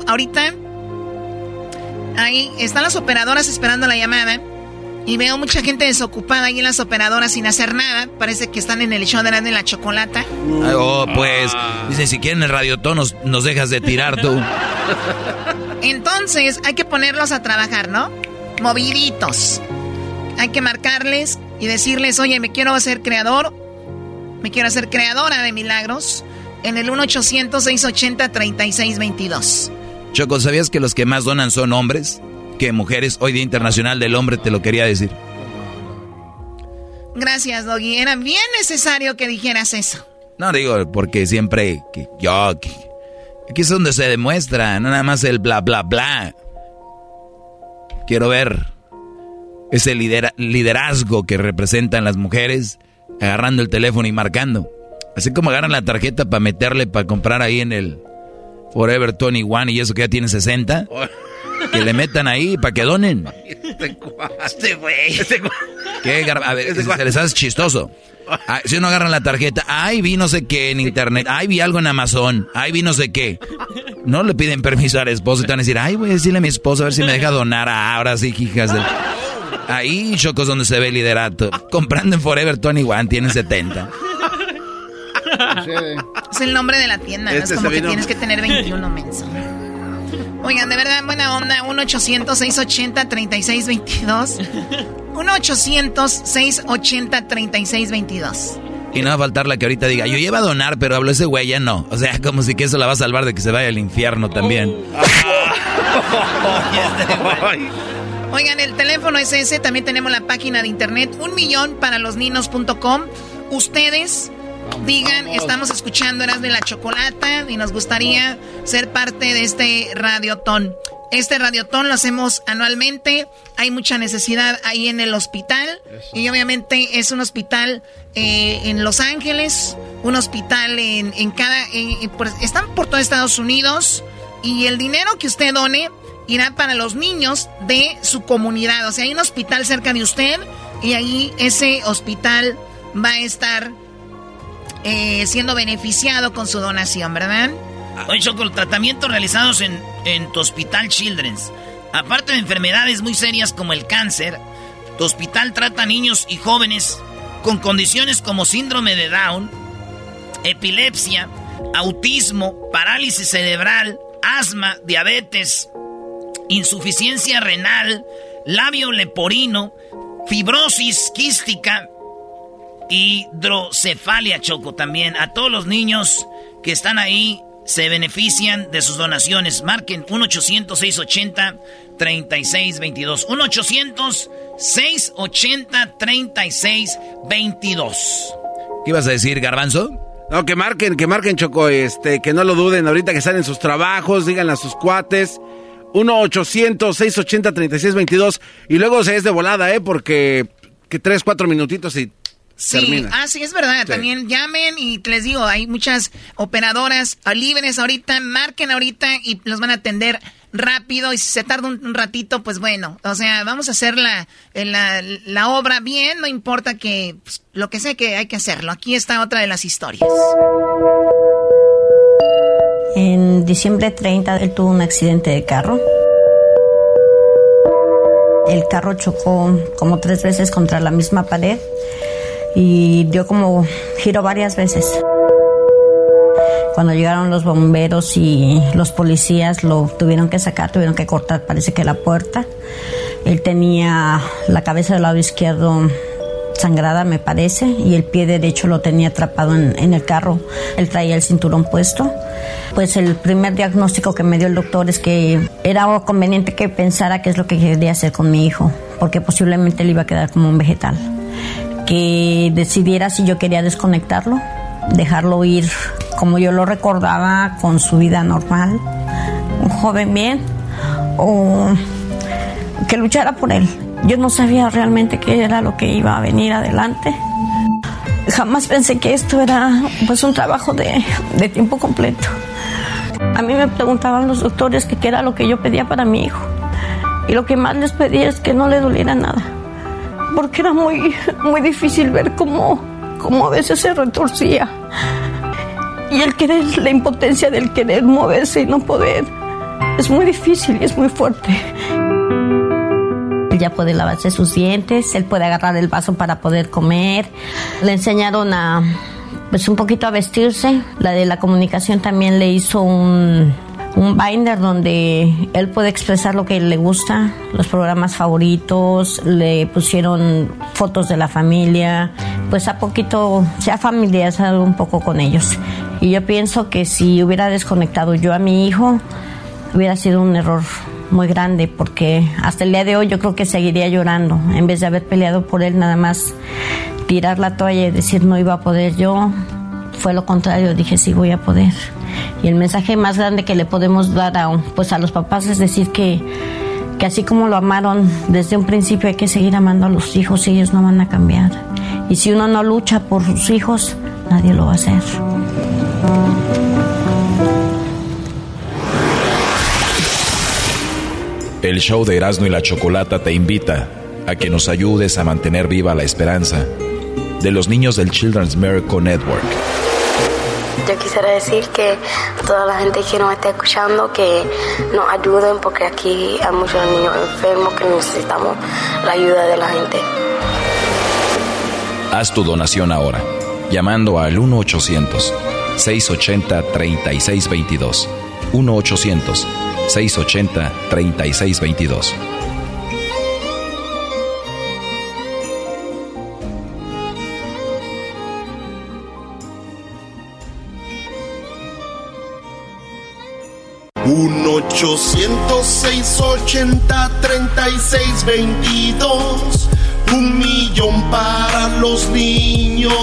Ahorita ahí están las operadoras esperando la llamada. Y veo mucha gente desocupada ahí en las operadoras sin hacer nada. Parece que están en el show de la, de la chocolata. Oh, pues, dicen, si quieren el radiotón nos, nos dejas de tirar tú. Entonces, hay que ponerlos a trabajar, ¿no? Moviditos. Hay que marcarles y decirles, oye, me quiero hacer creador, me quiero hacer creadora de milagros en el 1-800-680-3622. Choco, ¿sabías que los que más donan son hombres? Que mujeres, hoy Día Internacional del Hombre, te lo quería decir. Gracias, Doggy. Era bien necesario que dijeras eso. No, digo, porque siempre que yo... aquí es donde se demuestra, no nada más el bla, bla, bla. Quiero ver ese liderazgo que representan las mujeres agarrando el teléfono y marcando. Así como agarran la tarjeta para meterle, para comprar ahí en el Forever 21 y eso que ya tiene 60. [laughs] Que le metan ahí para que donen. Este güey. Este ¿Qué? A ver, este se les hace chistoso. Ah, si uno agarra la tarjeta, ay, vi no sé qué en internet, ay, vi algo en Amazon, ay, vi no sé qué. No le piden permiso al esposo y te van a decir, ay, voy a decirle a mi esposo a ver si me deja donar ahora sí, hijas de... Ahí, chocos, donde se ve el liderato. Comprando en Forever 21, tienen 70. Es el nombre de la tienda, ¿no? es este como que tienes que tener 21 menso. Oigan, de verdad, buena onda. 1-800-680-3622. 1-800-680-3622. [laughs] Y no va a faltar la que ahorita diga, yo iba a donar, pero habló ese güey, ya no. O sea, como si que eso la va a salvar de que se vaya al infierno también. [laughs] Oigan, el teléfono es ese. También tenemos la página de internet, un millón para los niños.com. Ustedes digan, estamos escuchando Eras de la Chocolata y nos gustaría ser parte de este radiotón. Este radiotón lo hacemos anualmente. Hay mucha necesidad ahí en el hospital. Y obviamente es un hospital eh, en Los Ángeles, un hospital en, en cada... están por todo Estados Unidos. Y el dinero que usted done irá para los niños de su comunidad. O sea, hay un hospital cerca de usted y ahí ese hospital va a estar eh, siendo beneficiado con su donación, ¿verdad? Oye, Choco, tratamientos realizados en, en tu hospital Children's. Aparte de enfermedades muy serias como el cáncer, tu hospital trata niños y jóvenes con condiciones como síndrome de Down, epilepsia, autismo, parálisis cerebral, asma, diabetes, insuficiencia renal, labio leporino, fibrosis quística, hidrocefalia, Choco, también. A todos los niños que están ahí se benefician de sus donaciones. Marquen 1-800-680-3622. 1-800-680-3622. ¿Qué ibas a decir, Garbanzo? No, que marquen, que marquen, Choco, este, que no lo duden ahorita que están en sus trabajos, díganle a sus cuates. 1-800-680-3622. Y luego se es de volada, ¿eh? Porque que tres, cuatro minutitos y Sí, ah, sí, es verdad. También llamen y les digo, hay muchas operadoras libres ahorita, marquen ahorita y los van a atender rápido y si se tarda un, ratito, pues bueno, o sea, vamos a hacer la, la, obra bien, no importa que pues, lo que sea que hay que hacerlo. Aquí está otra de las historias. En diciembre 30 él tuvo un accidente de carro. El carro chocó como tres veces contra la misma pared y dio como giro varias veces. Cuando llegaron los bomberos y los policías lo tuvieron que sacar, tuvieron que cortar, parece que la puerta. Él tenía la cabeza del lado izquierdo sangrada, me parece, y el pie derecho lo tenía atrapado en, el carro. Él traía el cinturón puesto. Pues el primer diagnóstico que me dio el doctor es que era conveniente que pensara qué es lo que quería hacer con mi hijo, porque posiblemente le iba a quedar como un vegetal. Que decidiera si yo quería desconectarlo, dejarlo ir como yo lo recordaba con su vida normal, un joven bien, o que luchara por él. Yo no sabía realmente qué era lo que iba a venir adelante. Jamás pensé que esto era pues un trabajo de, de tiempo completo. A mí me preguntaban los doctores qué era lo que yo pedía para mi hijo. Y lo que más les pedía es que no le doliera nada. Porque era muy, muy difícil ver cómo, cómo a veces se retorcía y el querer, la impotencia del querer moverse y no poder, es muy difícil y es muy fuerte. Ya puede lavarse sus dientes, él puede agarrar el vaso para poder comer. Le enseñaron a, pues un poquito a vestirse. La de la comunicación también le hizo un, un binder donde él puede expresar lo que le gusta, los programas favoritos, le pusieron fotos de la familia, pues a poquito se ha familiarizado un poco con ellos. Y yo pienso que si hubiera desconectado yo a mi hijo, hubiera sido un error muy grande porque hasta el día de hoy yo creo que seguiría llorando en vez de haber peleado por él nada más tirar la toalla y decir no iba a poder yo fue lo contrario dije sí voy a poder y el mensaje más grande que le podemos dar a, pues a los papás es decir que, que así como lo amaron desde un principio hay que seguir amando a los hijos y ellos no van a cambiar. Y si uno no lucha por sus hijos, nadie lo va a hacer. El show de Erasmo y la Chocolata te invita a que nos ayudes a mantener viva la esperanza de los niños del Children's Miracle Network. Yo quisiera decir que toda la gente que nos está escuchando que nos ayuden porque aquí hay muchos niños enfermos que necesitamos la ayuda de la gente. Haz tu donación ahora, llamando al 1-800-680-3622. 1-800-680-3622. 1-800-680-3622. Un millón para los niños.com.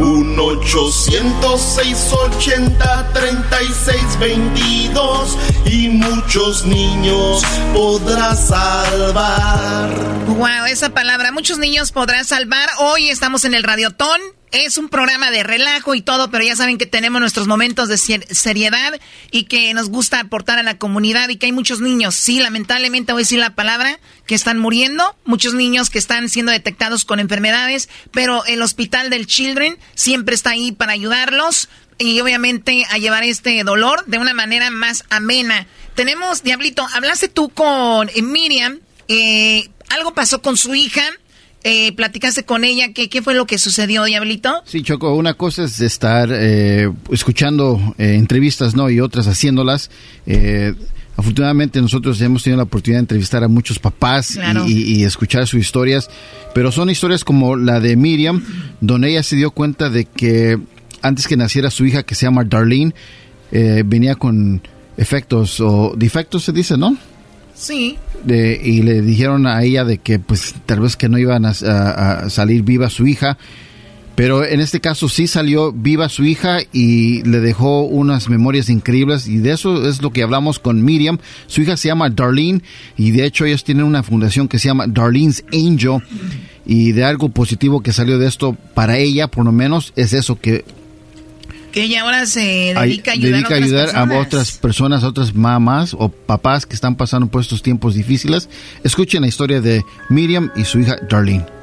1-800-680-3622. Y muchos niños podrás salvar. Wow, esa palabra, muchos niños podrás salvar. Hoy estamos en el Radiotón es un programa de relajo y todo, pero ya saben que tenemos nuestros momentos de seriedad y que nos gusta aportar a la comunidad y que hay muchos niños, sí, lamentablemente voy a decir la palabra, que están muriendo, muchos niños que están siendo detectados con enfermedades, pero el Hospital del Children siempre está ahí para ayudarlos y obviamente a llevar este dolor de una manera más amena. Tenemos, Diablito, hablaste tú con Miriam, eh, algo pasó con su hija eh, platicaste con ella, ¿qué, ¿qué fue lo que sucedió, Diablito? Sí, Choco, una cosa es estar eh, escuchando eh, entrevistas, ¿no? Y otras haciéndolas. Eh, afortunadamente nosotros hemos tenido la oportunidad de entrevistar a muchos papás y, escuchar sus historias, pero son historias como la de Miriam, donde ella se dio cuenta de que antes que naciera su hija, que se llama Darlene, venía con efectos o defectos, se dice, ¿no? Sí. y le dijeron a ella de que pues tal vez que no iban a, salir viva su hija. Pero en este caso sí salió viva su hija y le dejó unas memorias increíbles y de eso es lo que hablamos con Miriam. Su hija se llama Darlene y de hecho ellos tienen una fundación que se llama Darlene's Angel y de algo positivo que salió de esto para ella por lo menos es eso Que ella ahora se dedica a ayudar, dedica a, ayudar a otras personas, a otras mamás o papás que están pasando por estos tiempos difíciles. Escuchen la historia de Miriam y su hija Darlene.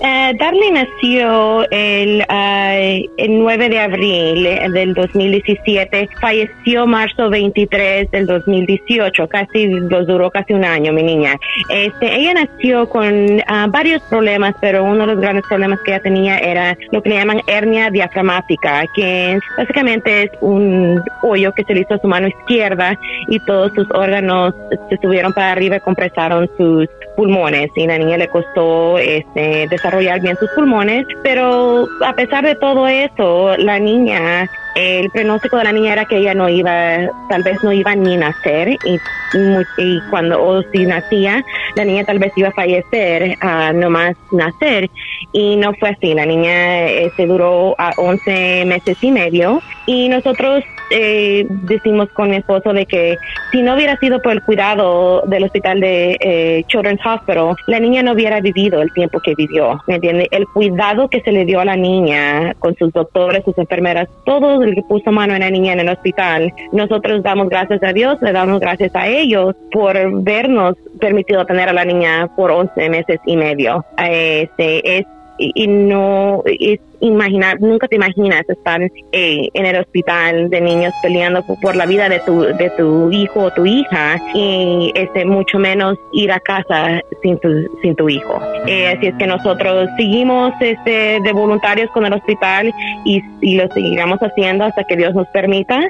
Uh, Darlene nació el, uh, el 9 de abril del 2017, falleció marzo 23 del 2018, casi lo duró casi un año mi niña. Este, ella nació con uh, varios problemas, pero uno de los grandes problemas que ella tenía era lo que le llaman hernia diafragmática, que básicamente es un hoyo que se le hizo a su mano izquierda y todos sus órganos se subieron para arriba y compresaron sus pulmones. Y la niña le costó este, desarrollar bien sus pulmones, pero a pesar de todo eso, la niña, el pronóstico de la niña era que ella no iba, tal vez no iba ni nacer y, y cuando o si nacía, la niña tal vez iba a fallecer a no más nacer y no fue así. La niña se este, duró a 11 meses y medio y nosotros eh, decimos con mi esposo de que si no hubiera sido por el cuidado del hospital de eh, Children's Hospital, la niña no hubiera vivido el tiempo que vivió, ¿me entiende? El cuidado que se le dio a la niña con sus doctores, sus enfermeras, todo el que puso mano en la niña en el hospital, nosotros damos gracias a Dios, le damos gracias a ellos por vernos permitido tener a la niña por 11 meses y medio. Este, es y, no es imaginar, nunca te imaginas estar eh, en el hospital de niños peleando por, la vida de tu, de tu hijo o tu hija y este, mucho menos ir a casa sin tu, sin tu hijo. Eh, así es que nosotros seguimos este, de voluntarios con el hospital y, y lo seguiremos haciendo hasta que Dios nos permita.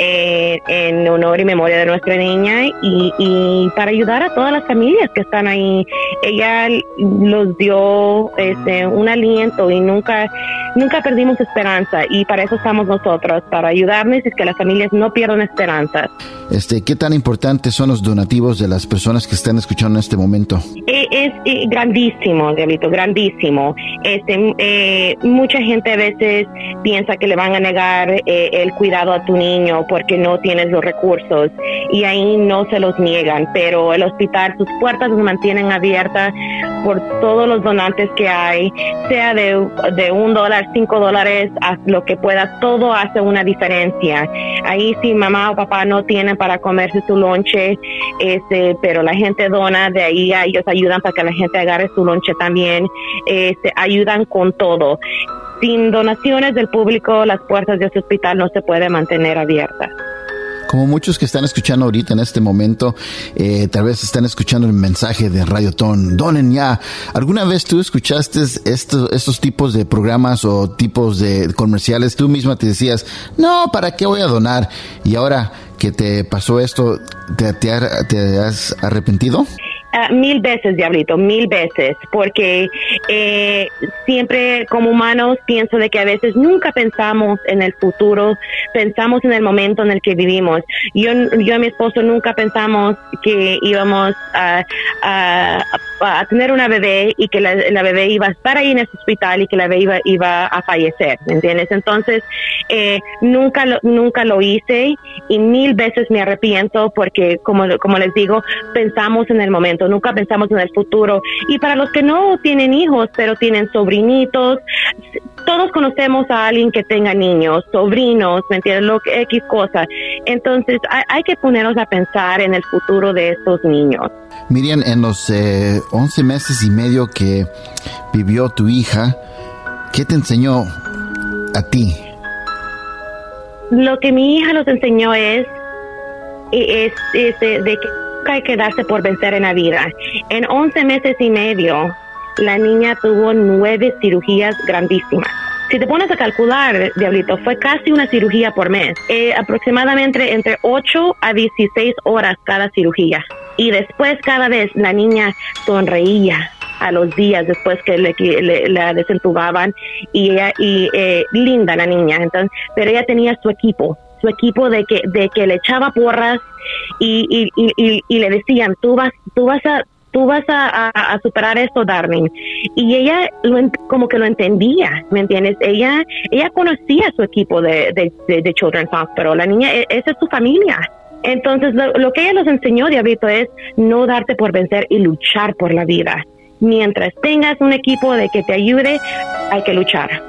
Eh, en honor y memoria de nuestra niña y, y, para ayudar a todas las familias que están ahí. Ella los dio este, un aliento y nunca nunca perdimos esperanza y para eso estamos nosotros, para ayudarles y que las familias no pierdan esperanza. Este, ¿Qué tan importantes son los donativos de las personas que están escuchando en este momento? Eh, es, eh, grandísimo, Diablito, grandísimo. Este, eh, mucha gente a veces piensa que le van a negar el cuidado a tu niño porque no tienes los recursos y ahí no se los niegan, pero el hospital, sus puertas se mantienen abiertas por todos los donantes que hay, sea de, de un dólar, cinco dólares, a lo que pueda, todo hace una diferencia. Ahí si mamá o papá no tienen para comerse su lonche, este, pero la gente dona, de ahí ellos ayudan para que la gente agarre su lonche también, este, ayudan con todo. Sin donaciones del público, las puertas de ese hospital no se pueden mantener abiertas como muchos que están escuchando ahorita en este momento, eh, tal vez están escuchando el mensaje de Radio Ton. Donen ya. ¿Alguna vez tú escuchaste estos, estos tipos de programas o tipos de comerciales? Tú misma te decías, no, ¿para qué voy a donar? Y ahora que te pasó esto, ¿te, te has arrepentido? Ah, mil veces, Diablito, mil veces, porque eh, siempre como humanos pienso de que a veces nunca pensamos en el futuro, pensamos en el momento en el que vivimos. Yo, yo y mi esposo nunca pensamos que íbamos a, a, tener una bebé y que la, bebé iba a estar ahí en ese hospital y que la bebé iba, iba a fallecer, ¿me entiendes? Entonces, eh, nunca, lo, nunca lo hice y mil veces me arrepiento porque, como, como les digo, pensamos en el momento nunca pensamos en el futuro. Y para los que no tienen hijos, pero tienen sobrinitos, todos conocemos a alguien que tenga niños, sobrinos, ¿me entiendes? Lo que, X cosa. Entonces, hay, que ponernos a pensar en el futuro de estos niños. Miriam, en los eh, 11 meses y medio que vivió tu hija, ¿qué te enseñó a ti? Lo que mi hija nos enseñó es, es, es de que hay que darse por vencer en la vida. En 11 meses y medio, la niña tuvo nueve cirugías grandísimas. Si te pones a calcular, Diablito, fue casi una cirugía por mes. Eh, aproximadamente entre 8 a 16 horas cada cirugía. Y después cada vez la niña sonreía a los días después que le, la desentubaban y ella eh, linda la niña entonces pero ella tenía su equipo su equipo de que de que le echaba porras y, y, le decían, tú vas, tú vas a, tú vas a, superar esto, Darling. Y ella como que lo entendía, ¿me entiendes? Ella, ella conocía su equipo de, de, de, Children's Hospital, la niña, e, esa es su familia. Entonces, lo, que ella nos enseñó, Diablito, es no darte por vencer y luchar por la vida. Mientras tengas un equipo de que te ayude, hay que luchar.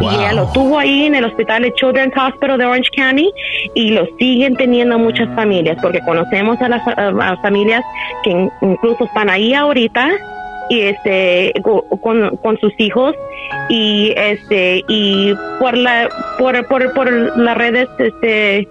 Y ella lo tuvo ahí en el hospital de Children's Hospital de Orange County y lo siguen teniendo muchas familias porque conocemos a las, a familias que in- incluso están ahí ahorita y este con, con sus hijos y este y por la por por, por las redes este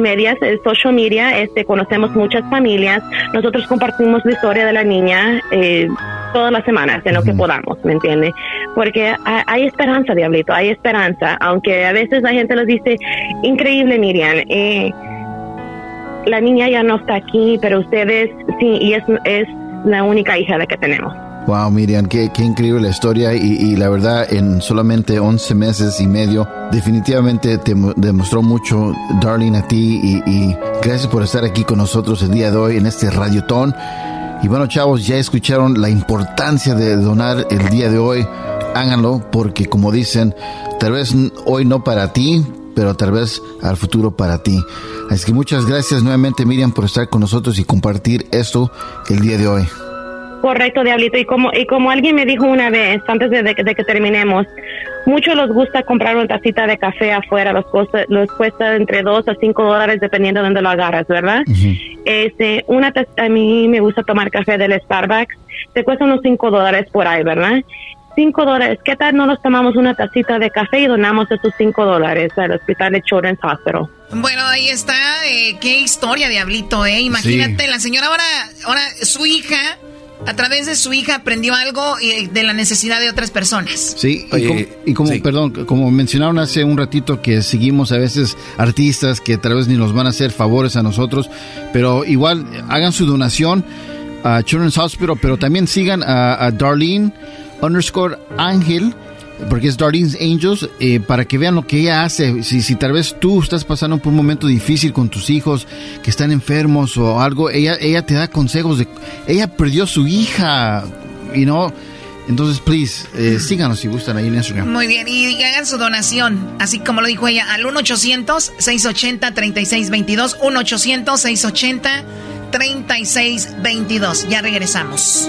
medias, social media, este, conocemos muchas familias. Nosotros compartimos la historia de la niña eh, todas las semanas, en lo que podamos, ¿me entiende? Porque hay, hay esperanza, Diablito, hay esperanza. Aunque a veces la gente les dice, increíble, Miriam, eh, la niña ya no está aquí, pero ustedes, sí, y es, es la única hija de que tenemos. Wow, Miriam, qué, increíble la historia y, la verdad en solamente 11 meses y medio definitivamente te mo- demostró mucho, Darling, a ti y, y gracias por estar aquí con nosotros el día de hoy en este radiotón. Y bueno, chavos, ya escucharon la importancia de donar el día de hoy. Háganlo porque como dicen, tal vez hoy no para ti, pero tal vez al futuro para ti. Así que muchas gracias nuevamente, Miriam, por estar con nosotros y compartir esto el día de hoy. Correcto, Diablito. Y como, y como alguien me dijo una vez, antes de, de que- de que terminemos, muchos les gusta comprar una tacita de café afuera, los, costa, los cuesta entre 2 a 5 dólares dependiendo de dónde lo agarras, ¿verdad? Este, una a mí me gusta tomar café del Starbucks, te cuesta unos 5 dólares por ahí, ¿verdad? 5 dólares, ¿qué tal no nos tomamos una tacita de café y donamos esos 5 dólares al hospital de Children's Hospital? Bueno, ahí está. eh, qué historia, Diablito, ¿eh? Imagínate, la señora ahora, ahora su hija, a través de su hija aprendió algo eh, de la necesidad de otras personas. Sí, y como, y como- perdón, como mencionaron hace un ratito que seguimos a veces artistas que tal vez ni nos van a hacer favores a nosotros, pero igual hagan su donación a Children's Hospital, pero también sigan a, a Darlene underscore Ángel, porque es Darlene's Angels, eh, para que vean lo que ella hace. Si, si tal vez tú estás pasando por un momento difícil con tus hijos que están enfermos o algo, ella, ella te da consejos de... Ella perdió su hija, y no... Entonces, please, eh, síganos si gustan ahí en Instagram. Muy bien, y hagan su donación, así como lo dijo ella, al 1-800-680-3622, 1-800-680-3622. Ya regresamos.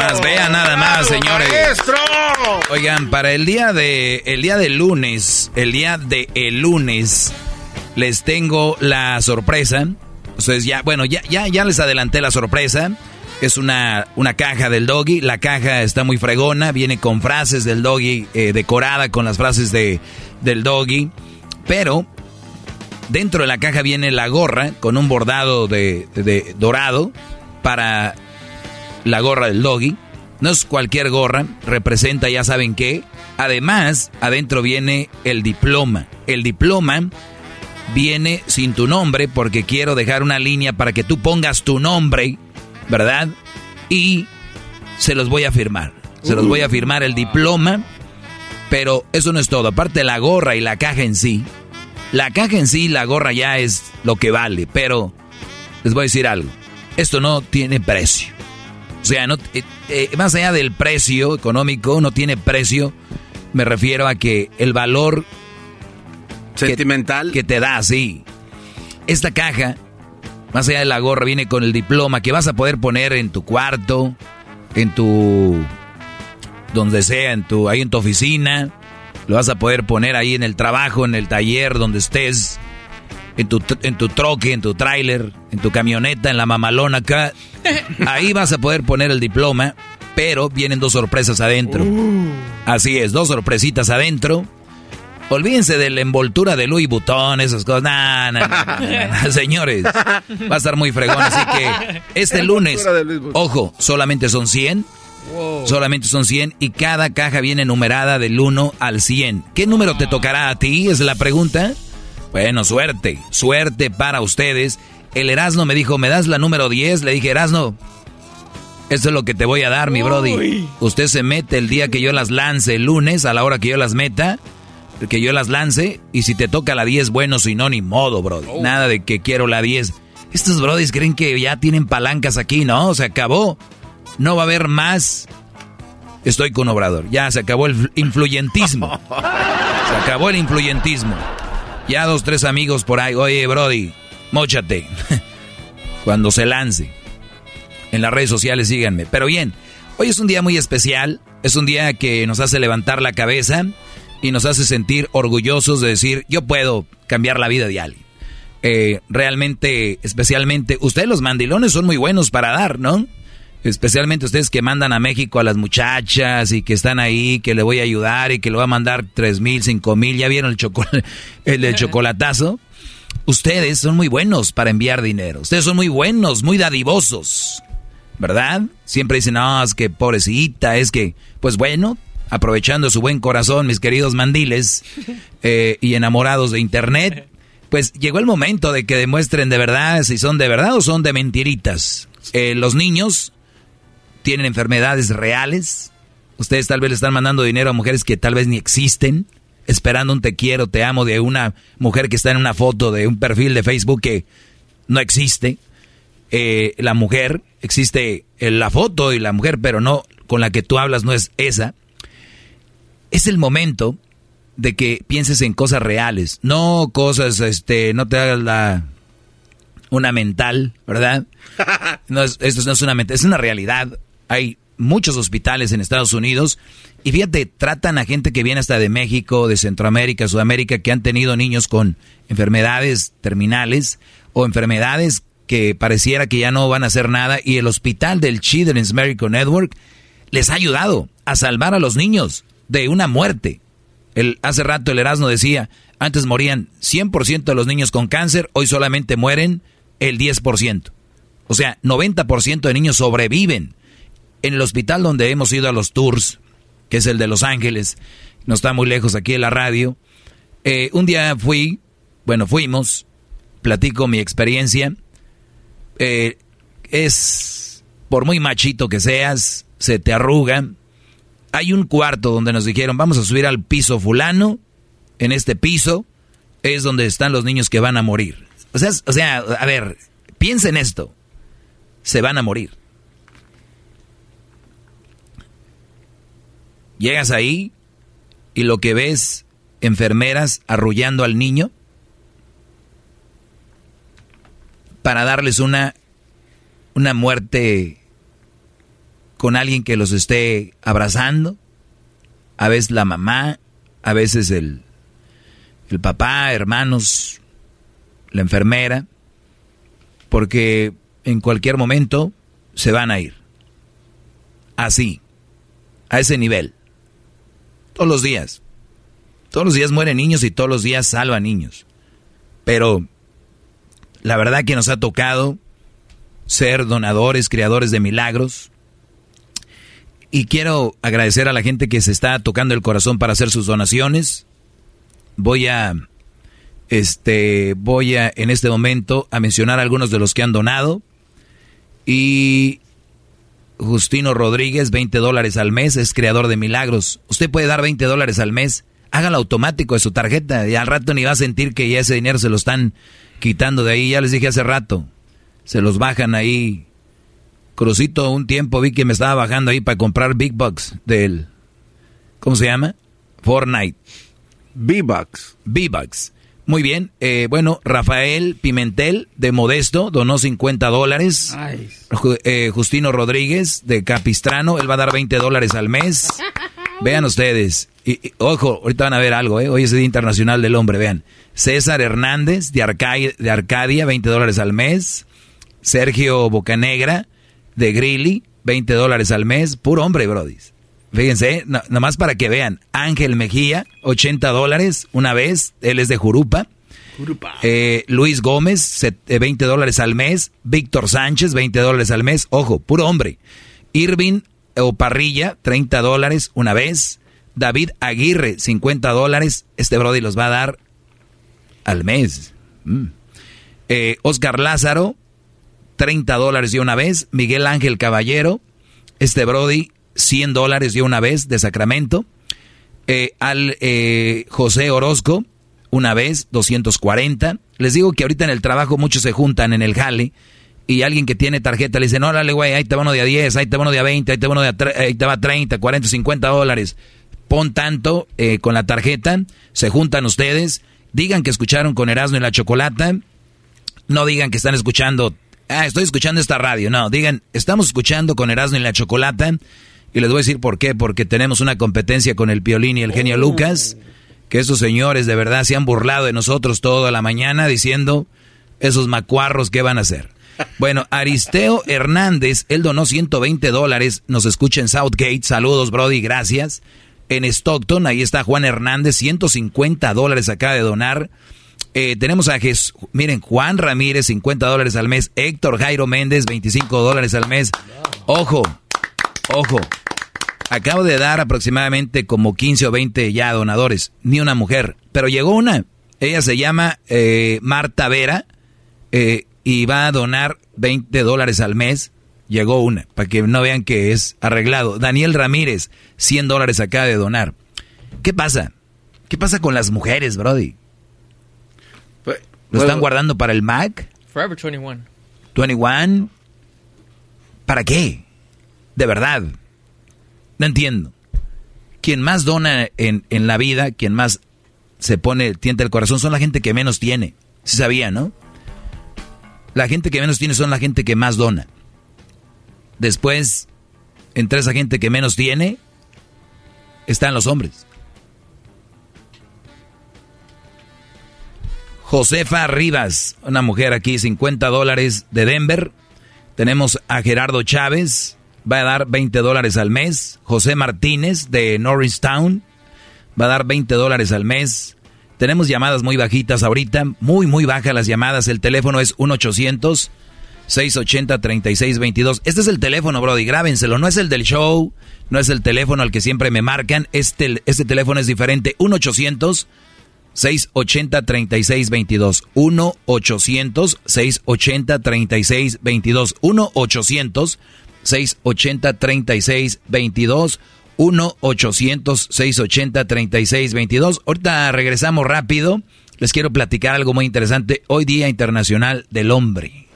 más, vean nada más, señores. Oigan, para el día de el día de lunes, el día de el lunes les tengo la sorpresa. Ustedes ya, bueno, ya ya ya les adelanté la sorpresa. Es una, una caja del doggy. La caja está muy fregona. Viene con frases del doggy, eh, decorada con las frases de, del doggy. Pero dentro de la caja viene la gorra con un bordado de, de dorado para la gorra del doggy. No es cualquier gorra, representa ya saben qué. Además, adentro viene el diploma. El diploma viene sin tu nombre porque quiero dejar una línea para que tú pongas tu nombre, ¿verdad? Y se los voy a firmar. Se los voy a firmar el diploma, pero eso no es todo. Aparte la gorra y la caja en sí. La caja en sí, la gorra ya es lo que vale, pero les voy a decir algo. Esto no tiene precio. O sea, no, eh, eh, más allá del precio económico, no tiene precio. Me refiero a que el valor sentimental que, te da, sí. Esta caja, más allá de la gorra, viene con el diploma que vas a poder poner en tu cuarto, en tu donde sea, en tu ahí en tu oficina, lo vas a poder poner ahí en el trabajo, en el taller donde estés, en tu en tu troque, en tu tráiler, en tu camioneta, en la mamalona acá. [laughs] Ahí vas a poder poner el diploma, pero vienen dos sorpresas adentro. Así es, dos sorpresitas adentro. Olvídense de la envoltura de Louis Vuitton, esas cosas. Nah, nah, nah, nah, Señores, va a estar muy fregón. Así que este lunes, ojo, solamente son 100. Solamente son 100 y cada caja viene numerada del 1 al 100. ¿Qué número te tocará a ti? Es la pregunta. Bueno, suerte, suerte para ustedes. El Erasno me dijo, ¿me das la número 10? Le dije, Erasno, esto es lo que te voy a dar, mi Brody. Usted se mete el día que yo las lance, el lunes, a la hora que yo las meta. que yo las lance y si te toca la 10, bueno, si no, ni modo, bro. Oh. Nada de que quiero la 10. Estos brodis creen que ya tienen palancas aquí, ¿no? Se acabó. No va a haber más. Estoy con Obrador. Ya se acabó el influyentismo. [laughs] Se acabó el influyentismo. Ya dos, tres amigos por ahí. Oye, Brody, mochate. [laughs] Cuando se lance. En las redes sociales síganme. Pero bien, hoy es un día muy especial. Es un día que nos hace levantar la cabeza y nos hace sentir orgullosos de decir, yo puedo cambiar la vida de alguien. Eh, realmente, especialmente, ustedes los mandilones son muy buenos para dar, ¿no? Especialmente ustedes que mandan a México a las muchachas y que están ahí, que le voy a ayudar y que le voy a mandar tres mil, cinco mil, ya vieron el, [laughs] el, el chocolatazo. Ustedes son muy buenos para enviar dinero. Ustedes son muy buenos, muy dadivosos. ¿Verdad? Siempre dicen, no, es que pobrecita, es que, pues bueno, aprovechando su buen corazón, mis queridos mandiles [laughs] eh, y enamorados de Internet, pues llegó el momento de que demuestren de verdad si son de verdad o son de mentiritas. Eh, los niños tienen enfermedades reales. Ustedes tal vez le están mandando dinero a mujeres que tal vez ni existen, esperando un te quiero, te amo de una mujer que está en una foto de un perfil de Facebook que no existe. Eh, la mujer, existe la foto y la mujer, pero no con la que tú hablas no es esa es el momento de que pienses en cosas reales, no cosas, este, no te hagas la una mental, ¿verdad? [laughs] No es, esto no es una mental, es una realidad. Hay muchos hospitales en Estados Unidos y fíjate, tratan a gente que viene hasta de México, de Centroamérica, Sudamérica, que han tenido niños con enfermedades terminales o enfermedades que pareciera que ya no van a hacer nada y el hospital del Children's Medical Network les ha ayudado a salvar a los niños de una muerte. El, hace rato el Erasmo decía, antes morían 100% de los niños con cáncer, hoy solamente mueren el 10%. O sea, 90% de niños sobreviven. En el hospital donde hemos ido a los tours, que es el de Los Ángeles, no está muy lejos aquí en la radio, eh, un día fui, bueno, fuimos, platico mi experiencia, eh, es, por muy machito que seas, se te arruga, hay un cuarto donde nos dijeron, vamos a subir al piso fulano, en este piso es donde están los niños que van a morir. O sea, o sea, a ver, piensen esto, se van a morir. Llegas ahí y lo que ves, enfermeras arrullando al niño para darles una, una muerte con alguien que los esté abrazando, a veces la mamá, a veces el, el papá, hermanos, la enfermera, porque en cualquier momento se van a ir. Así, a ese nivel. Todos los días. Todos los días mueren niños y todos los días salvan niños. Pero la verdad que nos ha tocado ser donadores, creadores de milagros, y quiero agradecer a la gente que se está tocando el corazón para hacer sus donaciones. Voy a, este, voy a, en este momento, a mencionar algunos de los que han donado. Y Justino Rodríguez, 20 dólares al mes, es creador de milagros. Usted puede dar 20 dólares al mes, hágalo automático de su tarjeta y al rato ni va a sentir que ya ese dinero se lo están quitando de ahí. Ya les dije hace rato, se los bajan ahí Crucito, un tiempo vi que me estaba bajando ahí para comprar Big Bucks del... ¿Cómo se llama? Fortnite. B-Bucks. B-Bucks. Muy bien. Eh, bueno, Rafael Pimentel de Modesto donó 50 dólares. Eh, Justino Rodríguez de Capistrano, él va a dar 20 dólares al mes. [laughs] Vean ustedes. Y, ojo, ahorita van a ver algo, ¿eh? Hoy es el Día Internacional del Hombre, vean. César Hernández de, Arcadia, de Arcadia, 20 dólares al mes. Sergio Bocanegra de Grilly, 20 dólares al mes, puro hombre, Brody. Fíjense, nomás para que vean. Ángel Mejía, 80 dólares una vez, él es de Jurupa. Eh, Luis Gómez, 20 eh, dólares al mes. Víctor Sánchez, 20 dólares al mes. Ojo, puro hombre. Irving o Parrilla, 30 dólares una vez. David Aguirre, 50 dólares. Este Brody los va a dar al mes. Mm. Eh, Oscar Lázaro, 30 dólares de una vez. Miguel Ángel Caballero, este Brody, 100 dólares de una vez de Sacramento. Eh, al eh, José Orozco, una vez, 240. Les digo que ahorita en el trabajo muchos se juntan en el jale y alguien que tiene tarjeta le dice, no, dale, güey, ahí te va uno de a 10, ahí te va uno de a 20, ahí te va uno de a va 30, 40, 50 dólares. Pon tanto eh, con la tarjeta, se juntan ustedes, digan que escucharon con Erasmo y la Chocolata, no digan que están escuchando, ah, estoy escuchando esta radio, no, digan, estamos escuchando con Erasmo y la Chocolata, y les voy a decir por qué, porque tenemos una competencia con el Piolín y el genio Lucas, que esos señores de verdad se han burlado de nosotros toda la mañana diciendo, esos macuarros, ¿qué van a hacer? [laughs] Bueno, Aristeo Hernández, él donó 120 dólares, nos escucha en Southgate, saludos Brody, gracias. En Stockton, ahí está Juan Hernández, 150 dólares acaba de donar. Eh, tenemos a Jesús, miren, Juan Ramírez, 50 dólares al mes. Héctor Jairo Méndez, 25 dólares al mes. Ojo, ojo. Acabo de dar aproximadamente como 15 o 20 ya donadores, ni una mujer, pero llegó una. Ella se llama eh, Marta Vera. Eh, y va a donar 20 dólares al mes. Llegó una, para que no vean que es arreglado. Daniel Ramírez, 100 dólares acaba de donar. ¿Qué pasa? ¿Qué pasa con las mujeres, Brody? Pues, ¿Lo están guardando para el Mac? Forever 21. 21. ¿Para qué? De verdad. No entiendo. Quien más dona en, en la vida, quien más se pone, tienta el corazón, son la gente que menos tiene. Se sabía, ¿no? La gente que menos tiene son la gente que más dona. Después, entre esa gente que menos tiene, están los hombres. Josefa Rivas, una mujer aquí, 50 dólares de Denver. Tenemos a Gerardo Chávez, va a dar 20 dólares al mes. José Martínez de Norristown va a dar 20 dólares al mes. Tenemos llamadas muy bajitas ahorita, muy, muy bajas las llamadas. El teléfono es 1-800-680-3622. Este es el teléfono, Brody, grábenselo. No es el del show, no es el teléfono al que siempre me marcan. Este, este teléfono es diferente. 1-800-680-3622. 1-800-680-3622. 1-800-680-3622. 1-800-680-3622. Ahorita regresamos rápido. Les quiero platicar algo muy interesante. Hoy Día Internacional del Hombre.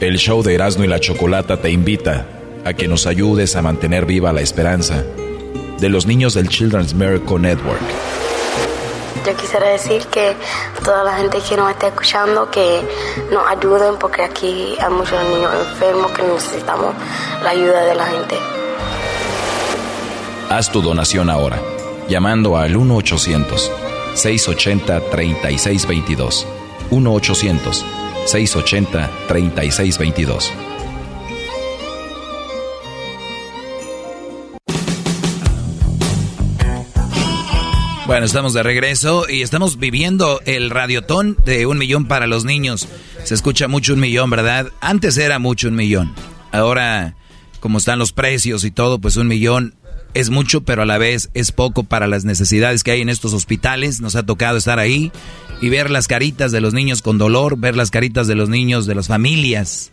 El show de Erasmo y la Chocolata te invita a que nos ayudes a mantener viva la esperanza de los niños del Children's Miracle Network. Yo quisiera decir que toda la gente que nos está escuchando que nos ayuden porque aquí hay muchos niños enfermos que necesitamos la ayuda de la gente. Haz tu donación ahora, llamando al 1-800-680-3622. 1-800-680-3622. Bueno, estamos de regreso y estamos viviendo el radiotón de un millón para los niños. Se escucha mucho un millón, ¿verdad? Antes era mucho un millón. Ahora, como están los precios y todo, pues un millón es mucho, pero a la vez es poco para las necesidades que hay en estos hospitales. Nos ha tocado estar ahí y ver las caritas de los niños con dolor, ver las caritas de los niños, de las familias.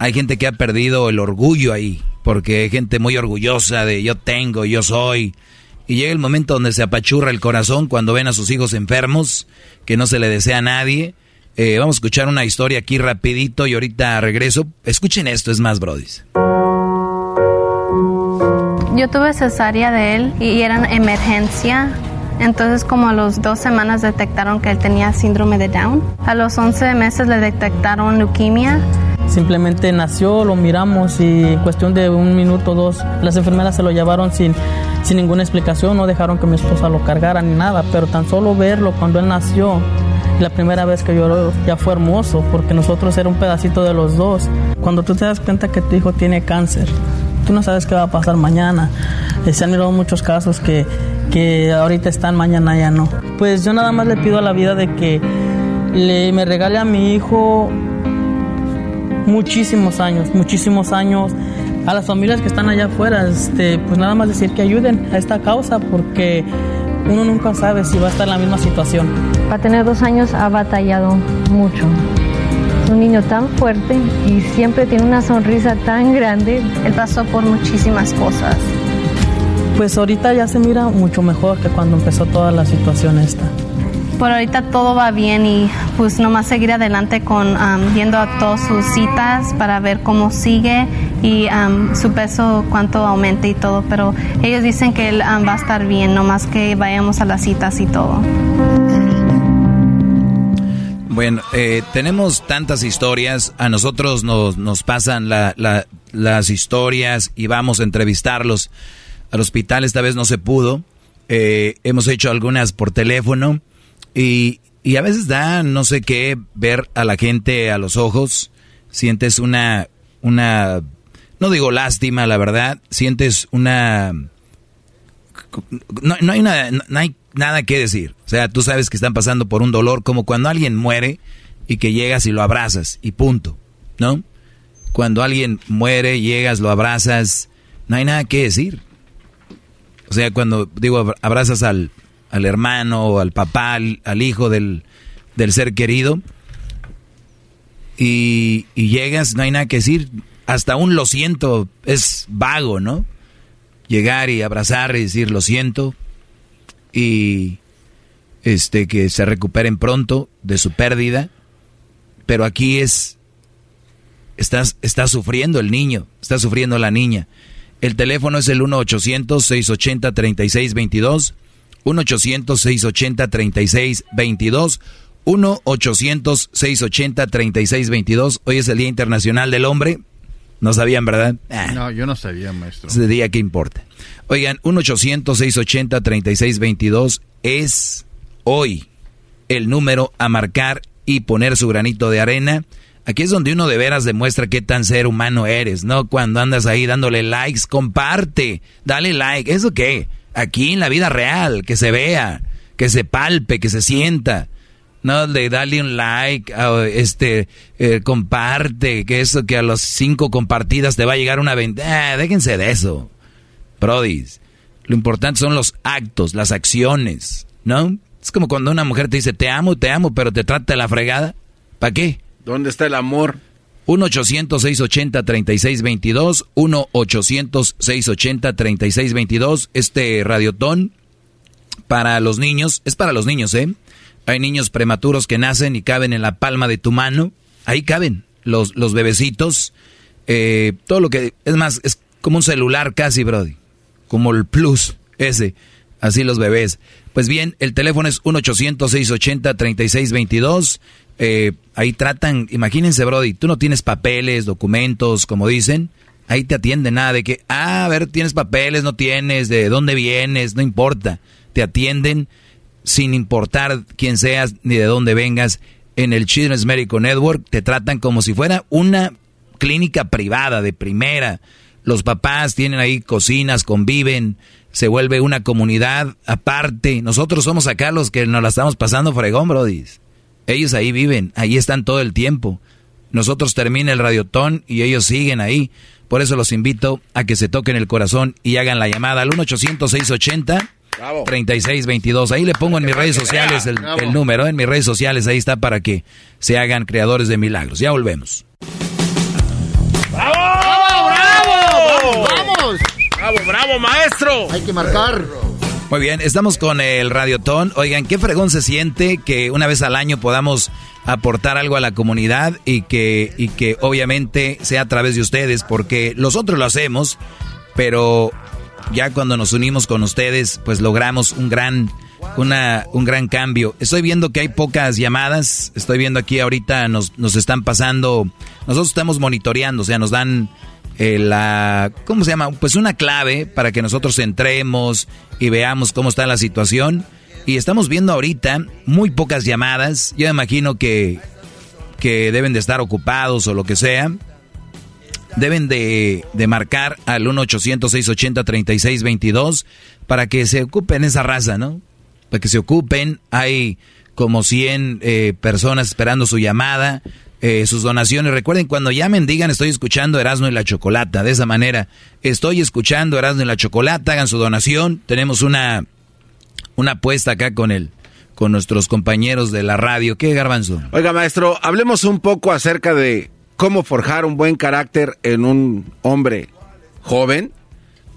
Hay gente que ha perdido el orgullo ahí, porque hay gente muy orgullosa de yo tengo, yo soy y llega el momento donde se apachurra el corazón cuando ven a sus hijos enfermos, que no se le desea a nadie. Eh, vamos a escuchar una historia aquí rapidito y ahorita regreso. Escuchen esto, es más, brodis. Yo tuve cesárea de él y era emergencia. Entonces como a los dos semanas detectaron que él tenía síndrome de Down. A los 11 meses le detectaron leucemia Simplemente nació, lo miramos y en cuestión de un minuto o dos las enfermeras se lo llevaron sin, sin ninguna explicación, no dejaron que mi esposa lo cargara ni nada, pero tan solo verlo cuando él nació, la primera vez que lloró ya fue hermoso porque nosotros era un pedacito de los dos. Cuando tú te das cuenta que tu hijo tiene cáncer, tú no sabes qué va a pasar mañana. Eh, se han mirado muchos casos que, que ahorita están, mañana ya no. Pues yo nada más le pido a la vida de que le, me regale a mi hijo muchísimos años, muchísimos años. A las familias que están allá afuera, este, pues nada más decir que ayuden a esta causa porque uno nunca sabe si va a estar en la misma situación. Para tener dos años ha batallado mucho. Es un niño tan fuerte y siempre tiene una sonrisa tan grande. Él pasó por muchísimas cosas. Pues ahorita ya se mira mucho mejor que cuando empezó toda la situación esta. Por ahorita todo va bien y pues nomás seguir adelante con um, yendo a todas sus citas para ver cómo sigue y um, su peso cuánto aumente y todo. Pero ellos dicen que él um, va a estar bien, nomás que vayamos a las citas y todo. Bueno, eh, tenemos tantas historias, a nosotros nos, nos pasan las historias y vamos a entrevistarlos al hospital, esta vez no se pudo, eh, hemos hecho algunas por teléfono y, y a veces da no sé qué ver a la gente a los ojos, sientes una, una, no digo lástima, la verdad, sientes una... No, no hay, una, no hay nada que decir. O sea, tú sabes que están pasando por un dolor como cuando alguien muere y que llegas y lo abrazas y punto, ¿no? Cuando alguien muere, llegas, lo abrazas, no hay nada que decir. O sea, cuando digo abrazas al, al hermano al papá, al, hijo del, del, ser querido y, y llegas, no hay nada que decir. Hasta un lo siento es vago, ¿no? Llegar y abrazar y decir lo siento, y este que se recuperen pronto de su pérdida. Pero aquí es estás está sufriendo el niño, está sufriendo la niña. El teléfono es el 1-800-680-3622. 1-800-680-3622. 1-800-680-3622. Hoy es el Día Internacional del Hombre. No sabían, ¿verdad? Ah. No, yo no sabía, maestro. Ese día, ¿qué importa? Oigan, 1-800-680-3622 es hoy el número a marcar y poner su granito de arena. Aquí es donde uno de veras demuestra qué tan ser humano eres, ¿no? Cuando andas ahí dándole likes, comparte, dale like. ¿Eso qué? Aquí en la vida real, que se vea, que se palpe, que se sienta. No, de darle un like, este, eh, comparte, que eso que a los cinco compartidas te va a llegar una venta. Ah, déjense de eso. Prodis. Lo importante son los actos, las acciones, ¿no? Es como cuando una mujer te dice, te amo, te amo, pero te trata de la fregada. ¿Para qué? ¿Dónde está el amor? 1-800-680-3622, 1-800-680-3622, este radiotón para los niños, es para los niños, ¿eh? Hay niños prematuros que nacen y caben en la palma de tu mano, ahí caben los, los bebecitos, eh, todo lo que, es más, es como un celular casi, Brody como el Plus, ese, así los bebés. Pues bien, el teléfono es 1-800-680-3622. Eh, ahí tratan, imagínense, Brody, tú no tienes papeles, documentos, como dicen. Ahí te atienden nada de que, ah, a ver, tienes papeles, no tienes, de dónde vienes, no importa. Te atienden sin importar quién seas ni de dónde vengas. En el Children's Medical Network te tratan como si fuera una clínica privada de primera los papás tienen ahí cocinas, conviven, se vuelve una comunidad aparte. Nosotros somos acá los que nos la estamos pasando fregón, Brody. Ellos ahí viven, ahí están todo el tiempo. Nosotros termina el radiotón y ellos siguen ahí. Por eso los invito a que se toquen el corazón y hagan la llamada al 1-800-680-3622. Ahí le pongo en mis redes sociales el, el número, en mis redes sociales, ahí está para que se hagan creadores de milagros. Ya volvemos. ¡Bravo, bravo, maestro! Hay que marcar. Muy bien, estamos con el Radiotón. Oigan, qué fregón se siente que una vez al año podamos aportar algo a la comunidad y que, y que obviamente sea a través de ustedes, porque nosotros lo hacemos, pero ya cuando nos unimos con ustedes, pues logramos un gran, una, un gran cambio. Estoy viendo que hay pocas llamadas, estoy viendo aquí ahorita nos, nos están pasando, nosotros estamos monitoreando, o sea, nos dan eh, la, ¿cómo se llama? Pues una clave para que nosotros entremos y veamos cómo está la situación. Y estamos viendo ahorita muy pocas llamadas. Yo imagino que, que deben de estar ocupados o lo que sea. Deben de, de marcar al 1-800-680-3622 para que se ocupen esa raza, ¿no? Para que se ocupen. Hay como 100 eh, personas esperando su llamada. Eh, sus donaciones. Recuerden, cuando llamen, digan estoy escuchando Erasmo y la Chocolata. De esa manera, estoy escuchando Erasmo y la Chocolata, hagan su donación. Tenemos una, una apuesta acá con él con nuestros compañeros de la radio. ¿Qué, Garbanzo? Oiga, maestro, hablemos un poco acerca de cómo forjar un buen carácter en un hombre joven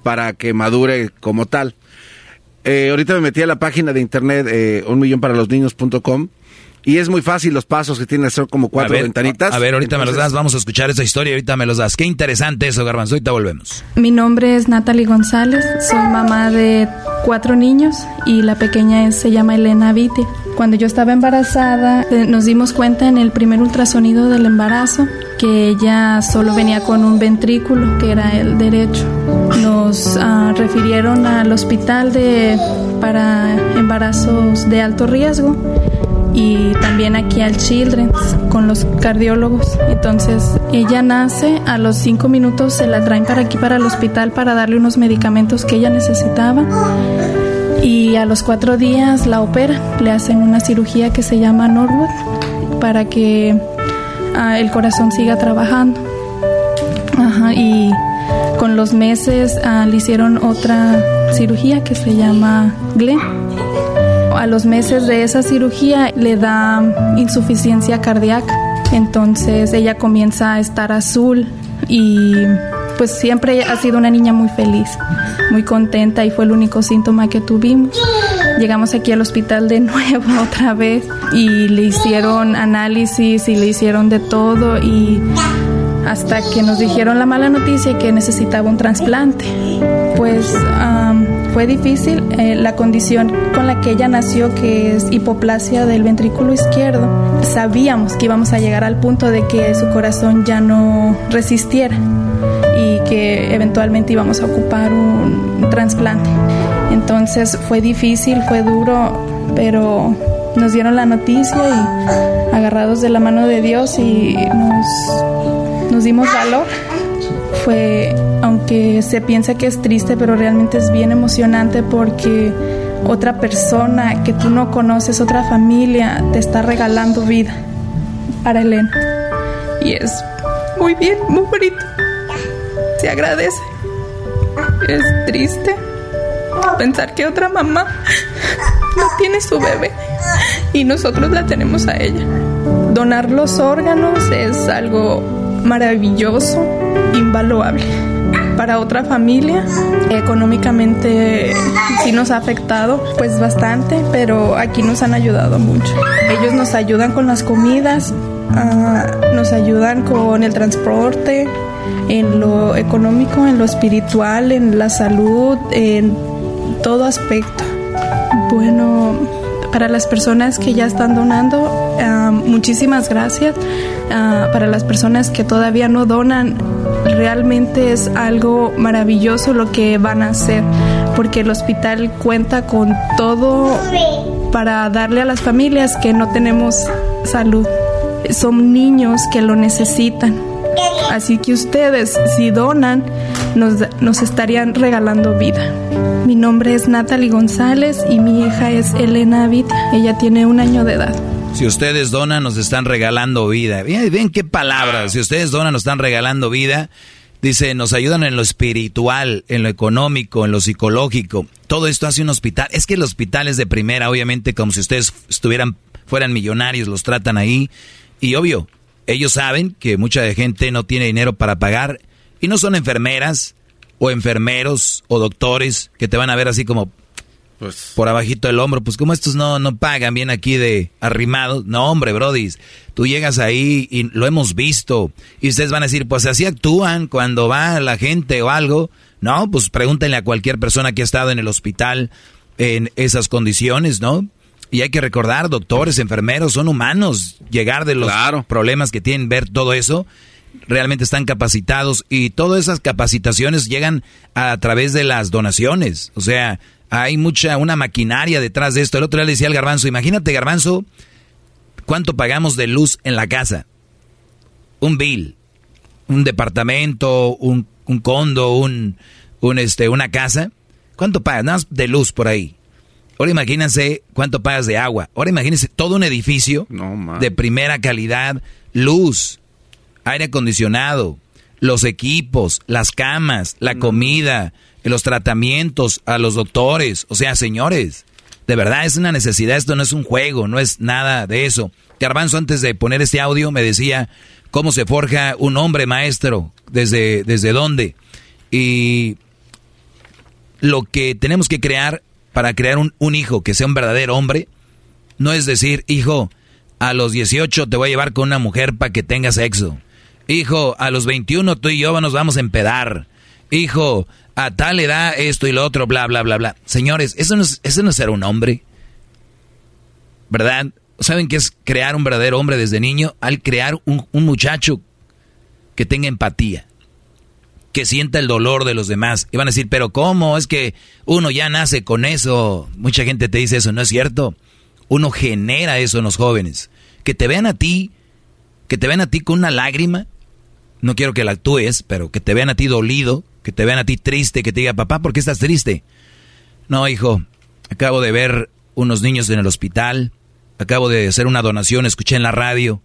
para que madure como tal. Eh, ahorita me metí a la página de internet eh, un y es muy fácil los pasos que tiene, son como cuatro ventanitas. A ver, ahorita me los das, vamos a escuchar esta historia, ahorita me los das. Qué interesante eso, Garbanzo, ahorita volvemos. Mi nombre es Natalie González, soy mamá de cuatro niños y la pequeña se llama Elena Viti. Cuando yo estaba embarazada, eh, nos dimos cuenta en el primer ultrasonido del embarazo que ella solo venía con un ventrículo, que era el derecho. Nos ah, refirieron al hospital de, para embarazos de alto riesgo y también aquí al Children's con los cardiólogos. Entonces ella nace, a los cinco minutos se la traen para aquí, para el hospital, para darle unos medicamentos que ella necesitaba. Y a los cuatro días la operan, le hacen una cirugía que se llama Norwood para que ah, el corazón siga trabajando. y con los meses ah, le hicieron otra cirugía que se llama Glenn a los meses de esa cirugía le da insuficiencia cardíaca. Entonces ella comienza a estar azul y pues siempre ha sido una niña muy feliz, muy contenta y fue el único síntoma que tuvimos. Llegamos aquí al hospital de [laughs] nuevo otra vez y le hicieron análisis y le hicieron de todo y hasta que nos dijeron la mala noticia que necesitaba un trasplante. Pues fue difícil. Eh, la condición con la que ella nació, que es hipoplasia del ventrículo izquierdo, sabíamos que íbamos a llegar al punto de que su corazón ya no resistiera y que eventualmente íbamos a ocupar un trasplante. Entonces fue difícil, fue duro, pero nos dieron la noticia y agarrados de la mano de Dios y nos nos dimos valor. Fue, aunque se piensa que es triste, pero realmente es bien emocionante porque otra persona que tú no conoces, otra familia, te está regalando vida para Elena. Y es muy bien, muy bonito. Se agradece. Es triste pensar que otra mamá no tiene su bebé y nosotros la tenemos a ella. Donar los órganos es algo maravilloso, invaluable. Para otra familia, económicamente sí nos ha afectado pues bastante, pero aquí nos han ayudado mucho. Ellos nos ayudan con las comidas, ah, nos ayudan con el transporte, en lo económico, en lo espiritual, en la salud, en todo aspecto. Bueno, para las personas que ya están donando, ah, muchísimas gracias. Ah, para las personas que todavía no donan, realmente es algo maravilloso lo que van a hacer, porque el hospital cuenta con todo para darle a las familias que no tenemos salud. Son niños que lo necesitan. Así que ustedes, si donan, nos, nos estarían regalando vida. Mi nombre es Natalie González y mi hija es Elena Avit. Ella tiene un año de edad. Si ustedes donan, nos están regalando vida. Ven, qué palabras. Si ustedes donan, nos están regalando vida. Dice, nos ayudan en lo espiritual, en lo económico, en lo psicológico. Todo esto hace un hospital. Es que el hospital es de primera, obviamente, como si ustedes estuvieran, fueran millonarios, los tratan ahí. Y obvio, ellos saben que mucha gente no tiene dinero para pagar y no son enfermeras o enfermeros o doctores que te van a ver así como, pues, por abajito del hombro, pues como estos no, no pagan bien aquí de arrimados. No, hombre, brodis, tú llegas ahí y lo hemos visto. Y ustedes van a decir, pues así actúan cuando va la gente o algo. No, pues pregúntenle a cualquier persona que ha estado en el hospital en esas condiciones, ¿no? Y hay que recordar, doctores, enfermeros, son humanos. Llegar de los problemas que tienen, ver todo eso, realmente están capacitados y todas esas capacitaciones llegan a través de las donaciones. O sea, hay mucha, una maquinaria detrás de esto. El otro día le decía al garbanzo, imagínate garbanzo, ¿cuánto pagamos de luz en la casa? Un bill, un departamento, un, un condo, un, un, este, una casa. ¿Cuánto pagas? Nada más de luz por ahí. Ahora imagínense cuánto pagas de agua. Ahora imagínense todo un edificio de primera calidad, luz, aire acondicionado, los equipos, las camas, la comida, los tratamientos, a los doctores. O sea, señores, de verdad es una necesidad, esto no es un juego, no es nada de eso. Garbanzo, antes de poner este audio, me decía cómo se forja un hombre maestro, desde, desde dónde. Y lo que tenemos que crear para crear un, un hijo que sea un verdadero hombre, no es decir, hijo, a los 18 te voy a llevar con una mujer para que tenga sexo. Hijo, a los 21 tú y yo nos vamos a empedar. Hijo, a tal edad esto y lo otro, bla, bla, bla, bla. Señores, eso no es, eso no es ser un hombre. ¿Verdad? ¿Saben qué es crear un verdadero hombre desde niño? Al crear un, un muchacho que tenga empatía, que sienta el dolor de los demás. Y van a decir, pero ¿cómo? Es que uno ya nace con eso. Mucha gente te dice eso, ¿no es cierto? Uno genera eso en los jóvenes. Que te vean a ti, que te vean a ti con una lágrima. No quiero que la actúes, pero que te vean a ti dolido, que te vean a ti triste, que te diga, papá, ¿por qué estás triste? No, hijo, acabo de ver unos niños en el hospital, acabo de hacer una donación, escuché en la radio.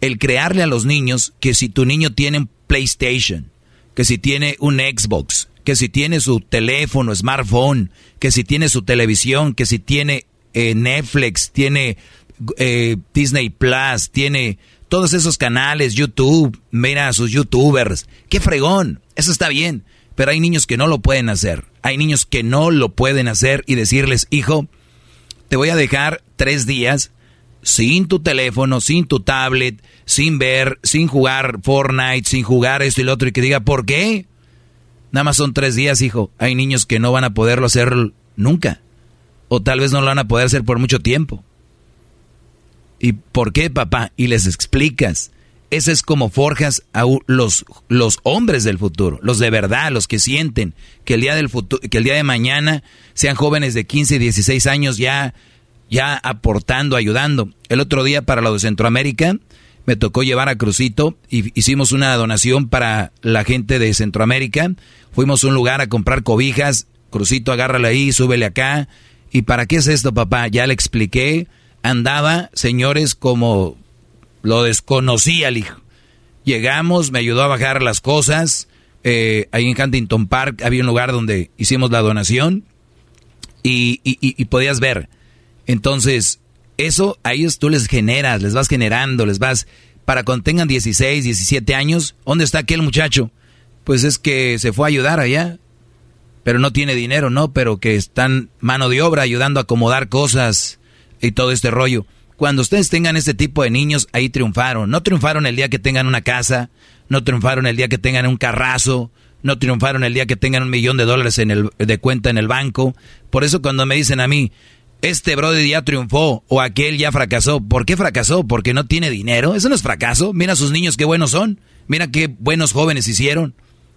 El crearle a los niños que si tu niño tiene un PlayStation, que si tiene un Xbox, que si tiene su teléfono, smartphone, que si tiene su televisión, que si tiene eh, Netflix, tiene eh, Disney Plus, tiene todos esos canales, YouTube, mira a sus youtubers. ¡Qué fregón! Eso está bien. Pero hay niños que no lo pueden hacer. Hay niños que no lo pueden hacer y decirles, hijo, te voy a dejar tres días sin tu teléfono, sin tu tablet, sin ver, sin jugar Fortnite, sin jugar esto y lo otro, y que diga, ¿por qué? Nada más son tres días, hijo. Hay niños que no van a poderlo hacer nunca. O tal vez no lo van a poder hacer por mucho tiempo. ¿Y por qué, papá? Y les explicas. Ese es como forjas a los, los hombres del futuro, los de verdad, los que sienten que el día del futuro, que el día de mañana sean jóvenes de 15 y 16 años ya, ya aportando, ayudando. El otro día para lo de Centroamérica me tocó llevar a Crucito y hicimos una donación para la gente de Centroamérica. Fuimos a un lugar a comprar cobijas. Crucito, agárrala ahí, súbele acá. ¿Y para qué es esto, papá? Ya le expliqué. Andaba, señores, como lo desconocía el hijo. Llegamos, me ayudó a bajar las cosas. Eh, ahí en Huntington Park había un lugar donde hicimos la donación y, y, podías ver. Entonces, eso a ellos tú les generas, les vas generando, les vas... Para cuando tengan 16, 17 años, ¿dónde está aquel muchacho? Pues es que se fue a ayudar allá, pero no tiene dinero, ¿no? Pero que están mano de obra ayudando a acomodar cosas y todo este rollo. Cuando ustedes tengan este tipo de niños, ahí triunfaron. No triunfaron el día que tengan una casa, no triunfaron el día que tengan un carrazo, no triunfaron el día que tengan un millón de dólares en el, de cuenta en el banco. Por eso cuando me dicen a mí, este brother ya triunfó o aquel ya fracasó, ¿por qué fracasó? ¿Porque no tiene dinero? Eso no es fracaso. Mira a sus niños qué buenos son. Mira qué buenos jóvenes hicieron.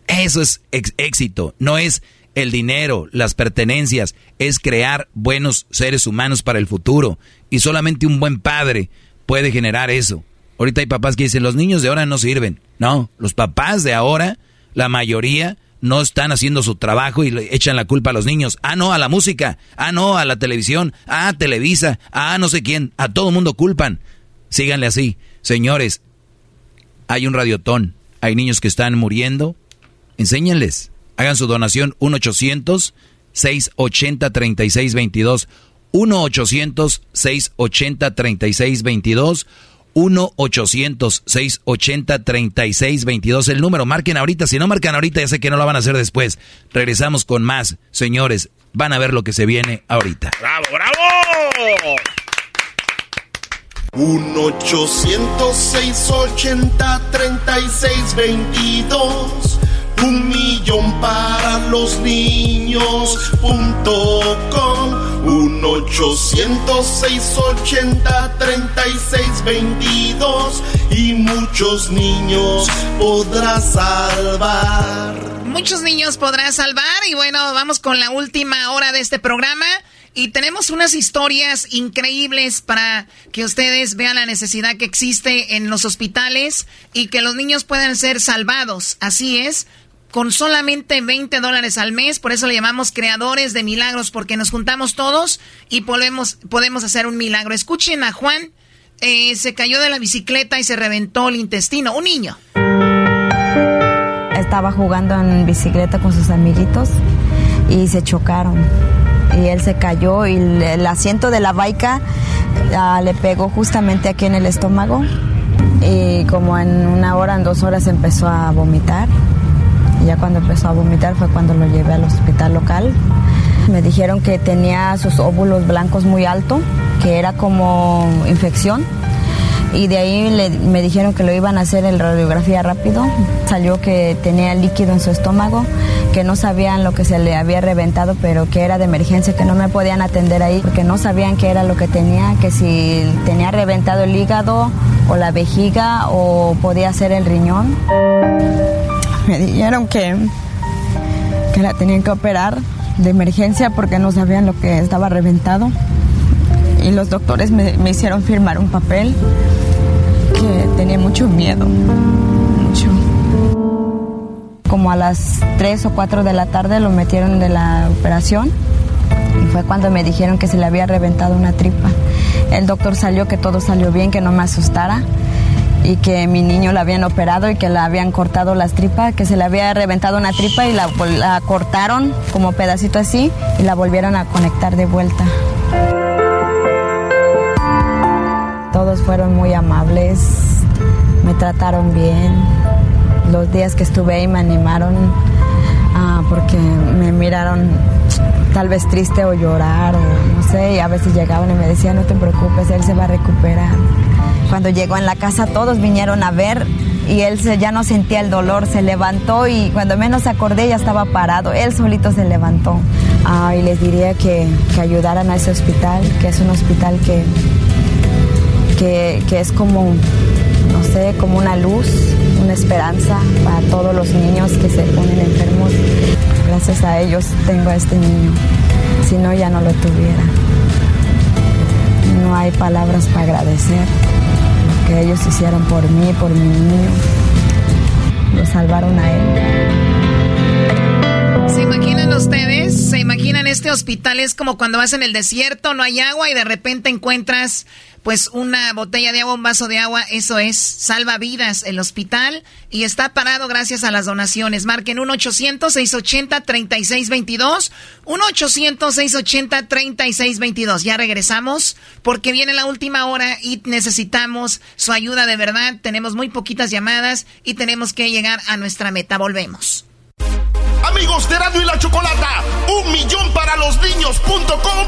Eso es éxito. No es el dinero, las pertenencias, es crear buenos seres humanos para el futuro. Y solamente un buen padre puede generar eso. Ahorita hay papás que dicen, los niños de ahora no sirven. No, los papás de ahora, la mayoría, no están haciendo su trabajo y le echan la culpa a los niños. Ah, no, a la música. Ah, no, a la televisión. Ah, Televisa. Ah, no sé quién. A todo mundo culpan. Síganle así. Señores, hay un radiotón. Hay niños que están muriendo. Enséñenles. Hagan su donación 1-800-680-3622. 1-800-680-3622. 1-800-680-3622. El número, marquen ahorita. Si no marcan ahorita, ya sé que no lo van a hacer después. Regresamos con más. Señores, van a ver lo que se viene ahorita. ¡Bravo, bravo! 1-800-680-3622 un millón para los niños punto com. Un ochocientos seis ochenta treinta y seis veintidós. Y muchos niños podrás salvar. Muchos niños podrás salvar. Y bueno vamos con la última hora de este programa. Y tenemos unas historias increíbles para que ustedes vean la necesidad que existe en los hospitales y que los niños puedan ser salvados. Así es, con solamente 20 dólares al mes. Por eso le llamamos creadores de milagros, porque nos juntamos todos y podemos, podemos hacer un milagro. Escuchen a Juan, eh, se cayó de la bicicleta y se reventó el intestino. Un niño. Estaba jugando en bicicleta con sus amiguitos y se chocaron. Y él se cayó y el asiento de la baica ah, le pegó justamente aquí en el estómago. Y como en una hora, en dos horas empezó a vomitar ya cuando empezó a vomitar fue cuando lo llevé al hospital local. Me dijeron que tenía sus óvulos blancos muy alto, que era como infección. Y de ahí me dijeron que lo iban a hacer en radiografía rápido. Salió que tenía líquido en su estómago, que no sabían lo que se le había reventado, pero que era de emergencia, que no me podían atender ahí, porque no sabían qué era lo que tenía, que si tenía reventado el hígado o la vejiga o podía ser el riñón. Me dijeron que, que la tenían que operar de emergencia porque no sabían lo que estaba reventado. Y los doctores me, hicieron firmar un papel que tenía mucho miedo, mucho. Como a las 3 o 4 de la tarde lo metieron de la operación y fue cuando me dijeron que se le había reventado una tripa. El doctor salió que todo salió bien, que no me asustara y que mi niño la habían operado y que le habían cortado las tripas, que se le había reventado una tripa y la, cortaron como pedacito así y la volvieron a conectar de vuelta. Todos fueron muy amables, me trataron bien. Los días que estuve ahí me animaron ah, porque me miraron tal vez triste o llorar o no sé, y a veces llegaban y me decían, no te preocupes, él se va a recuperar. Cuando llegó en la casa todos vinieron a ver y él ya no sentía el dolor, se levantó y cuando menos acordé ya estaba parado, él solito se levantó. Ah, y les diría que, que, ayudaran a ese hospital, que es un hospital que, que, que es como, no sé, como una luz, una esperanza para todos los niños que se ponen enfermos. Gracias a ellos tengo a este niño, si no ya no lo tuviera. No hay palabras para agradecer ellos hicieron por mí, por mi niño. Lo salvaron a él. ¿Se imaginan ustedes? ¿Se imaginan este hospital? Es como cuando vas en el desierto, no hay agua y de repente encuentras pues una botella de agua, un vaso de agua, eso es, salva vidas el hospital y está parado gracias a las donaciones. Marquen 1-800-680-3622, 1-800-680-3622. Ya regresamos porque viene la última hora y necesitamos su ayuda de verdad. Tenemos muy poquitas llamadas y tenemos que llegar a nuestra meta. Volvemos. Amigos de Radio y la Chocolata, un millón para los niños.com.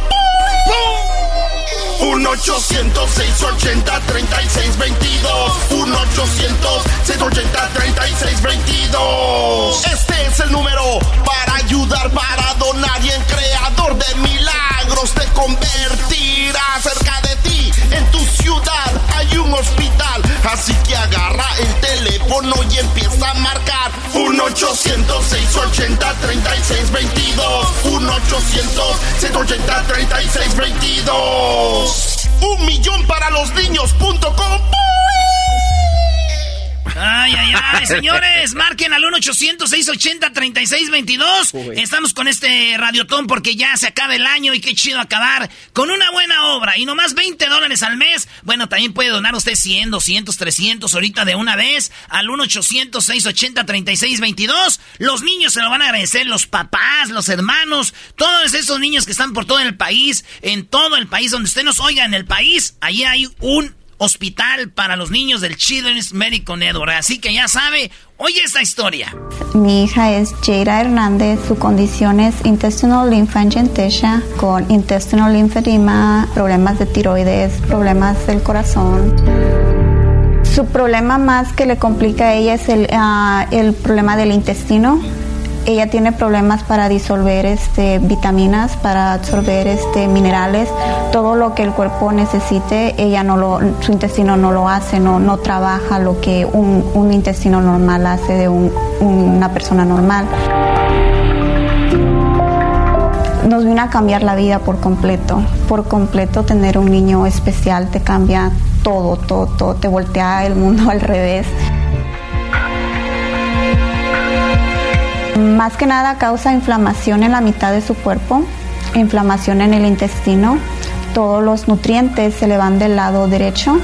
1-800-680-3622. 1-800-680-3622. Este es el número para ayudar, para donar y en creador de milagros te convertirá cerca de. En tu ciudad hay un hospital, así que agarra el teléfono y empieza a marcar. 1-800-680-3622. 1-800-680-3622. Un millón para los niños.com. Ay, ay, ay, [laughs] señores, marquen al 1-800-680-3622. Estamos con este radiotón porque ya se acaba el año y qué chido acabar con una buena obra. Y nomás 20 dólares al mes. Bueno, también puede donar usted 100, 200, 300 ahorita de una vez al 1-800-680-3622. Los niños se lo van a agradecer, los papás, los hermanos, todos esos niños que están por todo el país, en todo el país, donde usted nos oiga en el país, allí hay un hospital para los niños del Children's Medical Network. Así que ya sabe, oye esta historia. Mi hija es Jaira Hernández, su condición es intestinal lymphangiectasia con intestinal lymphedema, problemas de tiroides, problemas del corazón. Su problema más que le complica a ella es el, ah, el problema del intestino ella tiene problemas para disolver este, vitaminas, para absorber este, minerales, todo lo que el cuerpo necesite, ella no lo, su intestino no lo hace, no, no trabaja lo que un, intestino normal hace de una persona normal. Nos vino a cambiar la vida por completo, por completo tener un niño especial te cambia todo, todo, todo, te voltea el mundo [laughs] al revés. Más que nada causa inflamación en la mitad de su cuerpo, inflamación en el intestino, todos los nutrientes se le van del lado derecho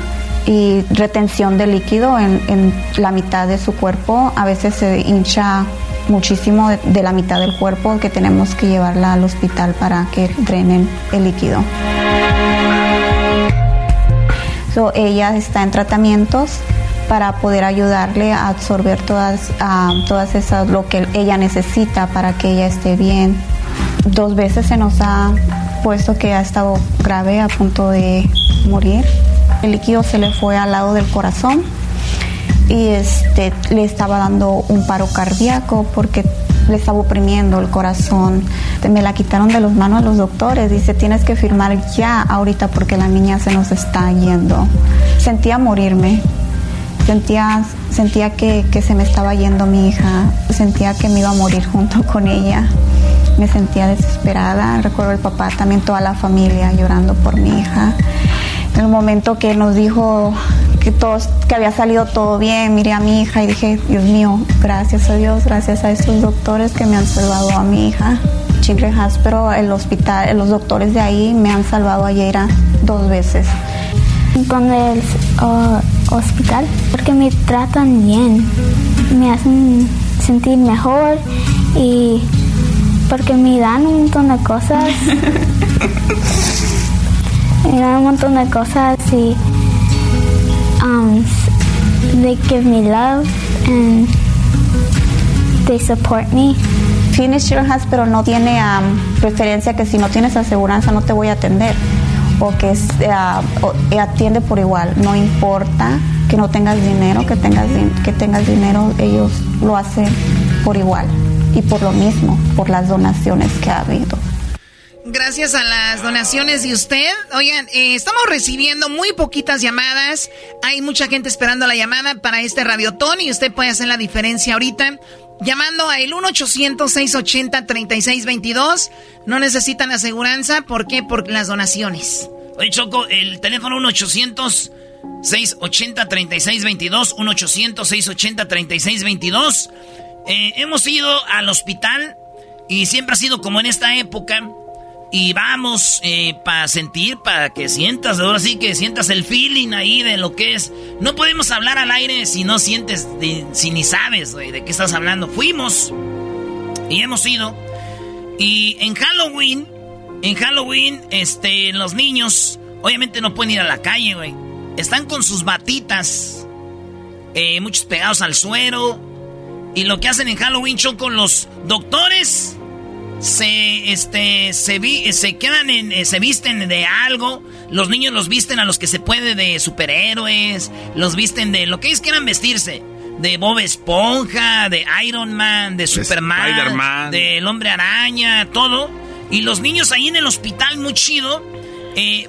y retención de líquido en, la mitad de su cuerpo. A veces se hincha muchísimo de, la mitad del cuerpo que tenemos que llevarla al hospital para que drenen el líquido. ella está en tratamientos para poder ayudarle a absorber todas, todas esas, lo que ella necesita para que ella esté bien. Dos veces se nos ha puesto que ha estado grave a punto de morir. El líquido se le fue al lado del corazón y este, le estaba dando un paro cardíaco porque le estaba oprimiendo el corazón. Me la quitaron de las manos los doctores. Dice, tienes que firmar ya ahorita porque la niña se nos está yendo. Sentía morirme. Sentía, sentía que, que se me estaba yendo mi hija. Sentía que me iba a morir junto con ella. Me sentía desesperada. Recuerdo el papá, también toda la familia llorando por mi hija. En el momento que nos dijo que, todos, que había salido todo bien, miré a mi hija y dije, Dios mío, gracias a Dios, gracias a estos doctores que me han salvado a mi hija. Children's Hospital, el hospital, los doctores de ahí me han salvado a dos veces. Con el hospital, porque me tratan bien, me hacen sentir mejor y porque me dan un montón de cosas. [laughs] me dan un montón de cosas y um, they give me love and they support me. Phoenix Children's Hospital no tiene um, preferencia que si no tienes aseguranza no te voy a atender o que uh, atiende por igual, no importa que no tengas dinero, que tengas, que tengas dinero, ellos lo hacen por igual y por lo mismo, por las donaciones que ha habido. Gracias a las donaciones de usted. Oigan, eh, estamos recibiendo muy poquitas llamadas. Hay mucha gente esperando la llamada para este radiotón y usted puede hacer la diferencia ahorita. Llamando a el 1-800-680-3622. No necesitan aseguranza. ¿Por qué? Por las donaciones. Oye, Choco, el teléfono 1-800-680-3622. 1-800-680-3622. Eh, hemos ido al hospital y siempre ha sido como en esta época y vamos eh, para sentir, para que sientas, ahora sí que sientas el feeling ahí de lo que es. No podemos hablar al aire si no sientes, si ni sabes de qué estás hablando. Fuimos y hemos ido. Y en Halloween, en Halloween, este, los niños, obviamente no pueden ir a la calle, güey. Están con sus batitas, eh, muchos pegados al suero. Y lo que hacen en Halloween son con los doctores se este se vi, se quedan en eh, se visten de algo los niños los visten a los que se puede de superhéroes los visten de lo que ellos quieran vestirse de Bob Esponja de Iron Man de Superman del Hombre Araña todo y los niños ahí en el hospital muy chido eh,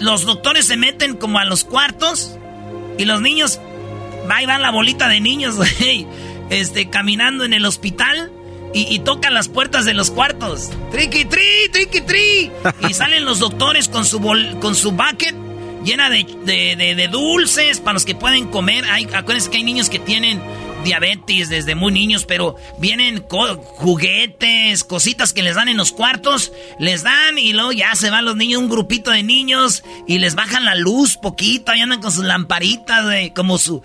los doctores se meten como a los cuartos y los niños va y van la bolita de niños [laughs] este caminando en el hospital y, tocan las puertas de los cuartos. Triqui, tri, triqui, tri. [laughs] y salen los doctores con su, bol, con su bucket llena de, de, dulces para los que pueden comer. Hay, acuérdense que hay niños que tienen diabetes desde muy niños, pero vienen juguetes, cositas que les dan en los cuartos, les dan y luego ya se van los niños, un grupito de niños y les bajan la luz poquito y andan con sus lamparitas, de, como su,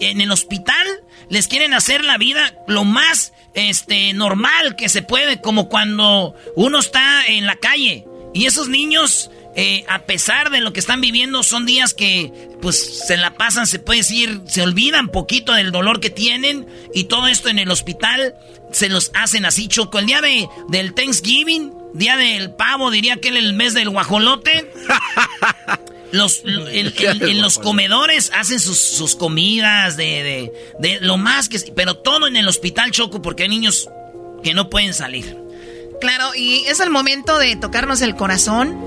en el hospital les quieren hacer la vida lo más este, normal que se puede, como cuando uno está en la calle. Y esos niños, eh, a pesar de lo que están viviendo, son días que pues se la pasan, se puede decir, se olvidan poquito del dolor que tienen y todo esto en el hospital se los hacen así, choco. El día de, del Thanksgiving, día del pavo, diría que el mes del guajolote. [laughs] Los, en, los comedores hacen sus, comidas de, de, lo más que... Pero todo en el hospital choco porque hay niños que no pueden salir. Claro, y es el momento de tocarnos el corazón,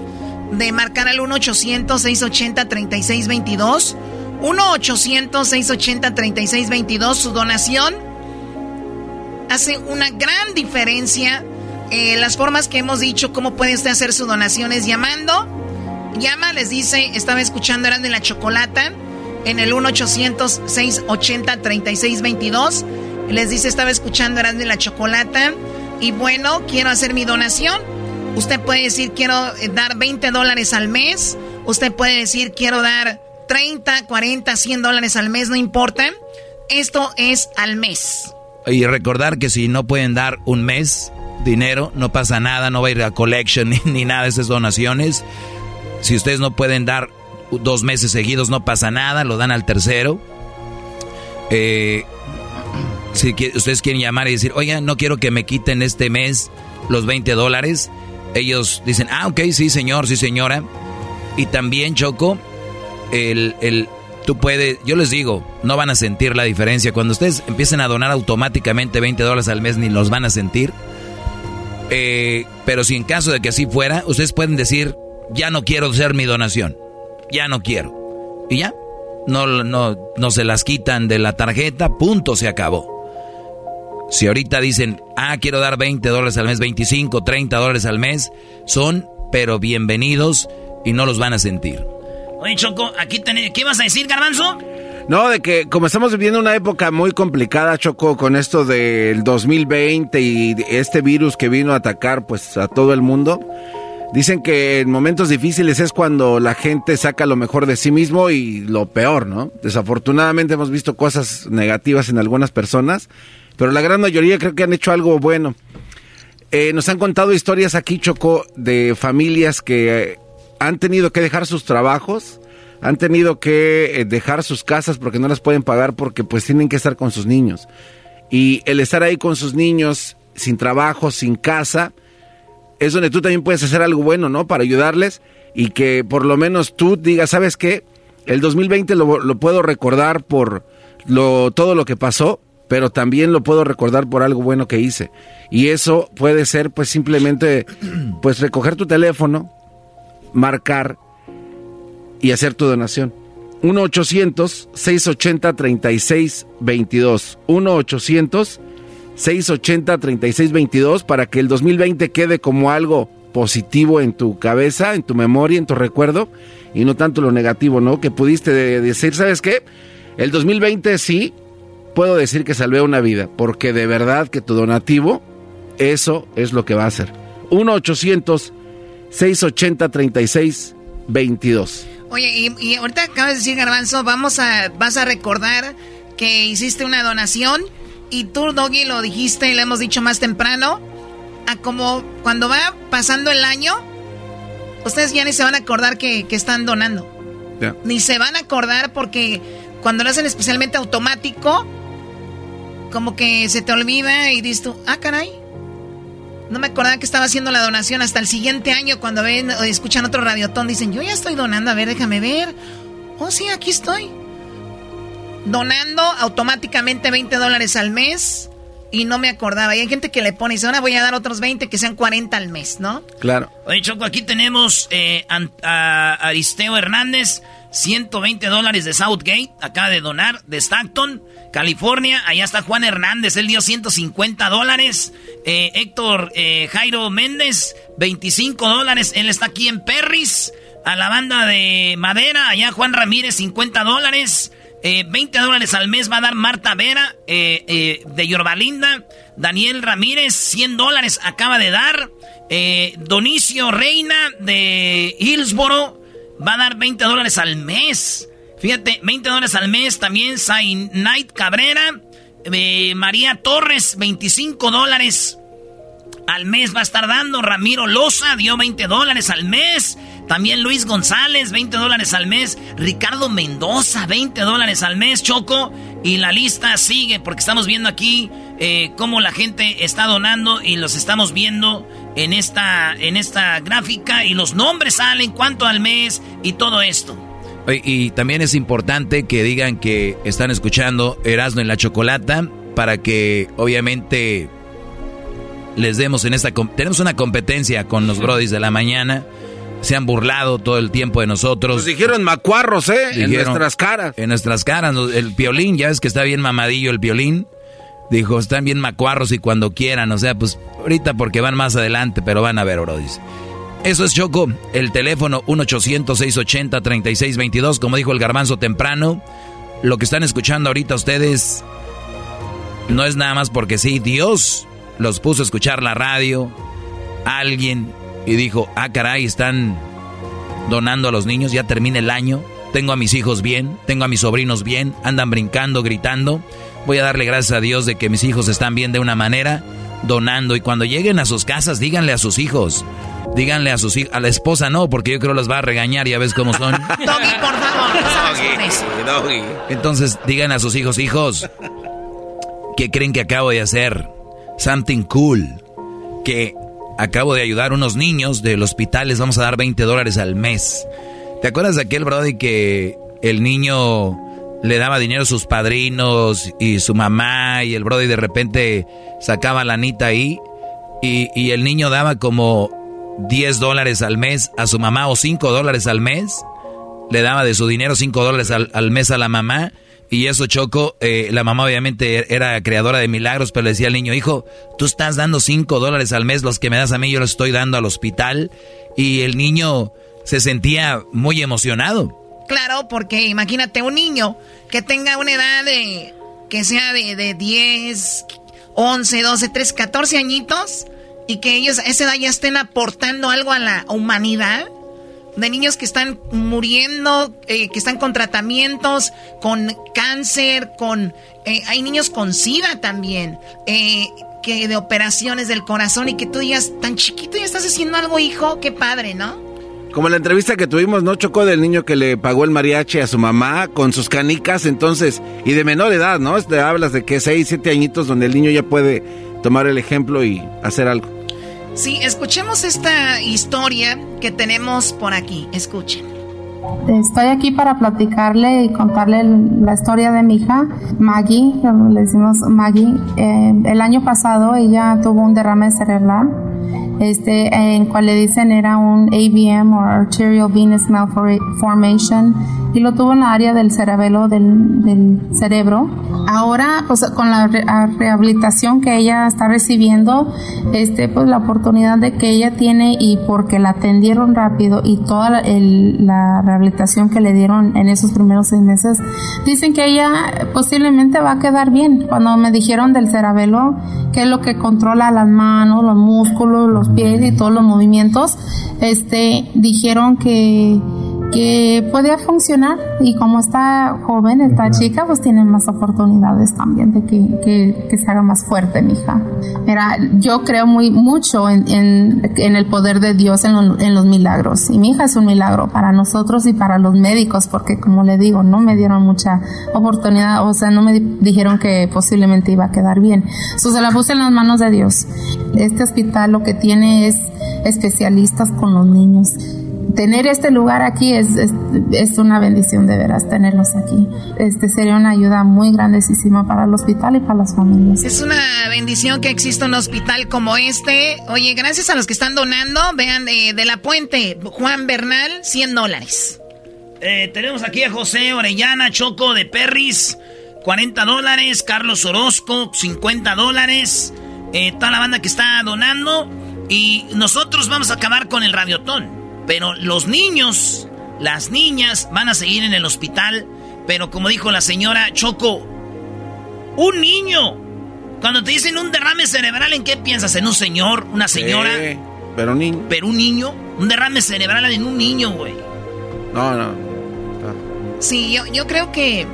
de marcar al 1-800-680-3622. 1-800-680-3622, su donación hace una gran diferencia. Eh, las formas que hemos dicho, cómo puede usted hacer su donación es llamando Llama, les dice, estaba escuchando, eran de la chocolata, en el 1-800-680-3622. Les dice, estaba escuchando, eran de la chocolata. Y bueno, quiero hacer mi donación. Usted puede decir, quiero eh, dar 20 dólares al mes. Usted puede decir, quiero dar 30, 40, 100 dólares al mes, no importa. Esto es al mes. Y recordar que si no pueden dar un mes dinero, no pasa nada, no va a ir a collection [laughs] ni, ni nada de esas donaciones. Si ustedes no pueden dar dos meses seguidos, no pasa nada, lo dan al tercero. Eh, si ustedes quieren llamar y decir, oiga, no quiero que me quiten este mes los 20 dólares, ellos dicen, ah, ok, sí, señor, sí, señora. Y también, Choco, el, el, tú puedes, yo les digo, no van a sentir la diferencia. Cuando ustedes empiecen a donar automáticamente 20 dólares al mes, ni los van a sentir. Eh, pero si en caso de que así fuera, ustedes pueden decir, ya no quiero hacer mi donación. Ya no quiero. Y ya, no, no, no se las quitan de la tarjeta, punto, se acabó. Si ahorita dicen, ah, quiero dar 20 dólares al mes, 25, 30 dólares al mes, son, pero bienvenidos y no los van a sentir. Oye, Choco, aquí tenés, ¿qué vas a decir, Garbanzo? No, de que como estamos viviendo una época muy complicada, Choco, con esto del 2020 y este virus que vino a atacar pues a todo el mundo, dicen que en momentos difíciles es cuando la gente saca lo mejor de sí mismo y lo peor, ¿no? Desafortunadamente hemos visto cosas negativas en algunas personas, pero la gran mayoría creo que han hecho algo bueno. Eh, nos han contado historias aquí, Choco, de familias que han tenido que dejar sus trabajos, han tenido que eh, dejar sus casas porque no las pueden pagar porque pues tienen que estar con sus niños. Y el estar ahí con sus niños, sin trabajo, sin casa, es donde tú también puedes hacer algo bueno, ¿no? Para ayudarles y que por lo menos tú digas, ¿sabes qué? El 2020 lo, lo puedo recordar por lo, todo lo que pasó, pero también lo puedo recordar por algo bueno que hice. Y eso puede ser pues simplemente [clears throat] pues recoger tu teléfono, marcar y hacer tu donación. 1-800-680-3622. 1-800-680-3622 para que el 2020 quede como algo positivo en tu cabeza, en tu memoria, en tu recuerdo y no tanto lo negativo, ¿no? Que pudiste decir, ¿sabes qué? El 2020 sí, puedo decir que salvé una vida, porque de verdad que tu donativo, eso es lo que va a hacer. 1-800-680-3622. Oye, y, y, ahorita acabas de decir, Garbanzo, vamos a, vas a recordar que hiciste una donación y tú, Doggy, lo dijiste y lo hemos dicho más temprano, a como cuando va pasando el año, ustedes ya ni se van a acordar que, están donando. Ni se van a acordar porque cuando lo hacen especialmente automático, como que se te olvida y dices tú, ah, caray. No me acordaba que estaba haciendo la donación hasta el siguiente año cuando ven o escuchan otro radiotón. Dicen, yo ya estoy donando, a ver, déjame ver. Oh, sí, aquí estoy. Donando automáticamente 20 dólares al mes y no me acordaba. Y hay gente que le pone y dice, ahora voy a dar otros 20 que sean 40 al mes, ¿no? Claro. Oye, Choco, aquí tenemos eh, a Aristeo Hernández, 120 dólares de Southgate, acaba de donar, de Stockton. California, allá está Juan Hernández, él dio 150 dólares. Eh, Héctor eh, Jairo Méndez, 25 dólares, él está aquí en Perris. A la banda de Madera, allá Juan Ramírez, 50 dólares. 20 eh, dólares al mes va a dar Marta Vera de Yorbalinda. Daniel Ramírez, 100 dólares acaba de dar. Donicio Reina de Hillsboro va a dar 20 dólares al mes. Fíjate, 20 dólares al mes también. Sai Knight Cabrera. Eh, María Torres, 25 dólares al mes va a estar dando. Ramiro Loza dio 20 dólares al mes. También Luis González, 20 dólares al mes. Ricardo Mendoza, 20 dólares al mes. Choco. Y la lista sigue porque estamos viendo aquí eh, cómo la gente está donando y los estamos viendo en esta, en esta gráfica. Y los nombres salen, cuánto al mes y todo esto. Y también es importante que digan que están escuchando Erasmo en la Chocolata para que obviamente les demos en esta... Tenemos una competencia con los brodis de la mañana. Se han burlado todo el tiempo de nosotros. Nos dijeron macuarros, ¿eh? en nuestras caras. En nuestras caras. El piolín, ya es que está bien mamadillo el piolín. Dijo, están bien macuarros y cuando quieran. O sea, pues ahorita porque van más adelante, pero van a ver, brodis. Eso es Choco, el teléfono 1-800-680-3622, como dijo el garbanzo temprano. Lo que están escuchando ahorita ustedes no es nada más porque sí, Dios los puso a escuchar la radio, alguien, y dijo, ah, caray, están donando a los niños, ya termina el año, tengo a mis hijos bien, tengo a mis sobrinos bien, andan brincando, gritando. Voy a darle gracias a Dios de que mis hijos están bien de una manera, donando, y cuando lleguen a sus casas, díganle a sus hijos, díganle a sus hijos, a la esposa no, porque yo creo los va a regañar, ya ves cómo son. [laughs] Doggy, por favor, doggy, Entonces, digan a sus hijos, hijos, ¿qué creen que acabo de hacer? Something cool. Que acabo de ayudar a unos niños del hospital, les vamos a dar 20 dólares al mes. ¿Te acuerdas de aquel Brody que el niño le daba dinero a sus padrinos y su mamá y el Brody de repente sacaba la anita ahí y, el niño daba como 10 dólares al mes a su mamá o 5 dólares al mes? Le daba de su dinero 5 dólares al, mes a la mamá y eso Choco, eh, la mamá obviamente era creadora de milagros, pero le decía al niño, hijo, tú estás dando 5 dólares al mes, los que me das a mí yo los estoy dando al hospital y el niño se sentía muy emocionado. Claro, porque imagínate un niño que tenga una edad de, que sea de, de 10, 11, 12, 13, 14 añitos y que ellos a esa edad ya estén aportando algo a la humanidad. De niños que están muriendo, eh, que están con tratamientos, con cáncer, con... Eh, hay niños con SIDA también, eh, que de operaciones del corazón y que tú digas, tan chiquito ya estás haciendo algo, hijo, qué padre, ¿no? Como la entrevista que tuvimos, ¿no? Chocó del niño que le pagó el mariachi a su mamá con sus canicas, entonces, y de menor edad, ¿no? Te hablas de que 6, 7 añitos donde el niño ya puede tomar el ejemplo y hacer algo. Sí, escuchemos esta historia que tenemos por aquí. Escuchen. Estoy aquí para platicarle y contarle la historia de mi hija, Maggie, le decimos Maggie. Eh, el año pasado ella tuvo un derrame cerebral este, en cual le dicen era un AVM o Arterial Venous Malformation y lo tuvo en la área del cerebelo del, del cerebro. Ahora, pues con la rehabilitación que ella está recibiendo, este, pues la oportunidad de que ella tiene y porque la atendieron rápido y toda la, la rehabilitación que le dieron en esos primeros seis meses, dicen que ella posiblemente va a quedar bien. Cuando me dijeron del cerebelo, que es lo que controla las manos, los músculos, los pies y todos los movimientos, este, dijeron que que podía funcionar y como está joven, esta chica, pues tiene más oportunidades también de que, que, se haga más fuerte mi hija. Mira, yo creo muy mucho en, en, el poder de Dios en, en, los milagros y mi hija es un milagro para nosotros y para los médicos porque como le digo, no me dieron mucha oportunidad, o sea, no me dijeron que posiblemente iba a quedar bien. So, se la puse en las manos de Dios. Este hospital lo que tiene es especialistas con los niños tener este lugar aquí es, es, una bendición de veras, tenerlos aquí. Este sería una ayuda muy grandísima para el hospital y para las familias. Es una bendición que exista un hospital como este. Oye, gracias a los que están donando, vean eh, de la puente, Juan Bernal, 100 dólares. Eh, tenemos aquí a José Orellana, Choco de Perris, 40 dólares, Carlos Orozco, 50 dólares, eh, toda la banda que está donando. Y nosotros vamos a acabar con el radiotón. Pero los niños, las niñas van a seguir en el hospital. Pero como dijo la señora Choco, un niño. Cuando te dicen un derrame cerebral, ¿en qué piensas? ¿En un señor? ¿Una señora? pero un niño. ¿Pero un niño? Un derrame cerebral en un niño, güey. No, no. Sí, yo, yo creo que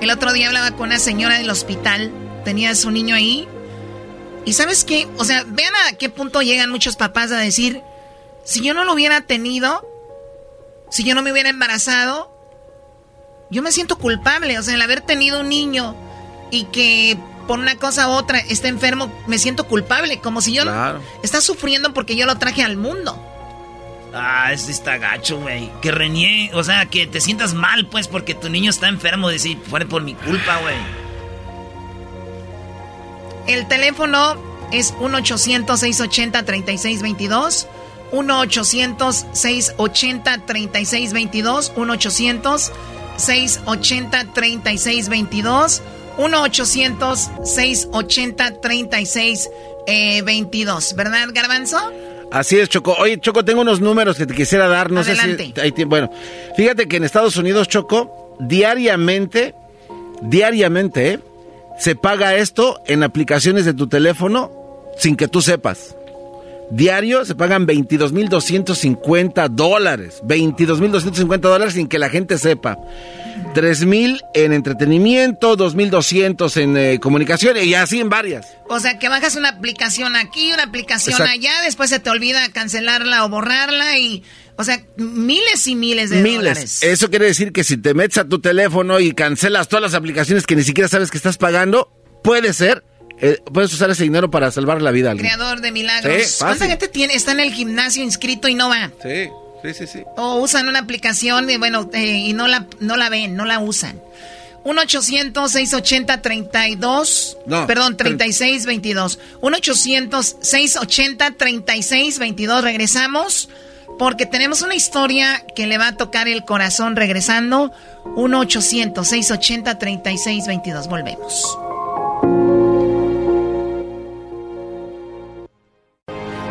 el otro día hablaba con una señora del hospital. Tenía a su niño ahí. Y sabes qué? O sea, vean a qué punto llegan muchos papás a decir, si yo no lo hubiera tenido, si yo no me hubiera embarazado, yo me siento culpable. O sea, el haber tenido un niño y que por una cosa u otra está enfermo, me siento culpable. Como si yo está sufriendo porque yo lo traje al mundo. Ah, ese está gacho, güey. Que reniegue, o sea, que te sientas mal, pues, porque tu niño está enfermo. Decir, fue por mi culpa, güey. El teléfono es 1-800-680-3622. 1-800-680-3622. 1-800-680-3622. 1-800-680-3622. ¿Verdad, Garbanzo? Así es, Choco. Oye, Choco, tengo unos números que te quisiera dar. No sé si hay tiempo. Bueno, fíjate que en Estados Unidos, Choco, diariamente, diariamente, ¿eh? se paga esto en aplicaciones de tu teléfono sin que tú sepas. Diario se pagan 22.250 dólares. 22.250 dólares sin que la gente sepa. 3.000 en entretenimiento, 2.200 en eh, comunicación y así en varias. O sea, que bajas una aplicación aquí, una aplicación allá, después se te olvida cancelarla o borrarla y... O sea, miles y miles de miles. Eso quiere decir que si te metes a tu teléfono y cancelas todas las aplicaciones que ni siquiera sabes que estás pagando, puede ser eh, puedes usar ese dinero para salvar la vida a alguien. Creador de milagros. ¿Cuánta gente tiene, está en el gimnasio inscrito y no va? Sí, sí, sí, sí. O usan una aplicación y bueno, eh, y no la, no la ven, no la usan. 1-800-680-32. No. Perdón, 3622. 1-800-680-3622. Regresamos porque tenemos una historia que le va a tocar el corazón regresando. 1-800-680-3622. Volvemos.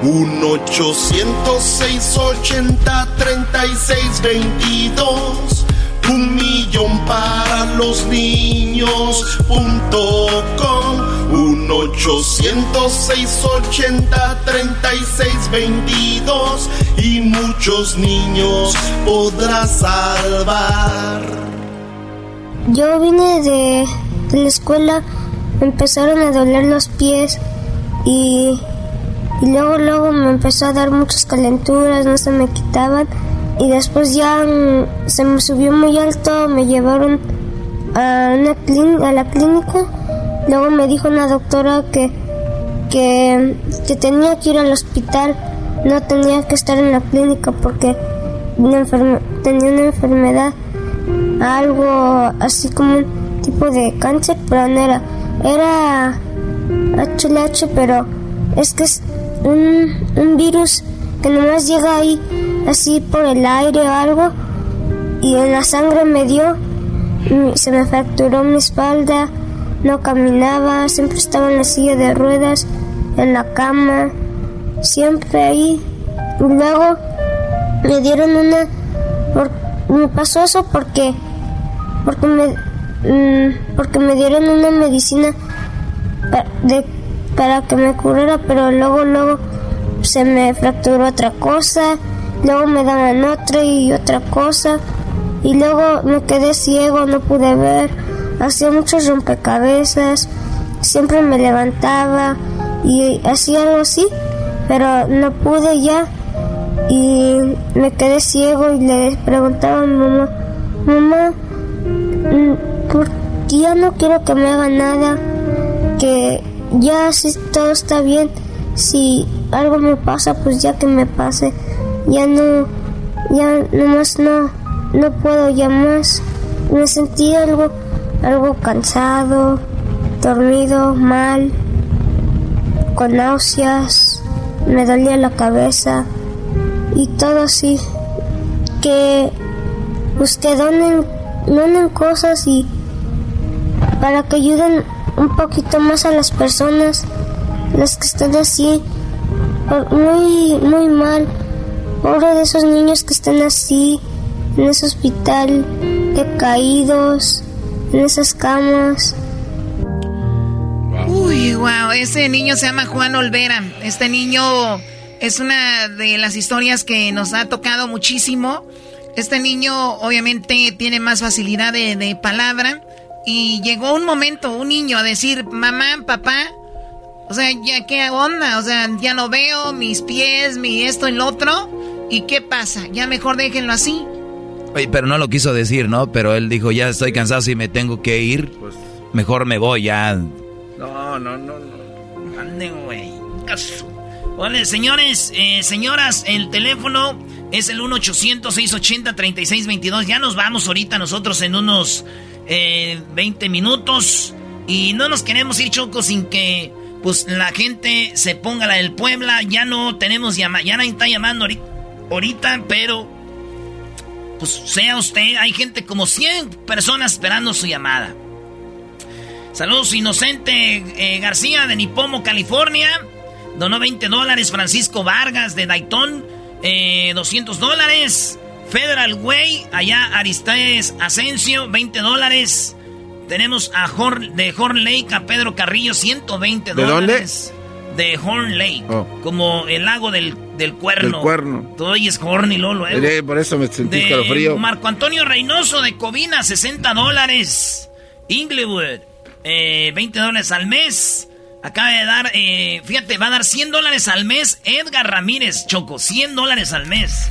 1-800-680-3622. Un millón para los niños.com. 1-800-680-3622. Y muchos niños podrás salvar. Yo vine de, de la escuela, empezaron a doler los pies y y luego luego me empezó a dar muchas calenturas, no se me quitaban. Y después ya mm, se me subió muy alto, me llevaron a, una a la clínica, luego me dijo una doctora que, que, que tenía que ir al hospital, no tenía que estar en la clínica porque tenía una enfermedad, algo así como un tipo de cáncer, pero no era, era HLH, pero es que un, un virus que nomás llega ahí así por el aire o algo y en la sangre me dio, se me fracturó mi espalda, no caminaba, siempre estaba en la silla de ruedas, en la cama, siempre ahí. Y luego me dieron una, me pasó eso porque, porque me, mm, porque me dieron una medicina de para que me curara, pero luego, luego se me fracturó otra cosa, luego me daban otra y otra cosa, y luego me quedé ciego, no pude ver, hacía muchos rompecabezas, siempre me levantaba y hacía algo así, pero no pude ya, y me quedé ciego y le preguntaba a mi mamá, mamá, mm, ¿por qué ya no quiero que me haga nada? Que ya si todo está bien, si algo me pasa, pues ya que me pase, ya no, ya nomás no, no puedo ya más. Me sentí algo, algo cansado, dormido, mal, con náuseas, me dolía la cabeza y todo así. Que que donen, donen cosas y para que ayuden un poquito más a las personas, las que están así, muy, muy mal. Pobre de esos niños que están así, en ese hospital, decaídos, en esas camas. Uy, wow, ese niño se llama Juan Olvera. Este niño es una de las historias que nos ha tocado muchísimo. Este niño obviamente tiene más facilidad de, de palabra y llegó un momento, un niño, a decir, mamá, papá, o sea, ya qué onda, o sea, ya no veo mis pies, mi esto y lo otro. ¿Y qué pasa? Ya mejor déjenlo así. Oye, pero no lo quiso decir, ¿no? Pero él dijo, ya estoy cansado, si me tengo que ir, pues, mejor me voy ya. No, no, no, no. Ande, güey. Vale, señores, eh, señoras, el teléfono es el 1-800-680-3622. Ya nos vamos ahorita nosotros en unos eh, 20 minutos. Y no nos queremos ir, Choco, sin que pues la gente se ponga la del Puebla. Ya no tenemos llamada, ya nadie está llamando ahorita, pero pues sea usted, hay gente como 100 personas esperando su llamada. Saludos, Inocente eh, García de Nipomo, California. Donó 20 dólares. Francisco Vargas de Dayton, eh, 200 dólares. Federal Way, allá Aristides Asensio, 20 dólares. Tenemos a de Horn Lake a Pedro Carrillo, 120 dólares. ¿De dónde? de Horn Lake. Oh. Como el lago del, del cuerno. Del cuerno. Todo ahí es Horn y Lolo, Eh, por eso me sentí escalofrío. Marco Antonio Reynoso de Covina, 60 dólares. Inglewood, eh, 20 dólares al mes. Acaba de dar, eh, fíjate, va a dar 100 dólares al mes. Edgar Ramírez, Choco, 100 dólares al mes.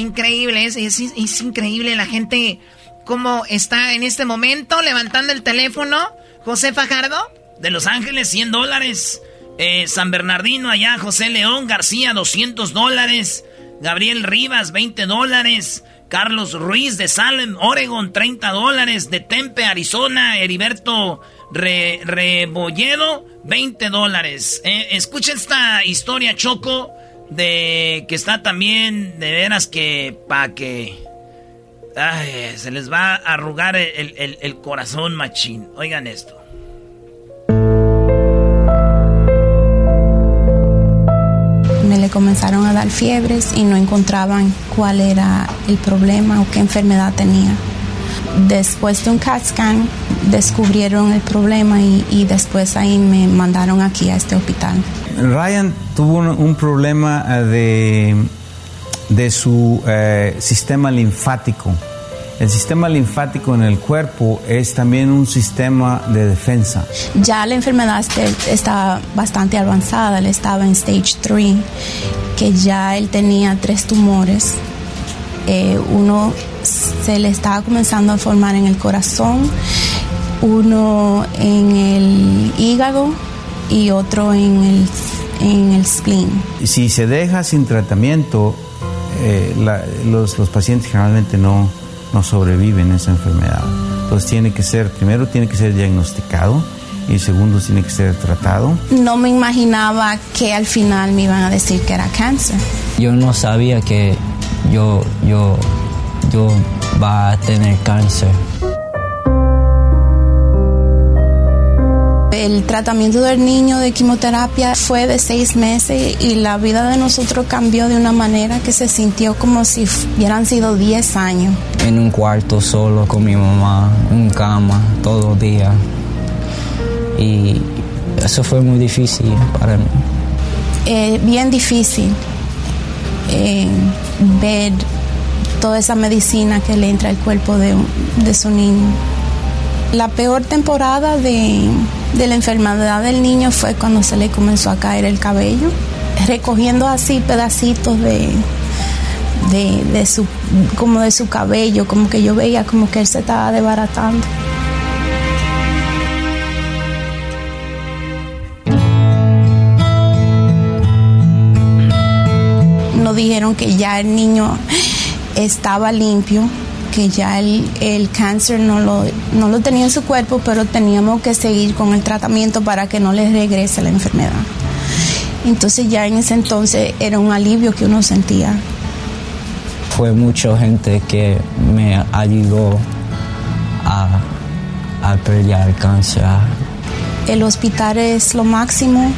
Increíble, es, es, increíble la gente cómo está en este momento levantando el teléfono. José Fajardo. De Los Ángeles, 100 dólares. Eh, San Bernardino, allá, José León García, 200 dólares. Gabriel Rivas, 20 dólares. Carlos Ruiz de Salem, Oregon, 30 dólares. De Tempe, Arizona, Heriberto Re- Rebolledo, 20 dólares. Eh, escucha esta historia, Choco, de que está también, de veras que, pa' que... Se les va a arrugar el, el- el corazón, machín. Oigan esto. Me le comenzaron a dar fiebres y no encontraban cuál era el problema o qué enfermedad tenía. Después de un CAT scan descubrieron el problema y, y después ahí me mandaron aquí a este hospital. Ryan tuvo un, problema eh, de, de su eh, sistema linfático. El sistema linfático en el cuerpo es también un sistema de defensa. Ya la enfermedad este- está bastante avanzada, él estaba en stage 3, que ya él tenía tres tumores. Eh, uno se le estaba comenzando a formar en el corazón, uno en el hígado y otro en el, en el spleen. Si se deja sin tratamiento, eh, la- los, los pacientes generalmente no, no sobreviven a esa enfermedad. Entonces tiene que ser, primero tiene que ser diagnosticado y segundo tiene que ser tratado. No me imaginaba que al final me iban a decir que era cáncer. Yo no sabía que yo, yo, yo va a tener cáncer. El tratamiento del niño de quimioterapia fue de seis meses y la vida de nosotros cambió de una manera que se sintió como si hubieran sido 10 años. En un cuarto solo con mi mamá, en cama, todo el día. Y eso fue muy difícil para mí. Eh, bien difícil eh, ver toda esa medicina que le entra al cuerpo de, de su niño. La peor temporada de, de la enfermedad del niño fue cuando se le comenzó a caer el cabello, recogiendo así pedacitos de, de, su, como de su cabello, como que yo veía como que él se estaba desbaratando. Nos dijeron que ya el niño estaba limpio, que ya el, el cáncer no lo, no lo tenía en su cuerpo, pero teníamos que seguir con el tratamiento para que no le regrese la enfermedad. Entonces ya en ese entonces era un alivio que uno sentía. Fue mucha gente que me ayudó a, a pelear el cáncer. El hospital es lo máximo,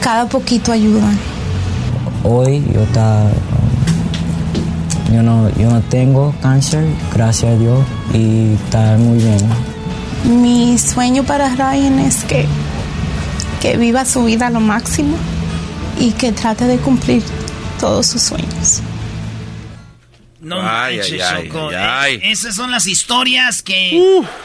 cada poquito ayuda. Hoy yo, ta- yo, no, yo no tengo cáncer, gracias a Dios, y está muy bien. Mi sueño para Ryan es que, que viva su vida lo máximo y que trate de cumplir todos sus sueños. No Ay, manches, ay, ay, Choco. ay, ay. Eh, Esas son las historias que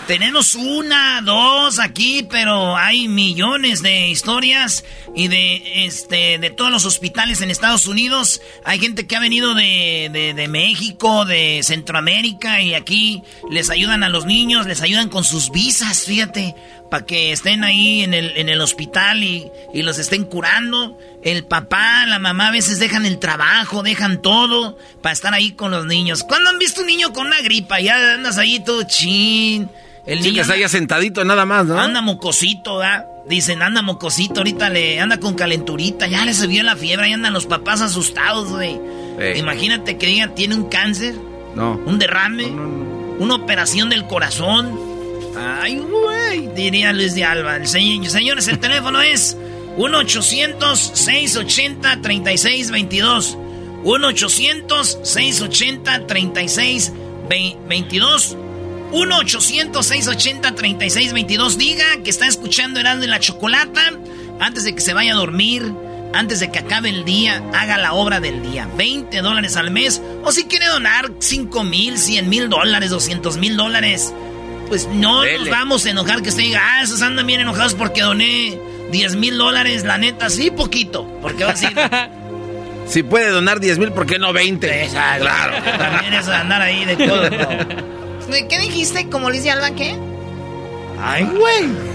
tenemos una, dos aquí, pero hay millones de historias y de este de todos los hospitales en Estados Unidos. Hay gente que ha venido de, de, de México, de Centroamérica y aquí les ayudan a los niños, les ayudan con sus visas, fíjate, para que estén ahí en el, en el hospital y, y los estén curando. El papá, la mamá a veces dejan el trabajo, dejan todo para estar ahí con los niños. ¿Cuándo han visto un niño con una gripa? Ya andas ahí todo chin. El Sí, niño que está ya sentadito nada más, ¿no? Anda mocosito, ¿verdad? Dicen, anda mocosito, ahorita le anda con calenturita, ya le subió la fiebre, ahí andan los papás asustados, güey. Sí. Imagínate que digan, tiene un cáncer, No. un derrame, una operación del corazón. Ay, güey, diría Luis de Alba. El señor- señores, el teléfono es 1-800-680-3622. 1-800-680-3622. 1-800-680-3622. Diga que está escuchando Heraldo y la Chocolata. antes de que se vaya a dormir, antes de que acabe el día, haga la obra del día. 20 dólares al mes. O si quiere donar 5 mil, 100 mil dólares, 200 mil dólares. Pues no nos vamos a enojar que usted diga, ah, esos andan bien enojados porque doné 10 mil dólares. La neta, sí, poquito. Porque va a decir... si puede donar 10 mil, ¿por qué no 20? claro. También es andar ahí de todo. ¿Qué dijiste? ¿Como Liz Alba qué? Ay, güey.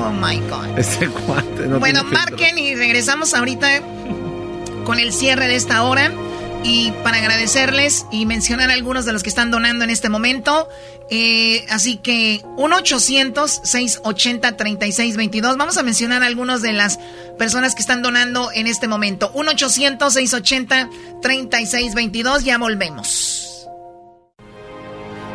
Oh my God. Ese cuate no Bueno, marquen y regresamos ahorita con el cierre de esta hora. Y para agradecerles y mencionar a algunos de los que están donando en este momento. Eh, así que 1-800-680-3622. Vamos a mencionar a algunos de las personas que están donando en este momento. 1-800-680-3622. Ya volvemos.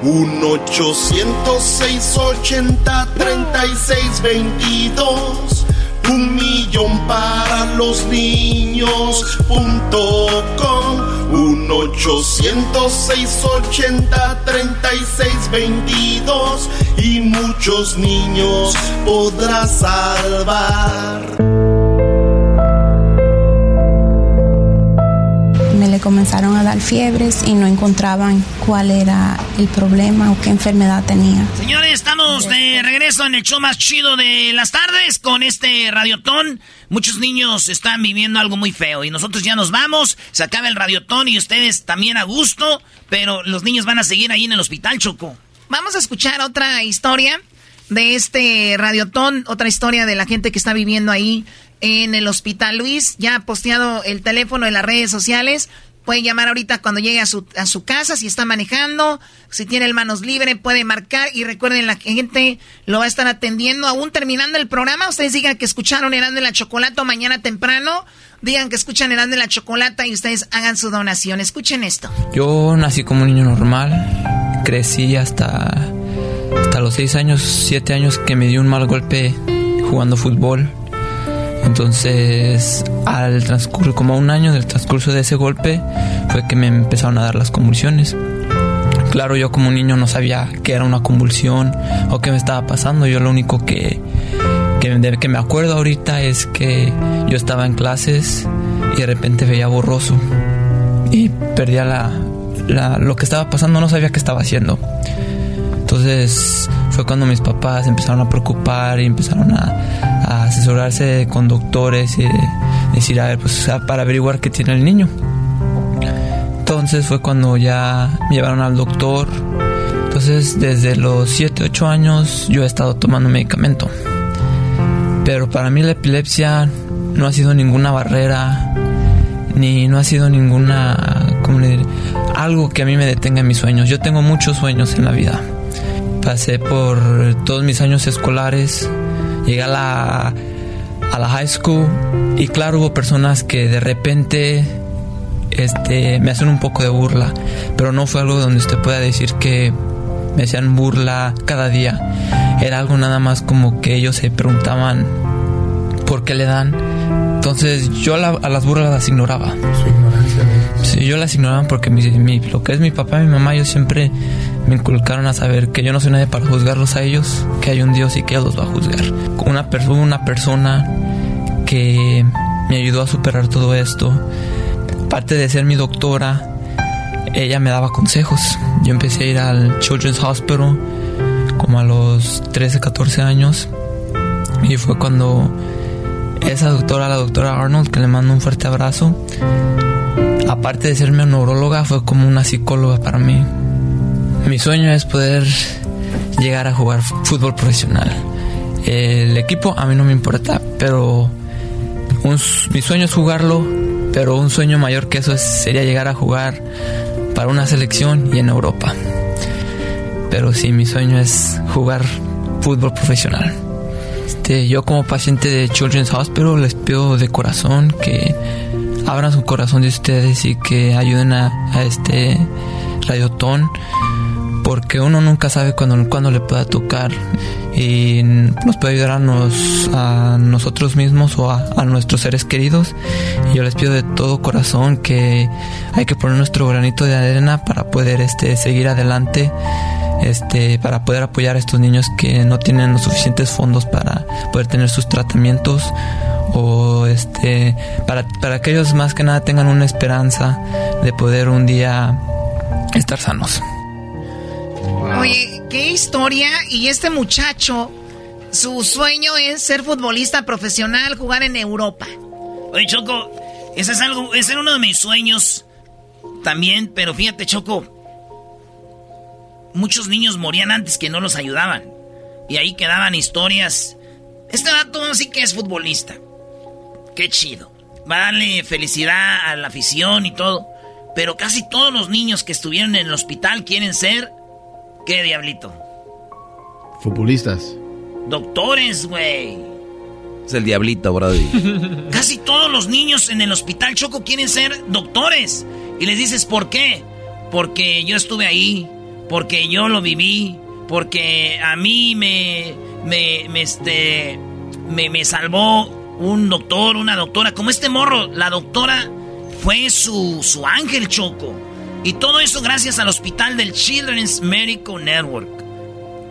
1-800-680-3622. Un millón para los niños punto com. 1-800-680-3622. Y muchos niños podrás salvar. Le comenzaron a dar fiebres y no encontraban cuál era el problema o qué enfermedad tenía. Señores, estamos de regreso en el show más chido de las tardes con este radiotón. Muchos niños están viviendo algo muy feo y nosotros ya nos vamos, se acaba el radiotón y ustedes también a gusto, pero los niños van a seguir ahí en el hospital Choco. Vamos a escuchar otra historia de este radiotón, otra historia de la gente que está viviendo ahí en el hospital. Luis ya ha posteado el teléfono en las redes sociales. Puede llamar ahorita cuando llegue a su, a su casa, si está manejando, si tiene el manos libre, puede marcar y recuerden, la gente lo va a estar atendiendo aún terminando el programa. Ustedes digan que escucharon Herando la Chocolata mañana temprano, digan que escuchan Herando la Chocolata y ustedes hagan su donación. Escuchen esto. Yo nací como un niño normal, crecí hasta, hasta los seis años, siete años que me dio un mal golpe jugando fútbol entonces, al transcurso, como un año del transcurso de ese golpe, fue que me empezaron a dar las convulsiones. Claro, yo como niño no sabía qué era una convulsión o qué me estaba pasando. Yo lo único que, que, que me acuerdo ahorita es que yo estaba en clases y de repente veía borroso y perdía la, la, lo que estaba pasando, no sabía qué estaba haciendo. Entonces fue cuando mis papás empezaron a preocupar y empezaron a, asesorarse con doctores y decir, a ver, pues para averiguar qué tiene el niño. Entonces fue cuando ya me llevaron al doctor. Entonces desde los 7, 8 años yo he estado tomando medicamento. Pero para mí la epilepsia no ha sido ninguna barrera, ni no ha sido ninguna, ¿cómo le diré? Algo que a mí me detenga en mis sueños. Yo tengo muchos sueños en la vida pasé por todos mis años escolares, llegué a la, a la high school y claro, hubo personas que de repente este, me hacen un poco de burla, pero no fue algo donde usted pueda decir que me hacían burla cada día. Era algo nada más como que ellos se preguntaban por qué le dan. Entonces yo a, las burlas las ignoraba. Su ignorancia. Yo las ignoraba porque mi, lo que es mi papá y mi mamá, yo siempre me inculcaron a saber que yo no soy nadie para juzgarlos a ellos, que hay un Dios y que Él los va a juzgar. Una, persona una persona que me ayudó a superar todo esto, aparte de ser mi doctora, ella me daba consejos. Yo empecé a ir al Children's Hospital como a los 13, 14 años y fue cuando esa doctora, la doctora Arnold, que le mando un fuerte abrazo, aparte de ser mi neuróloga, fue como una psicóloga para mí mi sueño es poder llegar a jugar fútbol profesional. El equipo a mí no me importa, pero mi sueño es jugarlo, pero un sueño mayor que eso sería llegar a jugar para una selección y en Europa. Pero sí, mi sueño es jugar fútbol profesional. Este, yo como paciente de Children's Hospital les pido de corazón que abran su corazón de ustedes y que ayuden a, a este radiotón porque uno nunca sabe cuándo, cuando le pueda tocar y nos puede ayudar a, nosotros mismos o a, nuestros seres queridos. Yo les pido de todo corazón que hay que poner nuestro granito de arena para poder este, seguir adelante este, para poder apoyar a estos niños que no tienen los suficientes fondos para poder tener sus tratamientos o este, para, para que ellos más que nada tengan una esperanza de poder un día estar sanos. Oye, qué historia. Y este muchacho, su sueño es ser futbolista profesional, jugar en Europa. Oye, Choco, ese es algo, ese era uno de mis sueños también, pero fíjate, Choco, muchos niños morían antes que no los ayudaban. Y ahí quedaban historias. Este dato sí que es futbolista. Qué chido. Va a darle felicidad a la afición y todo. Pero casi todos los niños que estuvieron en el hospital quieren ser. ¿Qué diablito? Futbolistas. Doctores, güey. Es el diablito, Brody. [laughs] Casi todos los niños en el hospital Choco quieren ser doctores. Y les dices, ¿por qué? Porque yo estuve ahí, porque yo lo viví, porque a mí me, me, me, este, me, me salvó un doctor, una doctora, como este morro, la doctora fue su, su ángel choco. Y todo eso gracias al hospital del Children's Medical Network.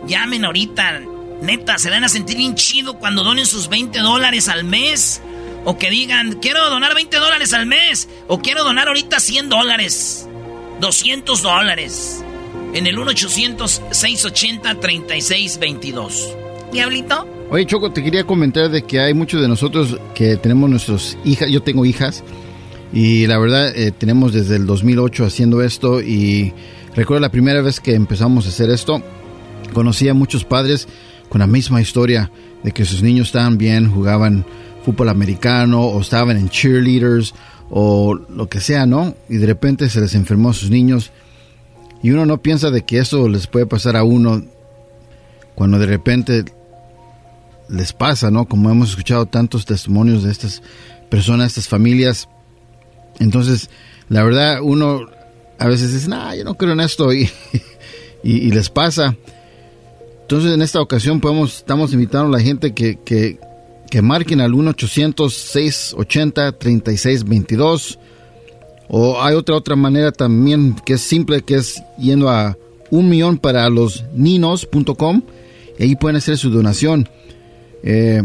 Llamen ahorita, neta, se van a sentir bien chido cuando donen sus 20 dólares al mes. O que digan, quiero donar 20 dólares al mes. O quiero donar ahorita 100 dólares. 200 dólares. En el 1-800-680-3622. Diablito. Oye, Choco, te quería comentar de que hay muchos de nosotros que tenemos nuestros hijas, yo tengo hijas, y la verdad eh, tenemos desde el 2008 haciendo esto, y recuerdo la primera vez que empezamos a hacer esto, conocí a muchos padres con la misma historia de que sus niños estaban bien, jugaban fútbol americano, o estaban en cheerleaders, o lo que sea, ¿no? Y de repente se les enfermó a sus niños, y uno no piensa de que eso les puede pasar a uno cuando de repente les pasa, ¿no? Como hemos escuchado tantos testimonios de estas personas, estas familias. Entonces, la verdad, uno a veces dice, no, yo no creo en esto [laughs] y, y, les pasa. Entonces, en esta ocasión podemos, estamos invitando a la gente que, que, que marquen al 1-800-680-3622. O hay otra, otra manera también que es simple, que es yendo a un millón para los ninos.com y ahí pueden hacer su donación. Eh,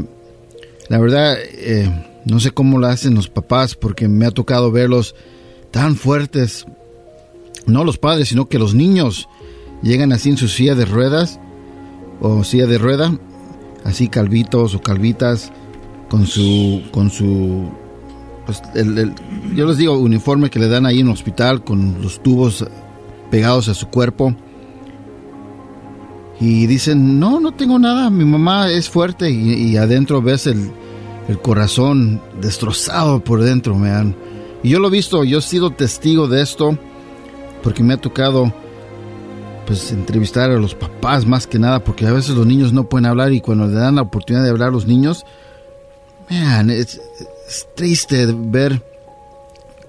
la verdad, eh, no sé cómo lo hacen los papás porque me ha tocado verlos tan fuertes. No los padres, sino que los niños llegan así en su silla de ruedas o silla de rueda, así calvitos o calvitas con su con su pues, yo les digo uniforme que le dan ahí en el hospital con los tubos pegados a su cuerpo y dicen, no, no tengo nada, mi mamá es fuerte y, adentro ves el, corazón destrozado por dentro, me Y yo lo he visto, yo he sido testigo de esto porque me ha tocado pues entrevistar a los papás más que nada porque a veces los niños no pueden hablar y cuando le dan la oportunidad de hablar a los niños, man, es triste ver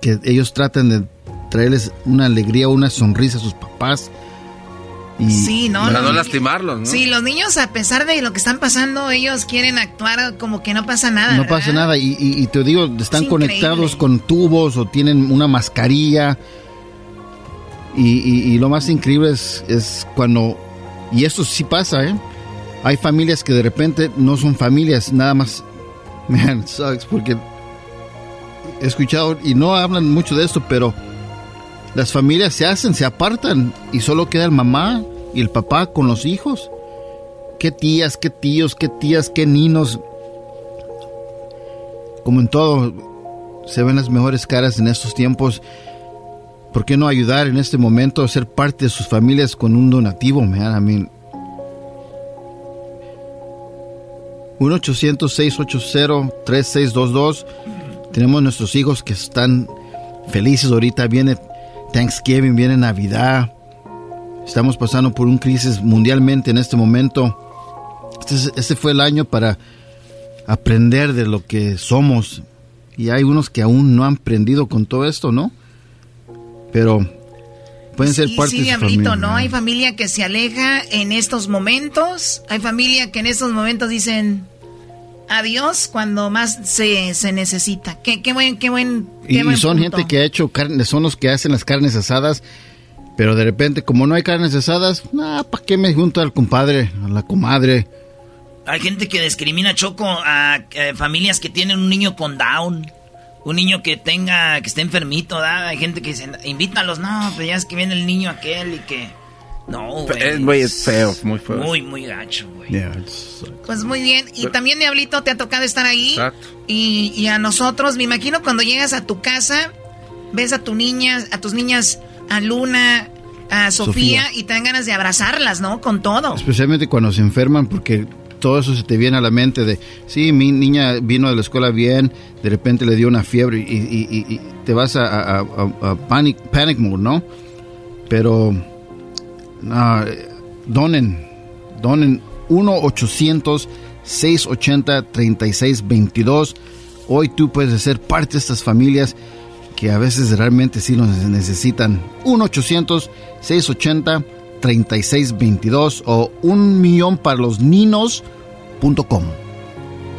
que ellos tratan de traerles una alegría, una sonrisa a sus papás sí, ¿no? Para no lastimarlos, ¿no? Sí, los niños, a pesar de lo que están pasando, ellos quieren actuar como que no pasa nada. No pasa nada. Y, te digo, están conectados con tubos o tienen una mascarilla. Y, lo más increíble es, es cuando. Y esto sí pasa, ¿eh? Hay familias que de repente no son familias, nada más. [laughs] Man, sucks, porque he escuchado y no hablan mucho de esto, pero las familias se hacen, se apartan y solo queda el mamá y el papá con los hijos. Qué tías, qué tíos, qué tías, qué ninos. Como en todo, se ven las mejores caras en estos tiempos. ¿Por qué no ayudar en este momento a ser parte de sus familias con un donativo, man? I mean, 1-800-680-3622. Tenemos nuestros hijos que están felices ahorita. Viene Thanksgiving, viene Navidad. Estamos pasando por una crisis mundialmente en este momento. Este, este, fue el año para aprender de lo que somos. Y hay unos que aún no han aprendido con todo esto, ¿no? Pero pueden ser parte de su familia. ¿no? Hay familia que se aleja en estos momentos. Hay familia que en estos momentos dicen, Adiós cuando más se, se necesita. Qué, qué, buen, qué buen. y, son gente que ha hecho carne, son los que hacen las carnes asadas, Pero de repente, como no hay carnes asadas, nah, ¿para qué me junto al compadre, a la comadre? Hay gente que discrimina Choco a eh, familias que tienen un niño con Down. Un niño que tenga, que esté enfermito, ¿da? Hay gente que dice, invítalos, no, pues ya es que viene el niño aquel y que... No, güey. Es, feo, muy feo. Muy, muy gacho, güey. pues muy bien. Y también, Diablito, te ha tocado estar ahí. Exacto. Y, y, a nosotros, me imagino cuando llegas a tu casa, ves a tu niña, a tus niñas, a Luna, a Sofía, y te dan ganas de abrazarlas, ¿no? Con todo. Especialmente cuando se enferman, porque todo eso se te viene a la mente de, sí, mi niña vino de la escuela bien, de repente le dio una fiebre y, te vas a, panic, panic mode, ¿no? Pero, no, donen, donen 1-800-680-3622. Hoy tú puedes ser parte de estas familias que a veces realmente sí nos necesitan. 1-800-680-3622 o un millón para los ninos.com.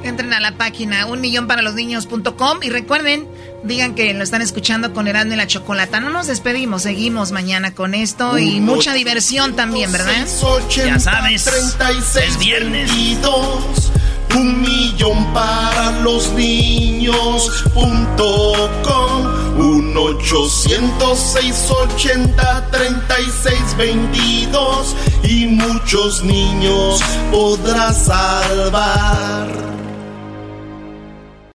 Entren a la página un millón para los niños.com y recuerden, digan que lo están escuchando con el Erasmo y la Chocolata. No nos despedimos, seguimos mañana con esto y mucha diversión también, ¿verdad? ya sabes, 36, es viernes. 22, un millón para los niños.com 1-800-680-3622 y muchos niños podrás salvar.